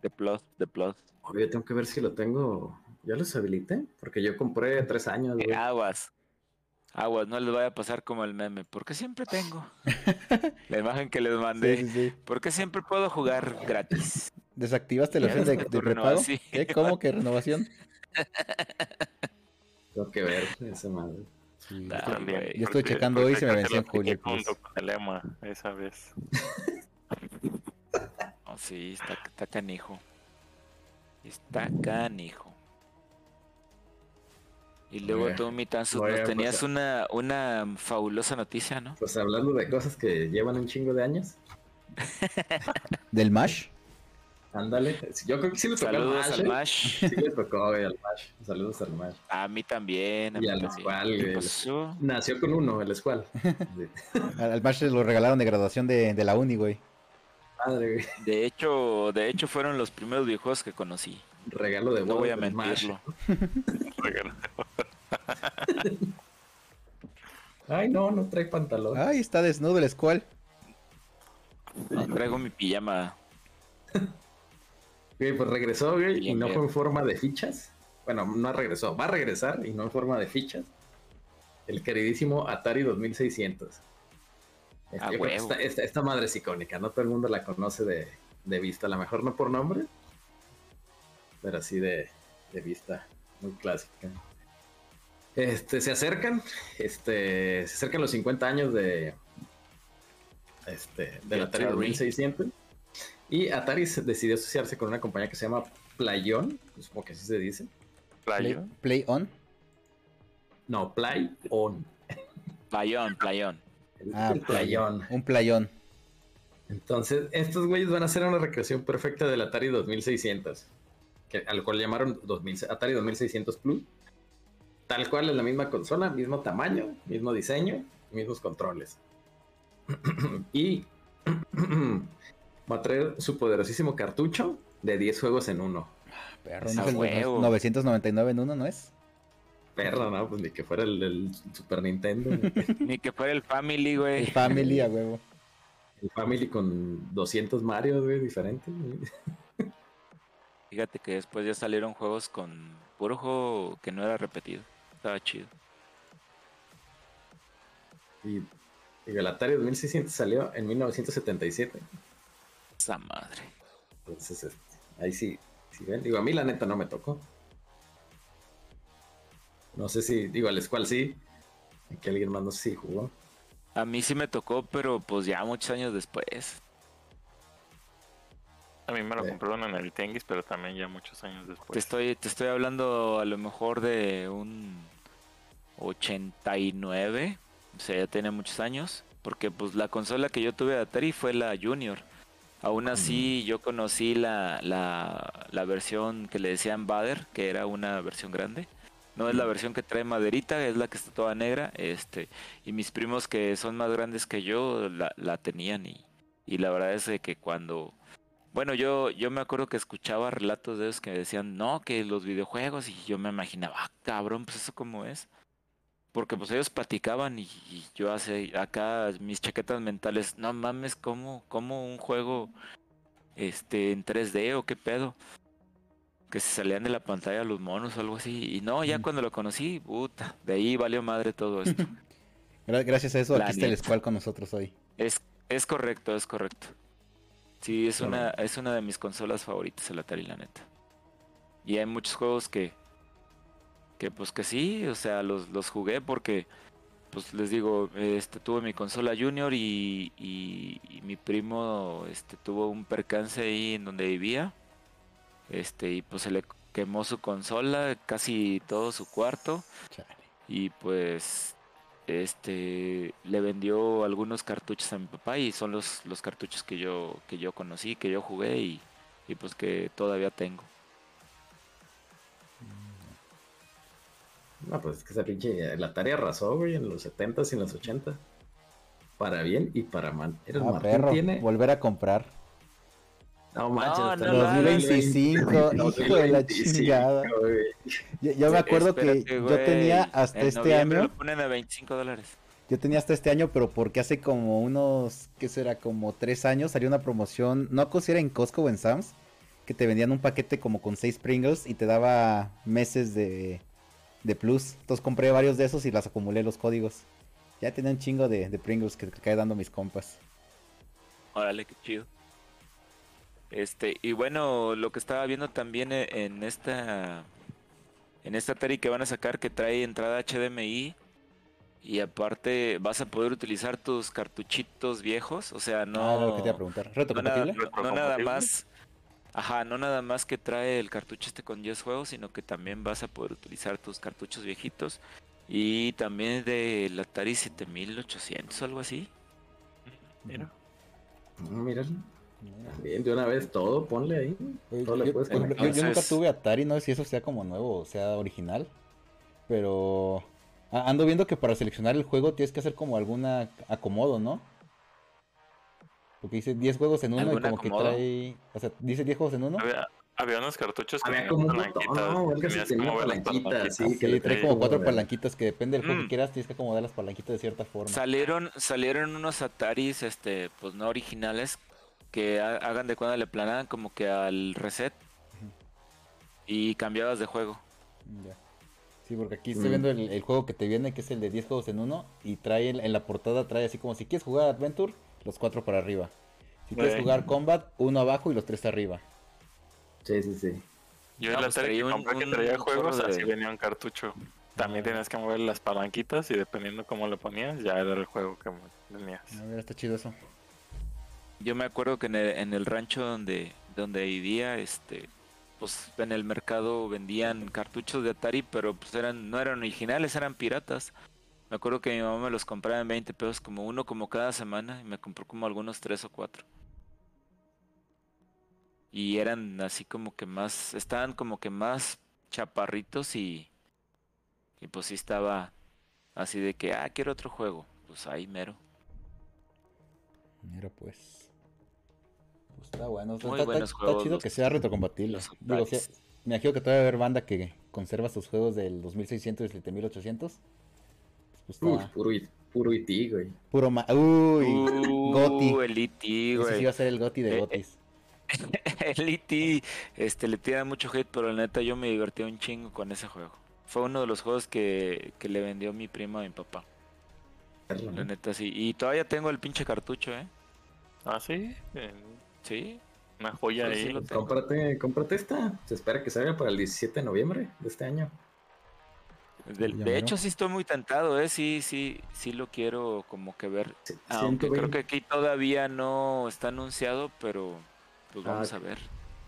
de plus, de plus. Oye, tengo que ver si lo tengo. ¿Ya los habilité? Porque yo compré tres años, güey. Eh, aguas. Aguas, no les vaya a pasar como el meme. Porque siempre tengo. La imagen que les mandé. Sí, sí, sí. Porque siempre puedo jugar gratis. ¿Desactivaste la opción de, de prepago? ¿Qué? ¿Cómo que renovación? Tengo que ver esa madre. Sí, yo estoy- güey. yo estoy checando hoy y se me venció en julio. Junto con el EMA esa vez. Oh, sí, está, está canijo. Está canijo. Y luego Oiga, tú, mi Tansus, oiga, nos pues, tenías a- una, una fabulosa noticia, ¿no? Pues hablando de cosas que llevan un chingo de años. ¿Del Mash? Ándale. Yo creo que sí le tocó Saludos al al Mash. ¿eh? Sí le tocó güey, al Mash. Saludos al Mash. A mí también. A mí Y al también. Squall, ¿Qué güey. pasó? Nació con uno, el Squall. Sí. Al, Mash lo regalaron de graduación de, de la uni, güey. Madre, güey. De hecho, de hecho fueron los primeros videojuegos que conocí. Regalo de No voy a mentirlo. Regalo. Ay, no, no trae pantalón. Ay, está desnudo el Squall. Traigo mi pijama. Güey, pues regresó, güey, y no fue en forma de fichas. Bueno, no regresó, va a regresar y no en forma de fichas. El queridísimo Atari 2600. Este, A yo creo que huevo. esta, esta- esta madre es icónica, no todo el mundo la conoce de, de vista. A lo mejor no por nombre, pero así de, de vista. Muy clásica. Este, se acercan, este, se acercan los 50 años de, este, del De Atari Atari. 2600. Y Atari se- decidió asociarse con una compañía que se llama Playon, supongo que así se dice. Play, Playo. play on. No, Play On. Playón, playón. Ah, Playon. Un playón. Entonces, estos güeyes van a hacer una recreación perfecta del Atari 2600, que, al cual llamaron 2000 Atari 2600 Plus. Tal cual es la misma consola, mismo tamaño, mismo diseño, mismos controles. y va a traer su poderosísimo cartucho de 10 juegos en uno. Perro, ¿no es el huevo. 999 en uno, ¿no es? Perro, ¿no? Pues ni que fuera el, el Super Nintendo. Ni que fuera el Family, güey. El Family, a huevo. el Family con 200 Mario, güey, diferentes. güey. Fíjate que después ya salieron juegos con puro juego que no era repetido. Estaba chido. Y, y el Atari 2600 salió en 1977. Esa madre. Entonces, este, ahí sí, sí ven. Digo, a mí la neta no me tocó. No sé si, digo, al Squall sí. Aquí alguien más no sé si jugó. A mí sí me tocó, pero pues ya muchos años después. A mí me lo Sí. compraron en el Tianguis, pero también ya muchos años Te después. estoy, te estoy hablando a lo mejor de un 89. O sea, ya tiene muchos años. Porque pues la consola que yo tuve de Atari fue la Junior. Aún así yo conocí la, la, la versión que le decían Bader, que era una versión grande. No es la versión que trae maderita, es la que está toda negra. Este, y mis primos que son más grandes que yo la, la tenían y, y la verdad es que cuando bueno, yo, yo me acuerdo que escuchaba relatos de ellos que decían, no, que los videojuegos, y yo me imaginaba, ah, cabrón, pues eso cómo es. Porque pues ellos platicaban y, y yo hace acá mis chaquetas mentales, no mames, ¿cómo, cómo un juego este en 3D o qué pedo? Que se salían de la pantalla los monos o algo así. Y no, ya Mm. cuando lo conocí, puta, de ahí valió madre todo esto. Gra- Gracias a eso, La aquí está el. Squall con nosotros hoy. Es, es correcto, es correcto. Sí, es una, es una de mis consolas favoritas, el Atari, la neta. Y hay muchos juegos que, que pues que sí, o sea, los, los jugué porque, pues les digo, este tuve mi consola Junior y, y, y mi primo este tuvo un percance ahí en donde vivía. Este, y pues se le quemó su consola, casi todo su cuarto Chale. y pues este le vendió algunos cartuchos a mi papá y son los, los cartuchos que yo que yo conocí que yo jugué y, y pues que todavía tengo No, pues es que esa pinche. La Atari arrasó, güey, en los 70s y en los 80s. Para bien y para mal. Era el Ah, Martín perro, tiene. volver a comprar. No manches, No, hasta no el lo hagas. 2025, hijo de la 2025, chingada. Yo, yo me acuerdo que yo tenía hasta en este año, lo ponen a 25 dólares yo tenía hasta este año, pero porque hace como unos, ¿qué será? Como tres años salió una promoción, no si era en Costco o en Sam's, que te vendían un paquete como con seis Pringles y te daba meses de, de plus. Entonces compré varios de esos y las acumulé los códigos. Ya tenía un chingo de, de Pringles que cae dando mis compas. órale qué chido este y bueno lo que estaba viendo también e- en esta en esta Atari que van a sacar que trae entrada HDMI y aparte vas a poder utilizar tus cartuchitos viejos, o sea, No, no lo que te iba a preguntar. ¿Reto no nada, no- nada ¿Retrocompatible? más Ajá, no nada más que trae el cartucho este con 10 juegos, sino que también vas a poder utilizar tus cartuchos viejitos. Y también del Atari 7800 o algo así. Mira. Mm, Mira, Mira. bien, de una vez todo, ponle ahí. Oye, Todo yo, le puedes yo- yo nunca tuve Atari, no sé si eso sea como nuevo o sea original. Pero ando viendo que para seleccionar el juego tienes que hacer como alguna acomodo, ¿no? Porque dice 10 juegos en uno y ¿Algún como acomodo? que trae. O sea, dice 10 juegos en uno. Había, había unos cartuchos que Había como palanquitas, que palanquitas, sí, que le trae como cuatro palanquitas que depende del juego que Mm. quieras, tienes que acomodar las palanquitas de cierta forma. Salieron, salieron unos Ataris, este, pues no originales, que ha- hagan de cuando le planaban como que al reset y cambiabas de juego. Ya. Sí, porque aquí estoy Mm. viendo el, el juego que te viene, que es el de 10 juegos en uno, y trae en la portada, trae así como si quieres jugar Adventure, los cuatro para arriba. Si quieres jugar Combat, uno abajo y los tres arriba. Sí, sí, sí. Yo No, el pues Atari que compré que traía juegos, de- así venía un cartucho. También Ah. tenías que mover las palanquitas y dependiendo cómo lo ponías, ya era el juego que tenías. A ver, está chido eso. Yo me acuerdo que en el, en el rancho donde, donde vivía, este, pues en el mercado vendían cartuchos de Atari, pero pues eran, no eran originales, eran piratas. Me acuerdo que mi mamá me los compraba en 20 pesos, como uno como cada semana, y me compró como algunos tres o cuatro. Y eran así como que más, estaban como que más chaparritos y, y pues sí estaba así de que, ah, quiero otro juego. Pues ahí mero. Mira pues. Pues está bueno. Muy está- buenos está juegos chido los- que sea retrocompatible. Digo, me imagino que todavía va a haber banda que conserva sus juegos del 2600 y 7800. Pues Uy, está puro, it- puro IT, güey. puro ma- Uy, Goti. Uh, el E.T., Ese sí güey. va a ser el Goti de Eh, Gotis. El E.T. este, le tira mucho hate, pero la neta yo me divertí un chingo con ese juego. Fue uno de los juegos que, que le vendió mi prima a mi papá. La neta sí. Y todavía tengo el pinche cartucho, ¿eh? Ah, sí, eh, Sí. una joya Sí, sí ahí. Cómprate, cómprate esta. Se espera que salga para el 17 de noviembre de este año. De hecho sí estoy muy tentado, ¿eh? Sí, sí, sí lo quiero como que ver. Sí, Aunque creo 120, que aquí todavía no está anunciado, pero pues Ah, vamos a ok. ver.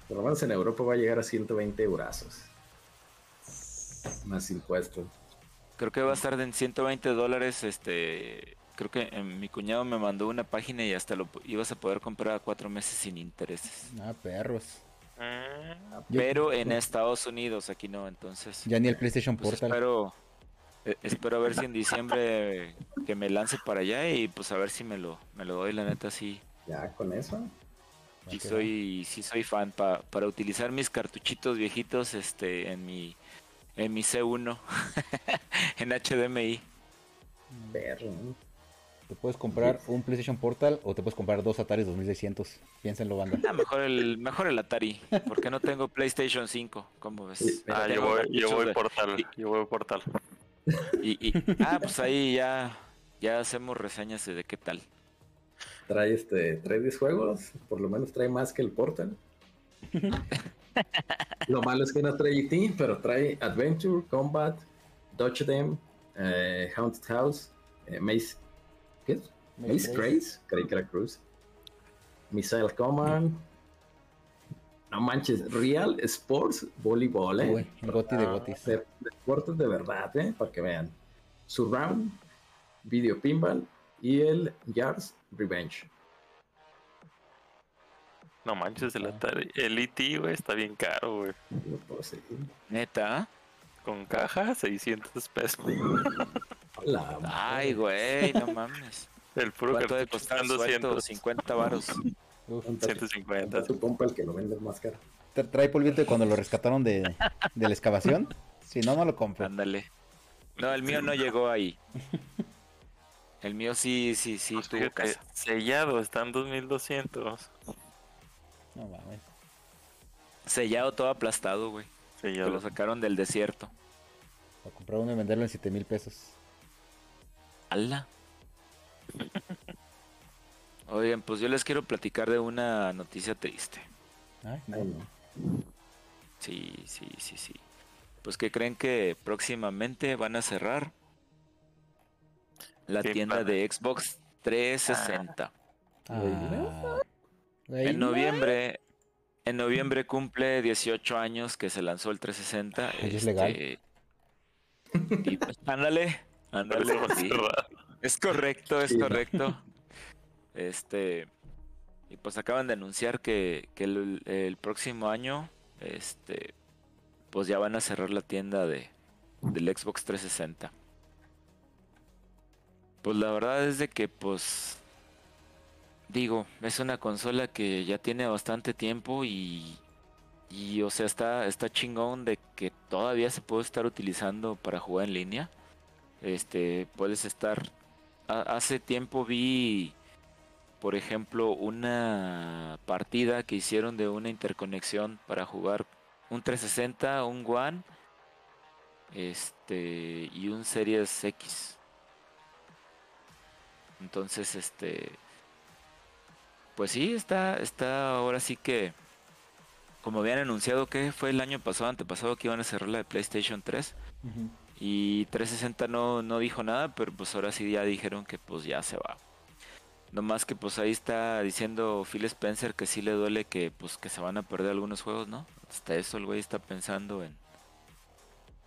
Por lo menos en Europa va a llegar a 120 eurazos. Más impuestos. Creo que va a estar en 120 dólares, este... Creo que eh, mi cuñado me mandó una página y hasta lo ibas a poder comprar a cuatro meses sin intereses. Ah, perros. Ah, Pero en Estados Unidos, aquí no, entonces... Ya ni el PlayStation pues Portal. espero, eh, espero a ver si en diciembre que me lance para allá y pues a ver si me lo, me lo doy, la neta sí. Ya con eso. Sí soy, sí soy fan pa- para utilizar mis cartuchitos viejitos este en mi en mi C1 en HDMI. Perro. Te puedes comprar un PlayStation Portal o te puedes comprar dos Atari 2600. Piénsenlo, banda. Ah, mejor el mejor el Atari, porque no tengo PlayStation 5, ¿cómo ves? Sí, Ah, yo voy, yo portal, yo voy portal. y, y- ah, pues ahí ya ya hacemos reseñas de qué tal. Trae este, trae 10 juegos, por lo menos trae más que el Portal. lo malo es que no trae ET, pero trae Adventure, Combat, Dodge Dem, eh, Haunted House, eh, Maze, ¿qué es? Maze Grace, creí que era Cruz, Missile Command, no manches, Real Sports Volleyball, eh. Uy, Goti de Ah, Gotis. De, de deportes de verdad, eh, para que vean. Surround, Video Pinball y el Yards Revenge. No manches, el Ah. Atari. El E.T., güey, está bien caro, güey. No puedo seguir. Neta. Con caja, 600 pesos. La Ay, güey, no mames. El puro ¿Cuánto de cartucho costar están suelto? 200. 50 varos. Uf. Conta- 150. conta tu compa el que lo vende más caro. Tra- Trae polvito de cuando lo rescataron de, de la excavación. Si no, no lo compro. Ándale. No, el mío no llegó ahí. El mío sí, sí, sí Pues tuvo casa. sellado, están 2200. No mames. Sellado todo aplastado, güey. Que Sellado. lo sacaron del desierto. Para comprar uno y venderlo en 7 mil pesos. ¡Hala! Oigan, pues yo les quiero platicar de una noticia triste. Ay, no. Sí, sí, sí, sí. Pues que creen que próximamente van a cerrar la tienda padre. de Xbox 360. Ah, En noviembre, en noviembre cumple 18 años que se lanzó el 360. Oye, es legal. este, y pues, ándale, ándale. sí. Es correcto, es Sí, ¿no? correcto. Este, y pues acaban de anunciar que, que el, el próximo año, este, pues ya van a cerrar la tienda de, del Xbox 360. Pues la verdad es de que, pues, digo, es una consola que ya tiene bastante tiempo y, y o sea, está, está chingón de que todavía se puede estar utilizando para jugar en línea. Este, puedes estar ha- hace tiempo vi, por ejemplo, una partida que hicieron de una interconexión para jugar un 360, un One, este y un Series X. Entonces, este, pues sí, está, está ahora sí que, como habían anunciado que fue el año pasado, antepasado que iban a cerrar la de PlayStation 3. Ujú. Y 360 no, no dijo nada, pero pues ahora sí ya dijeron que pues ya se va. Nomás que pues ahí está diciendo Phil Spencer que sí le duele que pues que se van a perder algunos juegos, ¿no? Hasta eso el güey está pensando en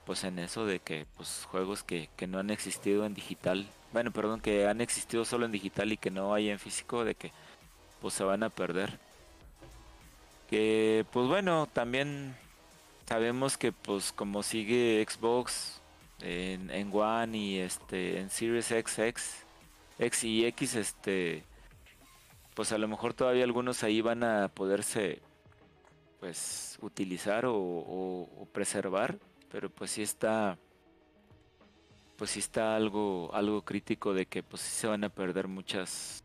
pues en eso de que pues juegos que, que no han existido en digital, bueno, perdón, que han existido solo en digital y que no hay en físico, de que pues se van a perder. Que pues bueno, también sabemos que pues como sigue Xbox en, en One y este en Series XX, X y X, este pues a lo mejor todavía algunos ahí van a poderse pues utilizar o, preservar, pero pues sí está pues sí está algo algo crítico de que pues sí se van a perder muchas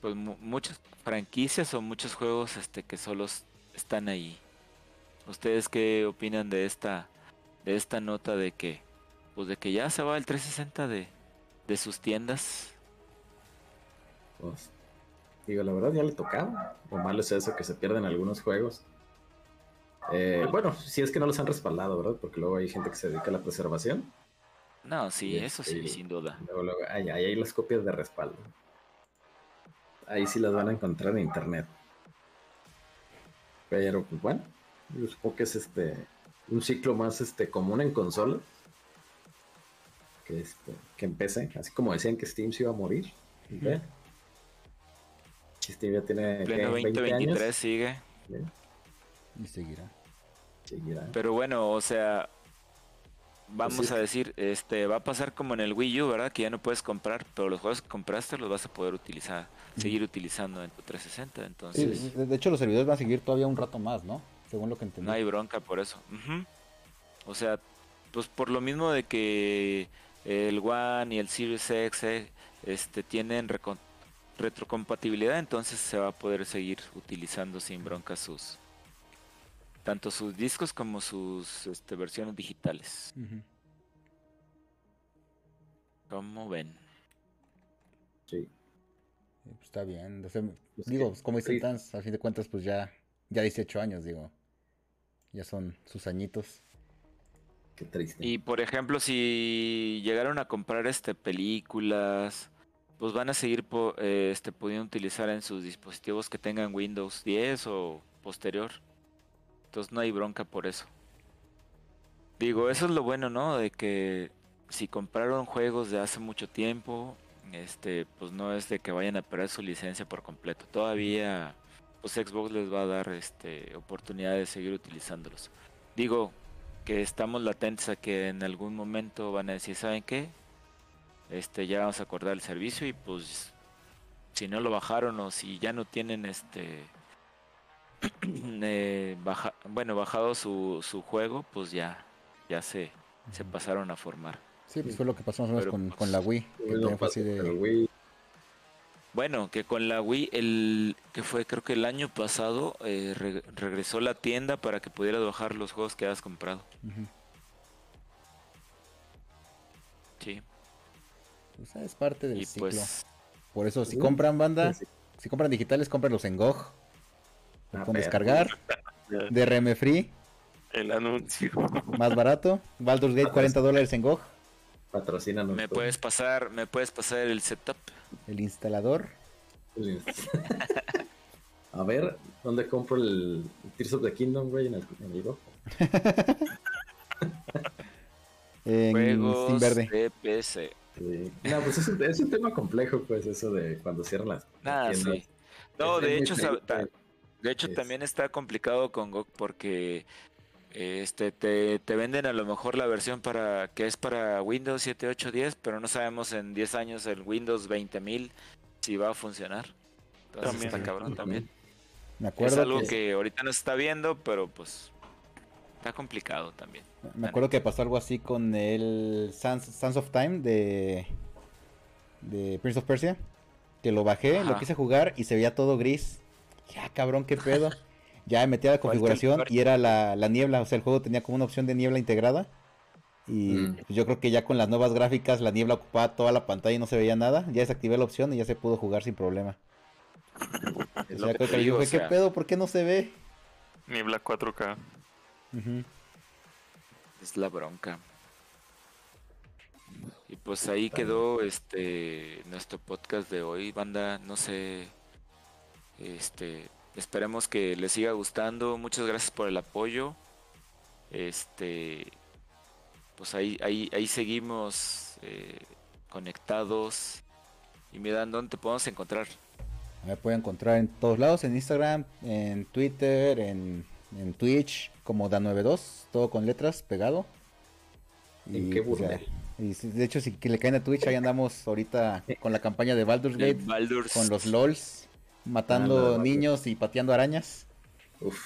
pues mu- muchas franquicias o muchos juegos este que solos están ahí. ¿Ustedes qué opinan de esta de esta nota de que pues de que ya se va el 360 de de sus tiendas? Pues, digo, la verdad ya le tocaba. Lo malo es eso, que se pierden algunos juegos. Eh, bueno, si es que no los han respaldado, ¿verdad? Porque luego hay gente que se dedica a la preservación. No, sí, Y eso sí, este, sin duda. Luego, luego, ahí, ahí hay las copias de respaldo. Ahí sí las van a encontrar en internet. Pero, pues bueno, yo supongo que es este un ciclo más este común en consolas. Que, este, que empecé, así como decían que Steam se iba a morir. ve. Steam ya tiene Pleno ¿qué? 20 2023 años. sigue. Y seguirá. Seguirá. Pero bueno, o sea, vamos Pues sí. a decir, este va a pasar como en el Wii U, ¿verdad? Que ya no puedes comprar, pero los juegos que compraste los vas a poder utilizar, seguir utilizando en tu 360. Sí, Entonces, de de hecho, los servidores van a seguir todavía un rato más, ¿no? Según lo que entendí. no hay bronca por eso. O sea, pues por lo mismo de que el One y el Series X eh, este, tienen retrocompatibilidad, entonces se va a poder seguir utilizando sin bronca sus tanto sus discos como sus este, versiones digitales. Ujú. ¿Cómo ven? Sí. Sí, pues, está bien. o sea, Pues digo, que- pues, como dicen sí. Tans, a fin de cuentas, pues ya, ya 18 años, digo. Ya son sus añitos. Qué triste. Y por ejemplo, si llegaron a comprar este películas, pues van a seguir po- eh, este, pudiendo utilizar en sus dispositivos que tengan Windows 10 o posterior. Entonces no hay bronca por eso. Digo, eso es lo bueno, ¿no? De que si compraron juegos de hace mucho tiempo, este, pues no es de que vayan a perder su licencia por completo. Todavía, pues Xbox les va a dar este oportunidad de seguir utilizándolos. Digo, que estamos latentes a que en algún momento van a decir, ¿saben qué? Este, ya vamos a acordar el servicio y pues si no lo bajaron o si ya no tienen este eh, baja- bueno, bajado su, su juego, pues ya ya se, se pasaron a formar. Sí, pues fue lo que pasó más o menos Pero, con, pues, con la Wii. Que fue así de- Wii. Bueno, que con la Wii, el que fue creo que el año pasado, eh, re- regresó la tienda para que pudieras bajar los juegos que has comprado. Sí. Pues, es parte del Y ciclo. pues Por eso, si compran banda, si compran digitales, cómprenlos en GOG. Lo Ah, descargar. DRM free, El anuncio. más barato. Baldur's Gate, 40 dólares en GOG. Patrocínanos. me tú. puedes pasar, me puedes pasar el setup. El instalador. A ver, ¿dónde compro el Tears of the Kingdom, güey? En el, en el. En Juegos Steam Verde. de PC. Sí. No, pues es un, es un tema complejo, pues, eso de cuando cierran las Nada, tiendas. sí. No, de hecho, de hecho también está complicado con GOG porque este te, te venden a lo mejor la versión para que es para Windows 7, 8, 10, pero no sabemos en 10 años el Windows 20000 si va a funcionar. Entonces También. está cabrón también. Me Es acuerdo, algo que, que ahorita no se está viendo, pero pues está complicado también. me acuerdo que pasó algo así con el Sands, Sands of Time de, de Prince of Persia. Que lo bajé, lo quise jugar y se veía todo gris. Ya, cabrón, qué pedo. Ya me metí a la ¿Cuál configuración y era la, la niebla. O sea, el juego tenía como una opción de niebla integrada. Y Mm. pues, yo creo que ya con las nuevas gráficas la niebla ocupaba toda la pantalla y no se veía nada. Ya desactivé la opción y ya se pudo jugar sin problema. Es O sea, que creo te que digo, dije, o ¿qué pedo? ¿Por qué no se ve? Niebla 4K. Ujú. Es la bronca. Y pues ahí quedó este nuestro podcast de hoy, banda, no sé este esperemos que les siga gustando. Muchas gracias por el apoyo. Este pues ahí ahí ahí seguimos eh, conectados. Y miran dónde te podemos encontrar. Me pueden encontrar en todos lados, en Instagram, en Twitter, en, en Twitch, como Da92, todo con letras pegado. ¿En qué pues, y si- de hecho, si que le caen a Twitch, ahí andamos ahorita con la campaña de Baldur's Gate, Baldur's- con los LOLs, matando niños y pateando arañas. Uf,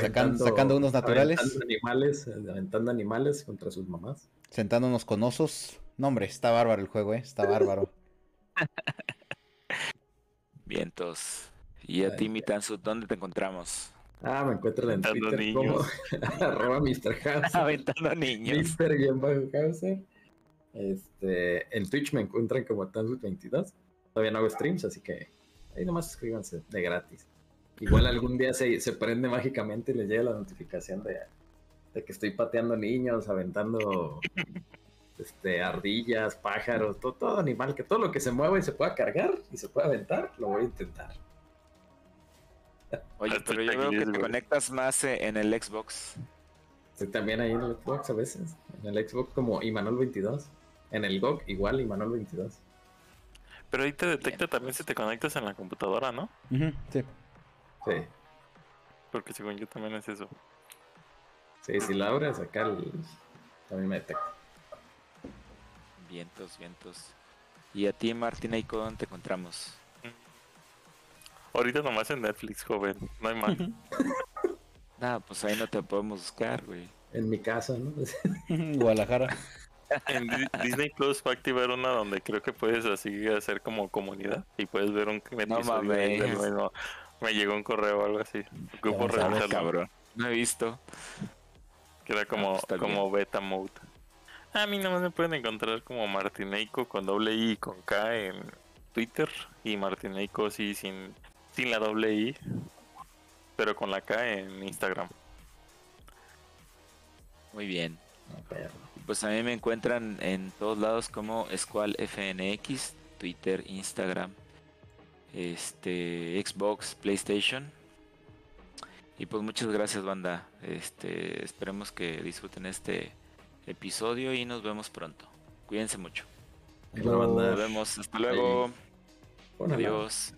Sacando- sacando unos naturales. Aventando animales, eh, aventando animales contra sus mamás. Sentándonos con osos. No, hombre, está bárbaro el juego, ¿eh? Está bárbaro. Vientos. Y a ti, Mitanzu, ¿dónde te encontramos? Ah, me encuentran en Aventando Twitter como niños. arroba Mr. House. Aventando niños. Mr. Hauser. Este, en Twitch me encuentran como Tanzut22. Todavía no hago streams, así que ahí nomás suscríbanse de gratis. Igual algún día se, se prende mágicamente y les llega la notificación de, de que estoy pateando niños, aventando este, ardillas, pájaros, todo, todo animal, que todo lo que se mueva y se pueda cargar y se pueda aventar, lo voy a intentar. Oye, pero yo veo que te conectas más eh, en el Xbox. Estoy también ahí en el Xbox a veces. En el Xbox como Imanol22. En el GOG igual Imanol22. Pero ahí te detecta también si te conectas en la computadora, ¿no? Ujú, sí. Sí. Porque según yo también es eso. Sí, si la abres acá el... también me detecta. Vientos, vientos. Y a ti, Martín, ¿y dónde te encontramos? Ahorita nomás en Netflix, joven. No hay más. Nada, pues ahí no te podemos buscar, güey. En mi casa, ¿no? Guadalajara. En Di- Disney Plus va a activar una donde creo que puedes así hacer como comunidad y puedes ver un del mames. mismo. Me llegó un correo o algo así. Ocupo revisarlo. Cabrón. No he visto. Que era como, pues como beta mode. A mí nomás me pueden encontrar como Martineico con doble I y con K en Twitter. Y Martineico sí sin, sin la doble I. Pero con la K en Instagram. Muy bien. No, perro. Pues a mí me encuentran en todos lados como Squall FNX, Twitter, Instagram, este, Xbox, PlayStation. Y pues muchas gracias banda. Este, esperemos que disfruten este episodio y nos vemos pronto. Cuídense mucho. Nos vemos. Hasta luego. Adiós.